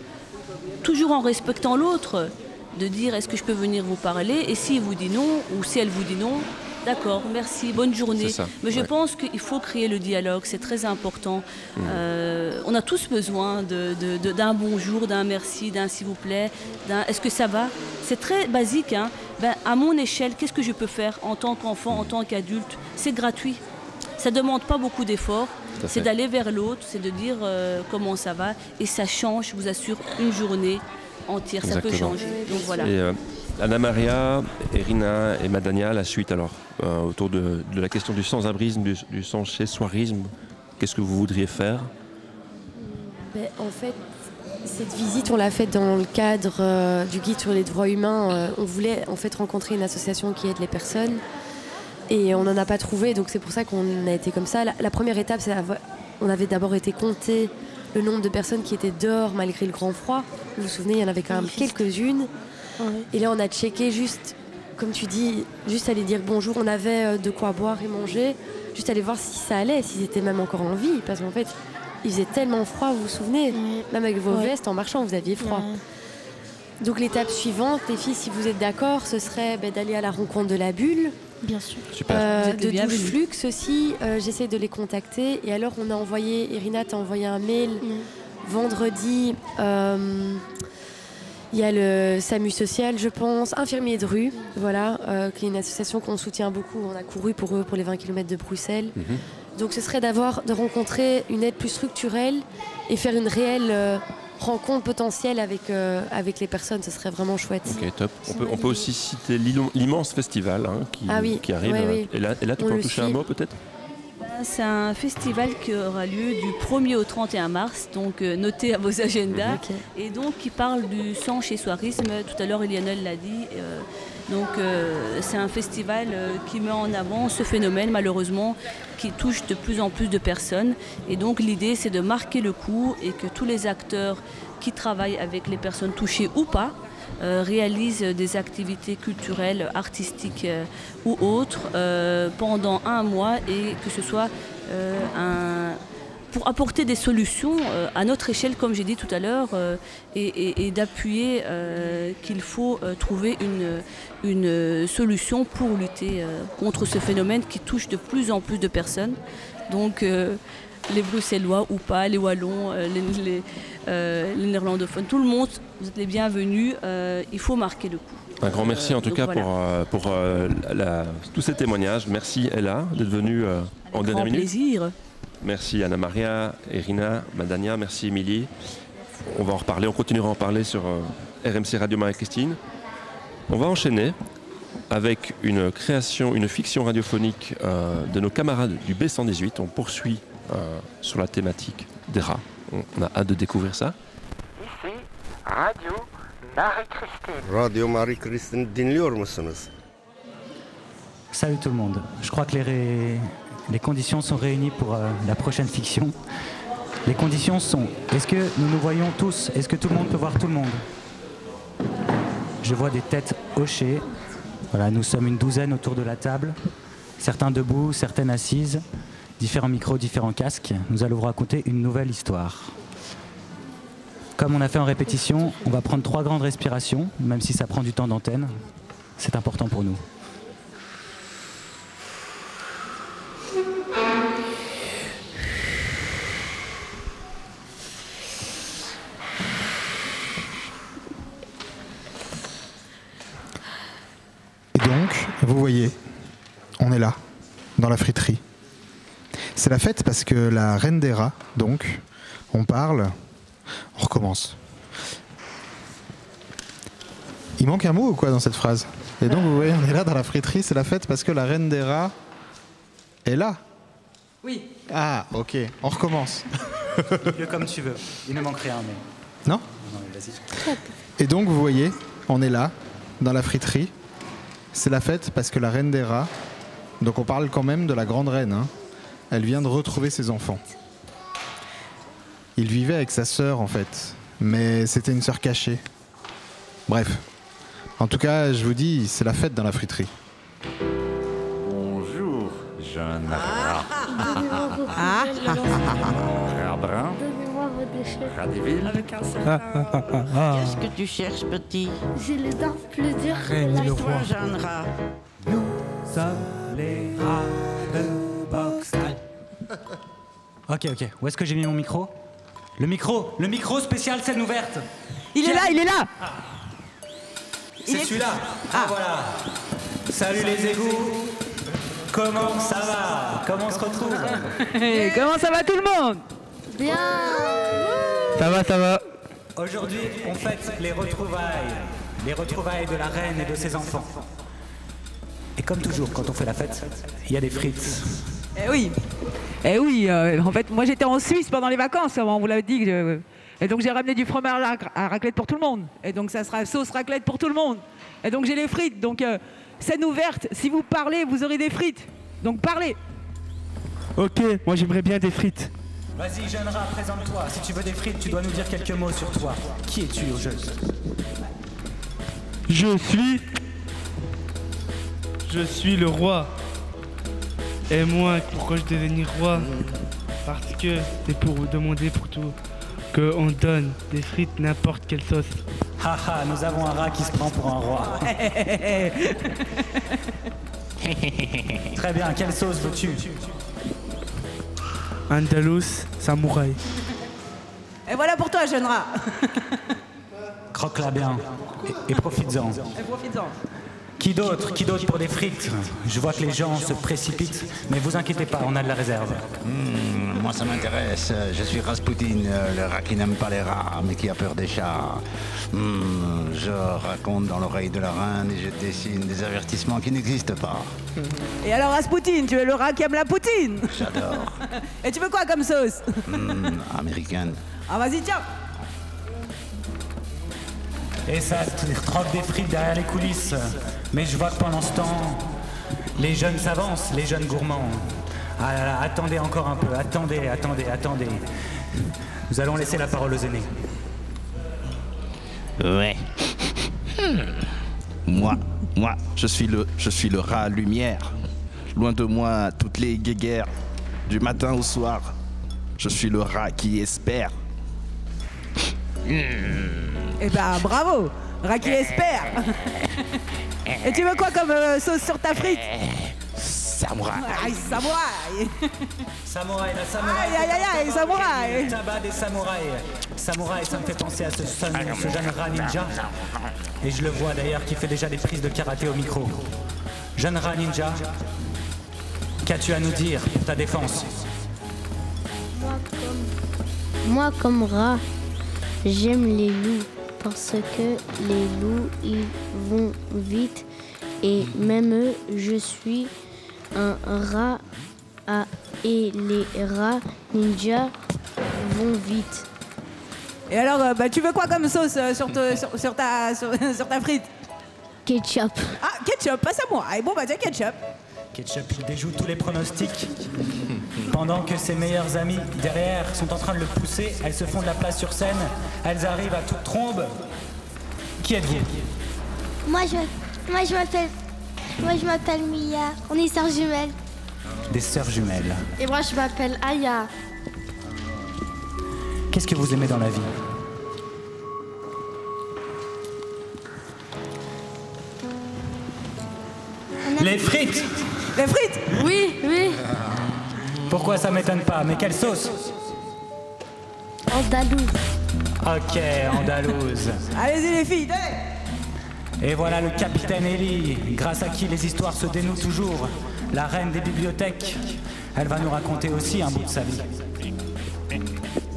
toujours en respectant l'autre, de dire est-ce que je peux venir vous parler Et s'il vous dit non, ou si elle vous dit non, d'accord, merci, bonne journée. Ça, Mais je ouais. pense qu'il faut créer le dialogue, c'est très important. Euh, on a tous besoin d'un bonjour, d'un merci, d'un s'il vous plaît, d'un est-ce que ça va C'est très basique. hein. Ben, à mon échelle, qu'est-ce que je peux faire en tant qu'enfant, en tant qu'adulte? C'est gratuit. Ça ne demande pas beaucoup d'efforts. C'est d'aller vers l'autre, c'est de dire euh, comment ça va. Et ça change, je vous assure, une journée entière. Ça peut changer. Donc voilà. Et euh, Anna Maria, Erina et Madania, la suite alors, euh, autour de, de la question du sans-abrisme, du, du sans-chez-soirisme, qu'est-ce que vous voudriez faire? Ben, en fait, cette visite, on l'a faite dans le cadre euh, du guide sur les droits humains. Euh, on voulait en fait rencontrer une association qui aide les personnes et on n'en a pas trouvé, donc c'est pour ça qu'on a été comme ça. La, la première étape, c'est on avait d'abord été compter le nombre de personnes qui étaient dehors malgré le grand froid. Vous vous souvenez, il y en avait quand même quelques-unes. Et là, on a checké juste, comme tu dis, juste aller dire bonjour. On avait euh, de quoi boire et manger, juste aller voir si ça allait, s'ils étaient même encore en vie, parce qu'en fait, il faisait tellement froid, vous vous souvenez Même avec vos Ouais. vestes, en marchant, vous aviez froid. Donc l'étape suivante, les filles, si vous êtes d'accord, ce serait ben, d'aller à la rencontre de la bulle. Bien sûr. Super. Euh, de. Douche Flux aussi, euh, j'essaie de les contacter. Et alors, on a envoyé, Irina t'a envoyé un mail vendredi. euh, il y a le SAMU social, je pense, Infirmiers de rue, voilà, euh, qui est une association qu'on soutient beaucoup. On a couru pour eux pour les 20 km de Bruxelles. Donc, ce serait d'avoir, de rencontrer une aide plus structurelle et faire une réelle euh, rencontre potentielle avec, euh, avec les personnes. Ce serait vraiment chouette. Ok, top. On peut, on peut aussi citer l'im- l'immense festival hein, qui, Ah oui, qui arrive. ouais, oui. Et, là, et là, tu On peux en toucher un mot peut-être? Ben, C'est un festival qui aura lieu du 1er au 31 mars, donc euh, notez à vos agendas. Et donc qui parle du sang chez soirisme. Tout à l'heure, Lionel l'a dit. euh, donc euh, c'est un festival euh, qui met en avant ce phénomène, malheureusement, qui touche de plus en plus de personnes. Et donc l'idée, c'est de marquer le coup et que tous les acteurs qui travaillent avec les personnes touchées ou pas euh, réalisent des activités culturelles, artistiques euh, ou autres euh, pendant un mois et que ce soit un, pour apporter des solutions euh, à notre échelle, comme j'ai dit tout à l'heure, euh, et, et- et d'appuyer euh, qu'il faut trouver une, une solution pour lutter euh, contre ce phénomène qui touche de plus en plus de personnes. Donc euh, les Bruxellois ou pas, les Wallons, euh, les, les, euh, les Néerlandophones, tout le monde, vous êtes les bienvenus. euh, il faut marquer le coup. Un grand merci en tout cas voilà. pour, euh, pour euh, la- tous ces témoignages. Merci Ella d'être venue euh, en dernière minute. plaisir. Merci Anna Maria, Irina, Madania, merci Émilie. On va en reparler, on continuera à en parler sur euh, RMC Radio Marie-Christine. On va enchaîner avec une création, une fiction radiophonique euh, de nos camarades du B118. On poursuit euh, sur la thématique des rats. On, a hâte de découvrir ça. Ici, Radio Marie-Christine. Radio Marie-Christine dinliyor musunuz? Salut tout le monde. Je crois que les, ré- les conditions sont réunies pour euh, la prochaine fiction. Les conditions sont est-ce que nous nous voyons tous? Est-ce que tout le monde peut voir tout le monde? Je vois des têtes hochées. Nous sommes une douzaine autour de la table. Certains debout, certaines assises. Différents micros, différents casques. Nous allons vous raconter une nouvelle histoire. Comme on a fait en répétition, on va prendre trois grandes respirations, même si ça prend du temps d'antenne. C'est important pour nous. Voyez, on est là, dans la friterie. C'est la fête parce que la reine des rats, donc, on parle, on recommence. Il manque un mot ou quoi dans cette phrase? Et donc, vous voyez, on est là dans la friterie, c'est la fête parce que la reine des rats est là. Oui. Ah, ok, on recommence. Le comme tu veux. Il ne manque rien, mais. Non? Non, mais vas-y. Et donc, vous voyez, on est là, dans la friterie. C'est la fête parce que la reine des rats, donc on parle quand même de la grande reine, hein, elle vient de retrouver ses enfants. Il vivait avec sa sœur en fait, mais c'était une sœur cachée. Bref. En tout cas, je vous dis, c'est la fête dans la friterie. Bonjour, jeune. Ah. Avec un seul. Qu'est-ce que tu cherches, petit J'ai les dents plus dures que la roi, jeune rat. Nous sommes les rats de boxe. Ok, ok. Où est-ce que j'ai mis mon micro? Le micro Le micro spécial scène ouverte. Il est là, il est là. C'est celui-là. Ah voilà. Salut les égouts. Comment ça va? Comment on se retrouve? Comment ça va tout le monde? Bien Ça va, ça va. Aujourd'hui, on fête les retrouvailles, les retrouvailles de la reine et de ses enfants. Et comme toujours, quand on fait la fête, il y a des frites. Eh oui. Eh oui, euh, en fait, moi j'étais en Suisse pendant les vacances, on vous l'a dit. que- Et donc j'ai ramené du fromage à, la- à raclette pour tout le monde. Et donc ça sera sauce raclette pour tout le monde. Et donc j'ai les frites. Donc euh, scène ouverte, si vous parlez, vous aurez des frites. Donc parlez. Ok, moi j'aimerais bien des frites. Vas-y, jeune rat, présente-toi. Si tu veux des frites, tu dois nous dire quelques mots sur toi. Qui es-tu au jeu Je suis. Je suis le roi. Et moi, pourquoi je devenir roi Parce que c'est pour vous demander pour tout qu'on donne des frites n'importe quelle sauce. Haha, nous avons un rat qui se prend pour un roi. Très bien, quelle sauce veux-tu Andalous samouraï. Et voilà pour toi, jeune rat. Croque-la bien et, et profites-en. Et profites-en. Qui d'autre Qui d'autre pour des frites? Je vois que les gens se précipitent, mais vous inquiétez pas, on a de la réserve. Hmm, moi, ça m'intéresse. Je suis Rasputin, euh, le rat qui n'aime pas les rats, mais qui a peur des chats. Hmm, je raconte dans l'oreille de la reine et je dessine des avertissements qui n'existent pas. Et alors Rasputin, tu es le rat qui aime la poutine. J'adore. Et tu veux quoi comme sauce? Hmm, américaine. Ah vas-y, tiens. Et ça te croque des frites derrière les coulisses. Mais je vois que pendant ce temps, les jeunes s'avancent, les jeunes gourmands. Ah là là, attendez encore un peu, attendez, attendez, attendez. Nous allons laisser la parole aux aînés. Ouais. Hmm. Moi, moi, je suis le, je suis le rat lumière. Loin de moi toutes les guéguerres du matin au soir. Je suis le rat qui espère. Eh ben bravo, rat qui espère. Et tu veux quoi comme euh, sauce sur ta frite? Samouraï. Aïe, samouraï Samouraï, la samouraï. Aïe, aïe, aïe, aïe, samouraï. Le tabac des samouraïs. Samouraï, ça me fait penser à ce, son- ce jeune rat ninja. Et je le vois d'ailleurs qui fait déjà des prises de karaté au micro. Jeune rat ninja, qu'as-tu à nous dire pour ta défense? Moi, comme rat, j'aime les loups parce que les loups, ils vont vite et même eux, je suis un rat ah, et les rats ninja vont vite. Et alors, euh, bah, tu veux quoi comme sauce euh, sur, te- sur, sur ta, sur, sur ta frite? Ketchup. Ah, ketchup, pas samouraï. Bon, bah tiens, ketchup. Ketchup, il déjoue tous les pronostics. Pendant que ses meilleures amies derrière sont en train de le pousser, elles se font de la place sur scène, elles arrivent à toute trombe. Qui êtes-vous? Moi, je, moi, je m'appelle, moi, je m'appelle Mia. On est sœurs jumelles. Des sœurs jumelles. Et moi, je m'appelle Aya. Qu'est-ce que vous aimez dans la vie? Les frites Les frites Oui, oui. Pourquoi ça m'étonne pas Mais quelle sauce Andalouse. Ok, andalouse. Allez-y les filles, donnez Et voilà le capitaine Ellie, grâce à qui les histoires se dénouent toujours. La reine des bibliothèques. Elle va nous raconter aussi un bout de sa vie.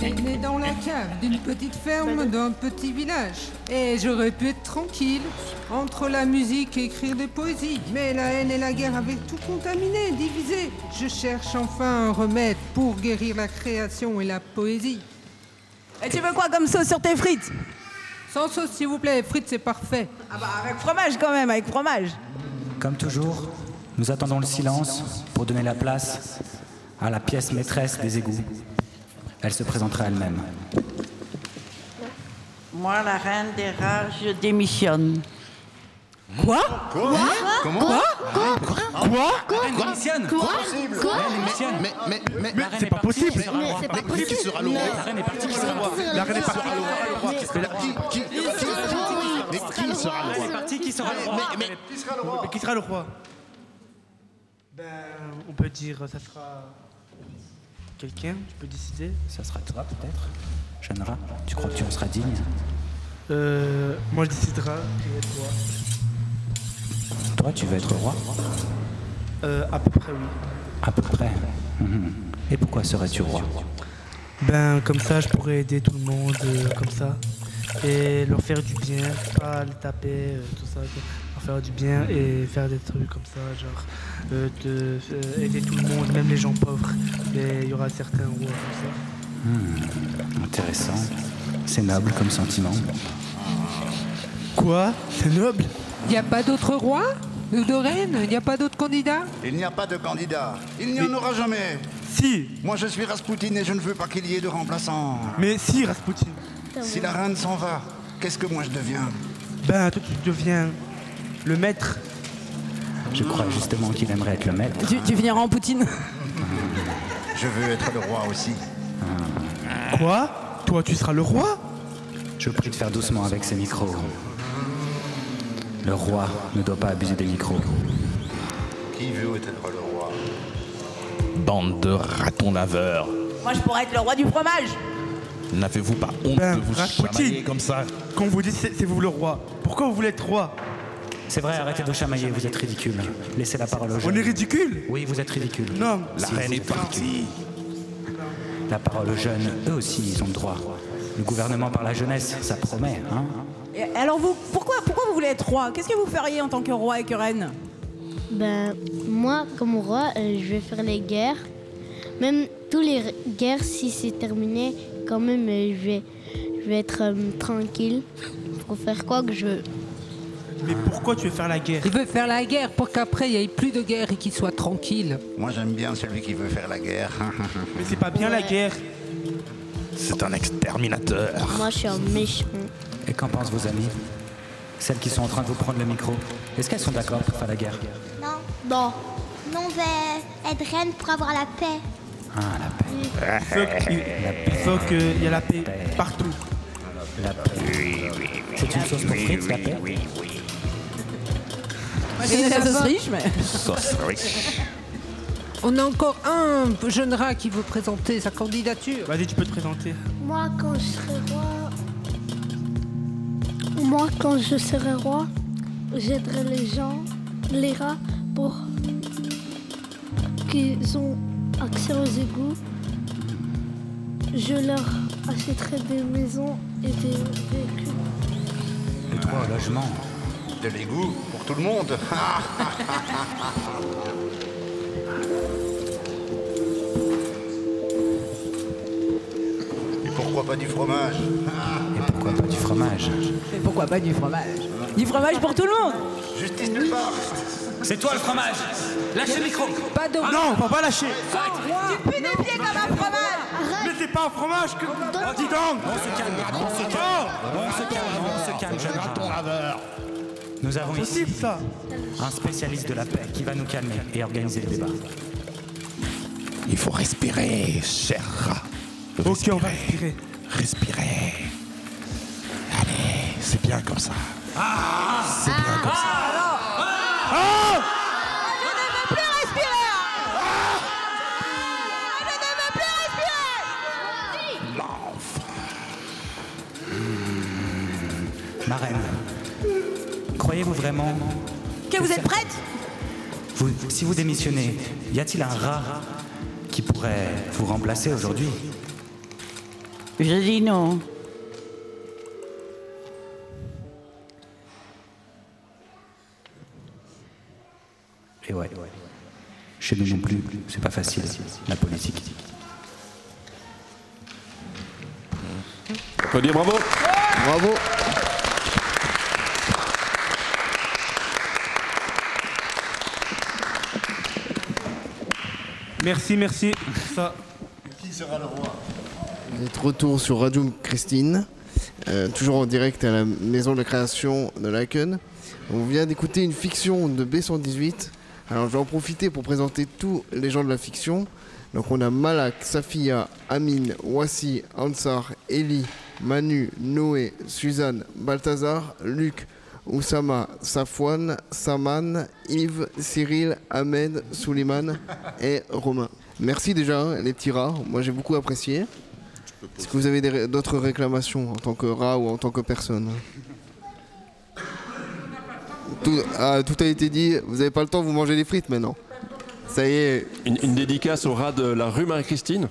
Né dans la cave d'une petite ferme d'un petit village. Et j'aurais pu être tranquille, entre la musique et écrire des poésies. Mais la haine et la guerre avaient tout contaminé, divisé. Je cherche enfin un remède pour guérir la création et la poésie. Et tu veux quoi comme sauce sur tes frites? Sans sauce, s'il vous plaît, frites, c'est parfait. Ah bah avec fromage quand même, avec fromage. Comme toujours, nous attendons le silence pour donner la place à la pièce maîtresse des égouts. Elle se présentera elle-même. Moi, la reine des rats, je démissionne. Quoi? Quoi? Comment? Quoi? Quoi? Elle démissionne. Quoi? Quoi? Elle démissionne. Mais, mais, mais, La reine est partie, qui sera le roi mais qui sera le roi? La reine est partie, qui sera le roi? La reine est partie, qui, sera le roi? Partie, qui sera le roi? Mais, mais, Qui sera le roi? Qui sera le roi? Ben, on peut dire, ça sera quelqu'un, tu peux décider. Ça sera toi peut-être Jeune rat, tu crois que tu en seras digne? Euh, moi je est toi. Toi, tu veux être roi? Euh, à peu près oui. À peu près. Et pourquoi serais-tu roi? Ben, comme ça, je pourrais aider tout le monde, euh, comme ça. et leur faire du bien, pas les taper, euh, tout ça, faire du bien et faire des trucs comme ça, genre euh, de, euh, aider tout le monde, même les gens pauvres. Et il y aura certains rois comme ça. Hmm, intéressant. C'est noble comme sentiment. Quoi? C'est noble? Il n'y a pas d'autre roi ou de reine Il n'y a pas d'autres candidats? Il n'y a pas de candidat. Il n'y en aura jamais. Si Moi je suis Raspoutine et je ne veux pas qu'il y ait de remplaçant. Mais si, Raspoutine Si la reine s'en va, qu'est-ce que moi je deviens? Ben, toi tu deviens le maître. Je crois justement qu'il aimerait être le maître. Tu, tu finiras en Poutine. Je veux être le roi aussi. Quoi Toi tu seras le roi Je vous prie de faire doucement avec ces micros. Le roi ne doit pas abuser des micros. Qui veut être le roi Bande de ratons laveurs. Moi, je pourrais être le roi du fromage. N'avez-vous pas honte Ben, de vous Raspoutine. chamailler comme ça Quand vous dites c'est c'est vous le roi, pourquoi vous voulez être roi C'est vrai, arrêtez de chamailler, vous êtes ridicule. Laissez la parole aux jeunes. On est ridicule Oui, vous êtes ridicule. Non. La Si, reine est partie. La parole aux jeunes, eux aussi, ils ont le droit. Le gouvernement par la jeunesse, ça promet, hein Et alors, vous, pourquoi, pourquoi vous voulez être roi? Qu'est-ce que vous feriez en tant que roi et que reine? Ben, moi, comme roi, euh, je vais faire les guerres. Même tous les guerres, si c'est terminé, quand même, euh, je vais, je vais être euh, tranquille pour faire quoi que je veux. Mais pourquoi tu veux faire la guerre? Il veut faire la guerre pour qu'après il n'y ait plus de guerre et qu'il soit tranquille. Moi j'aime bien celui qui veut faire la guerre. Mais c'est pas bien la guerre. C'est un exterminateur. Moi, je suis un méchant. Et qu'en pensent vos amis? Celles qui sont en train de vous prendre le micro. Est-ce qu'elles sont d'accord pour faire la guerre? Non. Bon. Non, on va être reine pour avoir la paix. Ah, la paix. Il faut qu'il il faut qu'il y ait la paix partout. La paix. C'est une sauce pour frites, la paix? connais la sauce riche, mais. Sauce riche. On a encore un jeune rat qui veut présenter sa candidature. Vas-y, tu peux te présenter. Moi, quand je serai roi. Moi, quand je serai roi, j'aiderai les gens, les rats, pour qu'ils ont accès aux égouts. Je leur achèterai des maisons et des véhicules. Le droit au logement. De l'égout tout le monde. Et pourquoi pas du fromage? Et pourquoi pas du fromage? Mais pourquoi pas du fromage? Du fromage pour tout le monde! Justice nulle part. C'est toi le fromage. Lâche le micro. Pas de Ah non, on va pas lâcher. Tu pues des pieds comme un fromage? Mais c'est pas un fromage que... Oh, dis donc. On se calme, on se calme, on se calme, on se calme, jeune rat. Nous avons ici ça un spécialiste de la paix qui va nous calmer et organiser le débat. Il faut respirer, cher rat. Ok, on va respirer. Respirer. Allez, c'est bien comme ça. c'est bien comme ça. Ah Je ne veux plus respirer Je ne veux plus respirer Marraine, croyez-vous vraiment Que vous êtes prête? Vous- Si vous démissionnez, y a-t-il un rat qui pourrait vous remplacer aujourd'hui? Je dis non. Et ouais, chez nous non plus, c'est pas facile, la politique. On peut dire bravo Bravo. Merci, merci. Ça. Qui sera le roi Vous êtes retour sur Radio Christine, euh, toujours en direct à la maison de création de Laken. On vient d'écouter une fiction de B118. Alors je vais en profiter pour présenter tous les gens de la fiction. Donc on a Malak, Safia, Amine, Wassi, Ansar, Eli, Manu, Noé, Suzanne, Balthazar, Luc, Oussama, Safwan, Saman, Yves, Cyril, Ahmed, Souliman et Romain. Merci déjà hein, les petits rats, moi j'ai beaucoup apprécié. Est-ce que vous avez d'autres réclamations en tant que rat ou en tant que personne? Tout, ah, a été dit, vous n'avez pas le temps, vous mangez des frites maintenant. Ça y est, Une, une dédicace au rat de la rue Marie-Christine.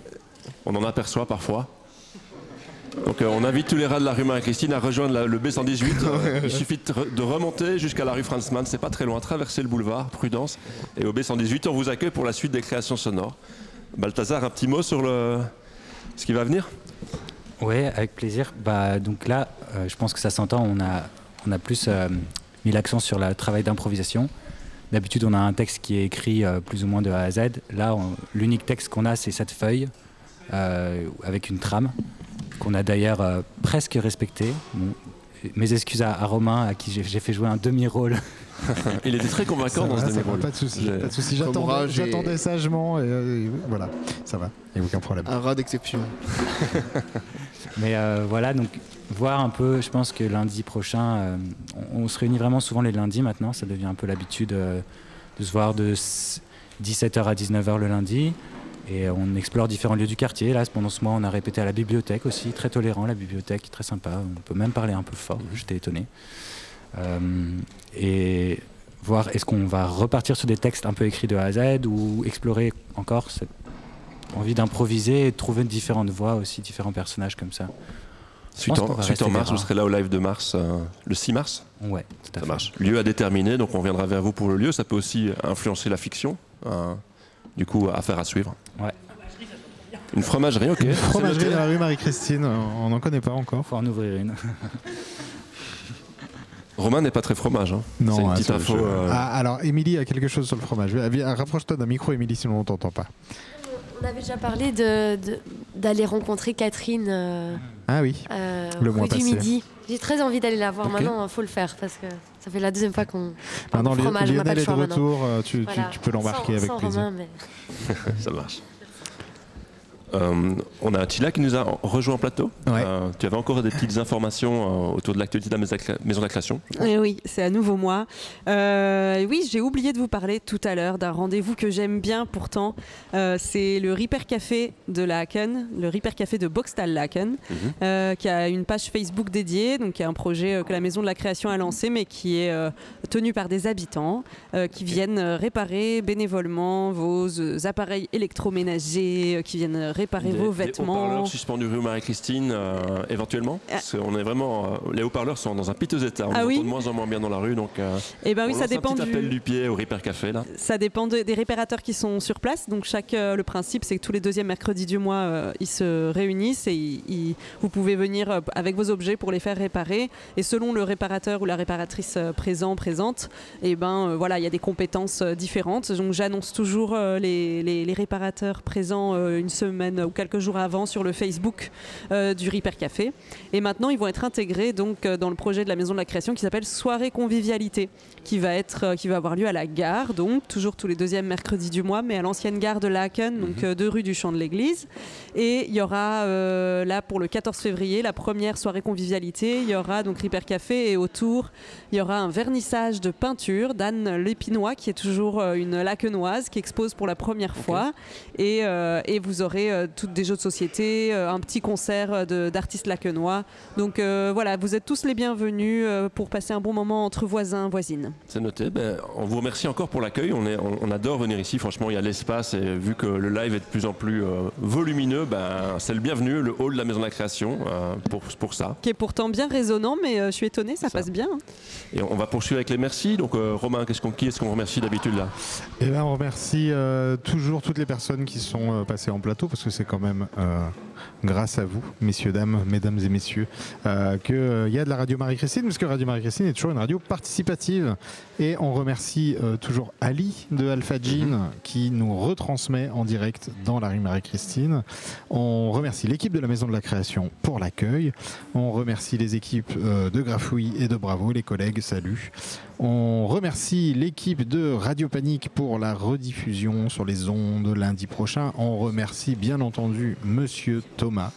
On en aperçoit parfois. Donc euh, on invite tous les rats de la rue Marie-Christine à rejoindre la- le B118. Euh, il suffit de, re- de remonter jusqu'à la rue Franzmann, c'est pas très loin, traverser le boulevard, prudence. Et au B118, on vous accueille pour la suite des créations sonores. Balthazar, un petit mot sur le... ce qui va venir? Oui, avec plaisir. Bah, donc là, euh, je pense que ça s'entend, on a, on a plus euh, mis l'accent sur le travail d'improvisation. D'habitude, on a un texte qui est écrit euh, plus ou moins de A à Z. Là, l'unique texte qu'on a, c'est cette feuille euh, avec une trame qu'on a d'ailleurs euh, presque respectée. Bon, mes excuses à, à Romain, à qui j'ai fait jouer un demi-rôle. Il était très convaincant Ça dans va, ce demi-rôle. Pas de souci, J'ai- pas de souci. Comme J'attendais sagement et, euh, et voilà, ça va, il n'y a aucun problème. Un rat d'exception. Mais euh, voilà, donc voir un peu, je pense que lundi prochain, euh, on, on se réunit vraiment souvent les lundis maintenant, ça devient un peu l'habitude euh, de se voir de s- 17h à 19h le lundi. Et on explore différents lieux du quartier. Là, pendant ce mois, on a répété à la bibliothèque aussi, très tolérant, la bibliothèque, très sympa. On peut même parler un peu fort, j'étais étonné. Euh, et voir est-ce qu'on va repartir sur des textes un peu écrits de A à Z ou explorer encore cette envie d'improviser et de trouver différentes voix aussi, différents personnages comme ça. Suite en, suite mars, vous serez là au live de mars, euh, le 6 mars Ouais, tout à Ça fait. marche. Lieu à déterminer, donc on viendra vers vous pour le lieu. Ça peut aussi influencer la fiction. hein. Du coup, affaire à suivre. Ouais. Une fromagerie, ok. Une fromagerie dans la rue Marie-Christine, on n'en connaît pas encore. Faut en ouvrir une. Romain n'est pas très fromage. hein. Non, c'est une ah, petite info. euh, Ah, alors, Émilie a quelque chose sur le fromage. Viens, viens, Rapproche-toi d'un micro, Émilie, sinon on t'entend pas. On avait déjà parlé de- de- d'aller rencontrer Catherine euh, Ah oui, euh, le mois du passé. Midi. J'ai très envie d'aller la voir. Maintenant, il faut le faire parce que ça fait la deuxième fois qu'on. Maintenant, Lionel le est de retour, euh, tu, Voilà. tu peux l'embarquer avec sans plaisir. Romain, mais- Ça marche. Euh, on a Attila qui nous a rejoint en plateau. Euh, tu avais encore des petites informations euh, autour de l'actualité de la maison de la création. Oui, c'est à nouveau moi. Euh, oui, j'ai oublié de vous parler tout à l'heure d'un rendez-vous que j'aime bien pourtant. Euh, c'est le Reaper Café de Laken, le Reaper Café de Boxtal Laken, euh, qui a une page Facebook dédiée, donc qui est un projet euh, que la Maison de la Création a lancé, mais qui est euh, tenu par des habitants euh, qui viennent réparer bénévolement vos euh, appareils électroménagers, euh, qui viennent réparer Des- vos Des vêtements. haut-parleurs suspendus rue Marie-Christine, euh, éventuellement. Parce qu'on est vraiment, euh, les haut-parleurs sont dans un piteux état. On Ah oui de moins en moins bien dans la rue. Donc, euh, Eh ben oui, on ça dépend un petit du- appel du pied au Repair Café là. Ça dépend de- des réparateurs qui sont sur place. Donc chaque, le principe, c'est que tous les deuxièmes mercredis du mois, ils se réunissent et ils- ils- vous pouvez venir avec vos objets pour les faire réparer. Et selon le réparateur ou la réparatrice présent, présente, et ben voilà, il y a des compétences différentes. Donc j'annonce toujours les, les- les réparateurs présents une semaine ou quelques jours avant sur le Facebook euh, du Repair Café. Et maintenant, ils vont être intégrés donc euh, dans le projet de la Maison de la Création qui s'appelle Soirée Convivialité, qui va être, euh, qui va avoir lieu à la gare, donc toujours tous les deuxièmes mercredis du mois, mais à l'ancienne gare de Laken, donc euh, deux rue du Champ de l'Église. Et il y aura euh, là pour le 14 février la première soirée convivialité. Il y aura donc Repair Café et autour il y aura un vernissage de peinture d'Anne Lépinois qui est toujours une lacenoise qui expose pour la première fois. Et, euh, et vous aurez euh, toutes des jeux de société, euh, un petit concert euh, d'artistes lacenois. Donc euh, voilà, vous êtes tous les bienvenus euh, pour passer un bon moment entre voisins, voisines. C'est noté. Ben, on vous remercie encore pour l'accueil. On, est- on, on adore venir ici. Franchement, il y a l'espace et vu que le live est de plus en plus euh, volumineux, ben, c'est le bienvenu, le hall de la Maison de la Création euh, pour, pour ça. Qui est pourtant bien résonnant, mais euh, je suis étonnée, ça, passe bien. hein. Et on va poursuivre avec les merci. Donc, euh, Romain, qu'est-ce qu'on, qui est-ce qu'on remercie d'habitude là? Et ben, on remercie euh, toujours toutes les personnes qui sont euh, passées en plateau parce que c'est quand même euh, grâce à vous, messieurs, dames, mesdames et messieurs, euh, qu'il y a de la radio Marie-Christine, parce que Radio Marie-Christine est toujours une radio participative. Et on remercie euh, toujours Ali de Alpha Jean qui nous retransmet en direct dans la rue Marie-Christine. On remercie l'équipe de la Maison de la Création pour l'accueil. On remercie les équipes euh, de Grafouille et de Bravo, les collègues, salut. On remercie l'équipe de Radio Panique pour la rediffusion sur les ondes lundi prochain. On remercie bien entendu Monsieur Thomas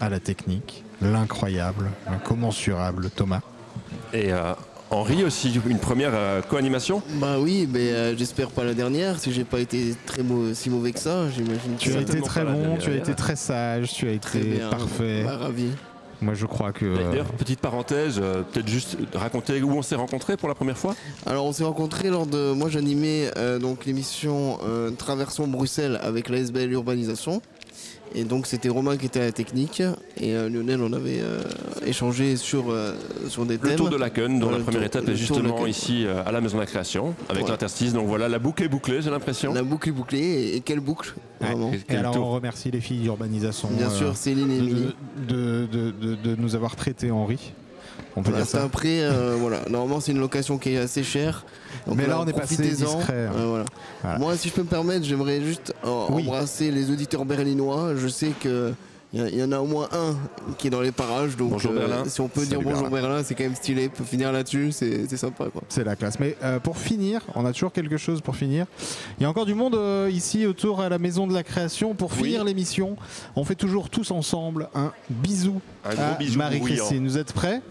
à la technique, l'incroyable, incommensurable Thomas. Et euh, Henri aussi, une première euh, co-animation Bah oui, mais euh, j'espère pas la dernière, si j'ai pas été très mau- si mauvais que ça, j'imagine. Tu as été très bon, tu as été très sage, tu as été bien, parfait. bah, ravi. Moi je crois que... euh, D'ailleurs, petite parenthèse, euh, peut-être juste raconter où on s'est rencontrés pour la première fois? Alors on s'est rencontrés lors de, moi j'animais euh, donc l'émission euh, Traversons Bruxelles avec la SBL Urbanisation. Et donc c'était Romain qui était à la technique et euh, Lionel on avait euh, échangé sur, euh, sur des thèmes. Le tour de la Laken, dont Voilà, la le première tour- étape le est justement ici euh, à la Maison de la Création, avec Ouais. l'interstice. Donc voilà, la boucle est bouclée, j'ai l'impression. La boucle est bouclée et, et quelle boucle vraiment. Et alors on remercie les filles d'urbanisation. Bien sûr, Céline et. De, de, de- de nous avoir traités Henri. On peut Voilà, dire c'est ça. un prêt, euh, voilà. Normalement, c'est une location qui est assez chère. Donc Mais là, on est passé discret, hein. Euh, voilà. Voilà. Moi, si je peux me permettre, j'aimerais juste euh, embrasser les auditeurs berlinois. Je sais que. Il y, en a au moins un qui est dans les parages, donc Bonjour euh, Berlin. si on peut Salut dire bonjour Berlin. Berlin, c'est quand même stylé. Pour finir là-dessus, c'est sympa quoi. C'est la classe. Mais euh, pour finir, on a toujours quelque chose pour finir. Il y a encore du monde euh, ici autour à la maison de la création. Pour finir l'émission, on fait toujours tous ensemble un bisou Un gros à bisou Marie-Christine. Vous êtes prêts?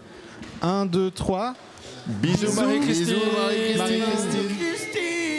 1, 2, 3. Bisous Marie-Christine. Marie-Christine.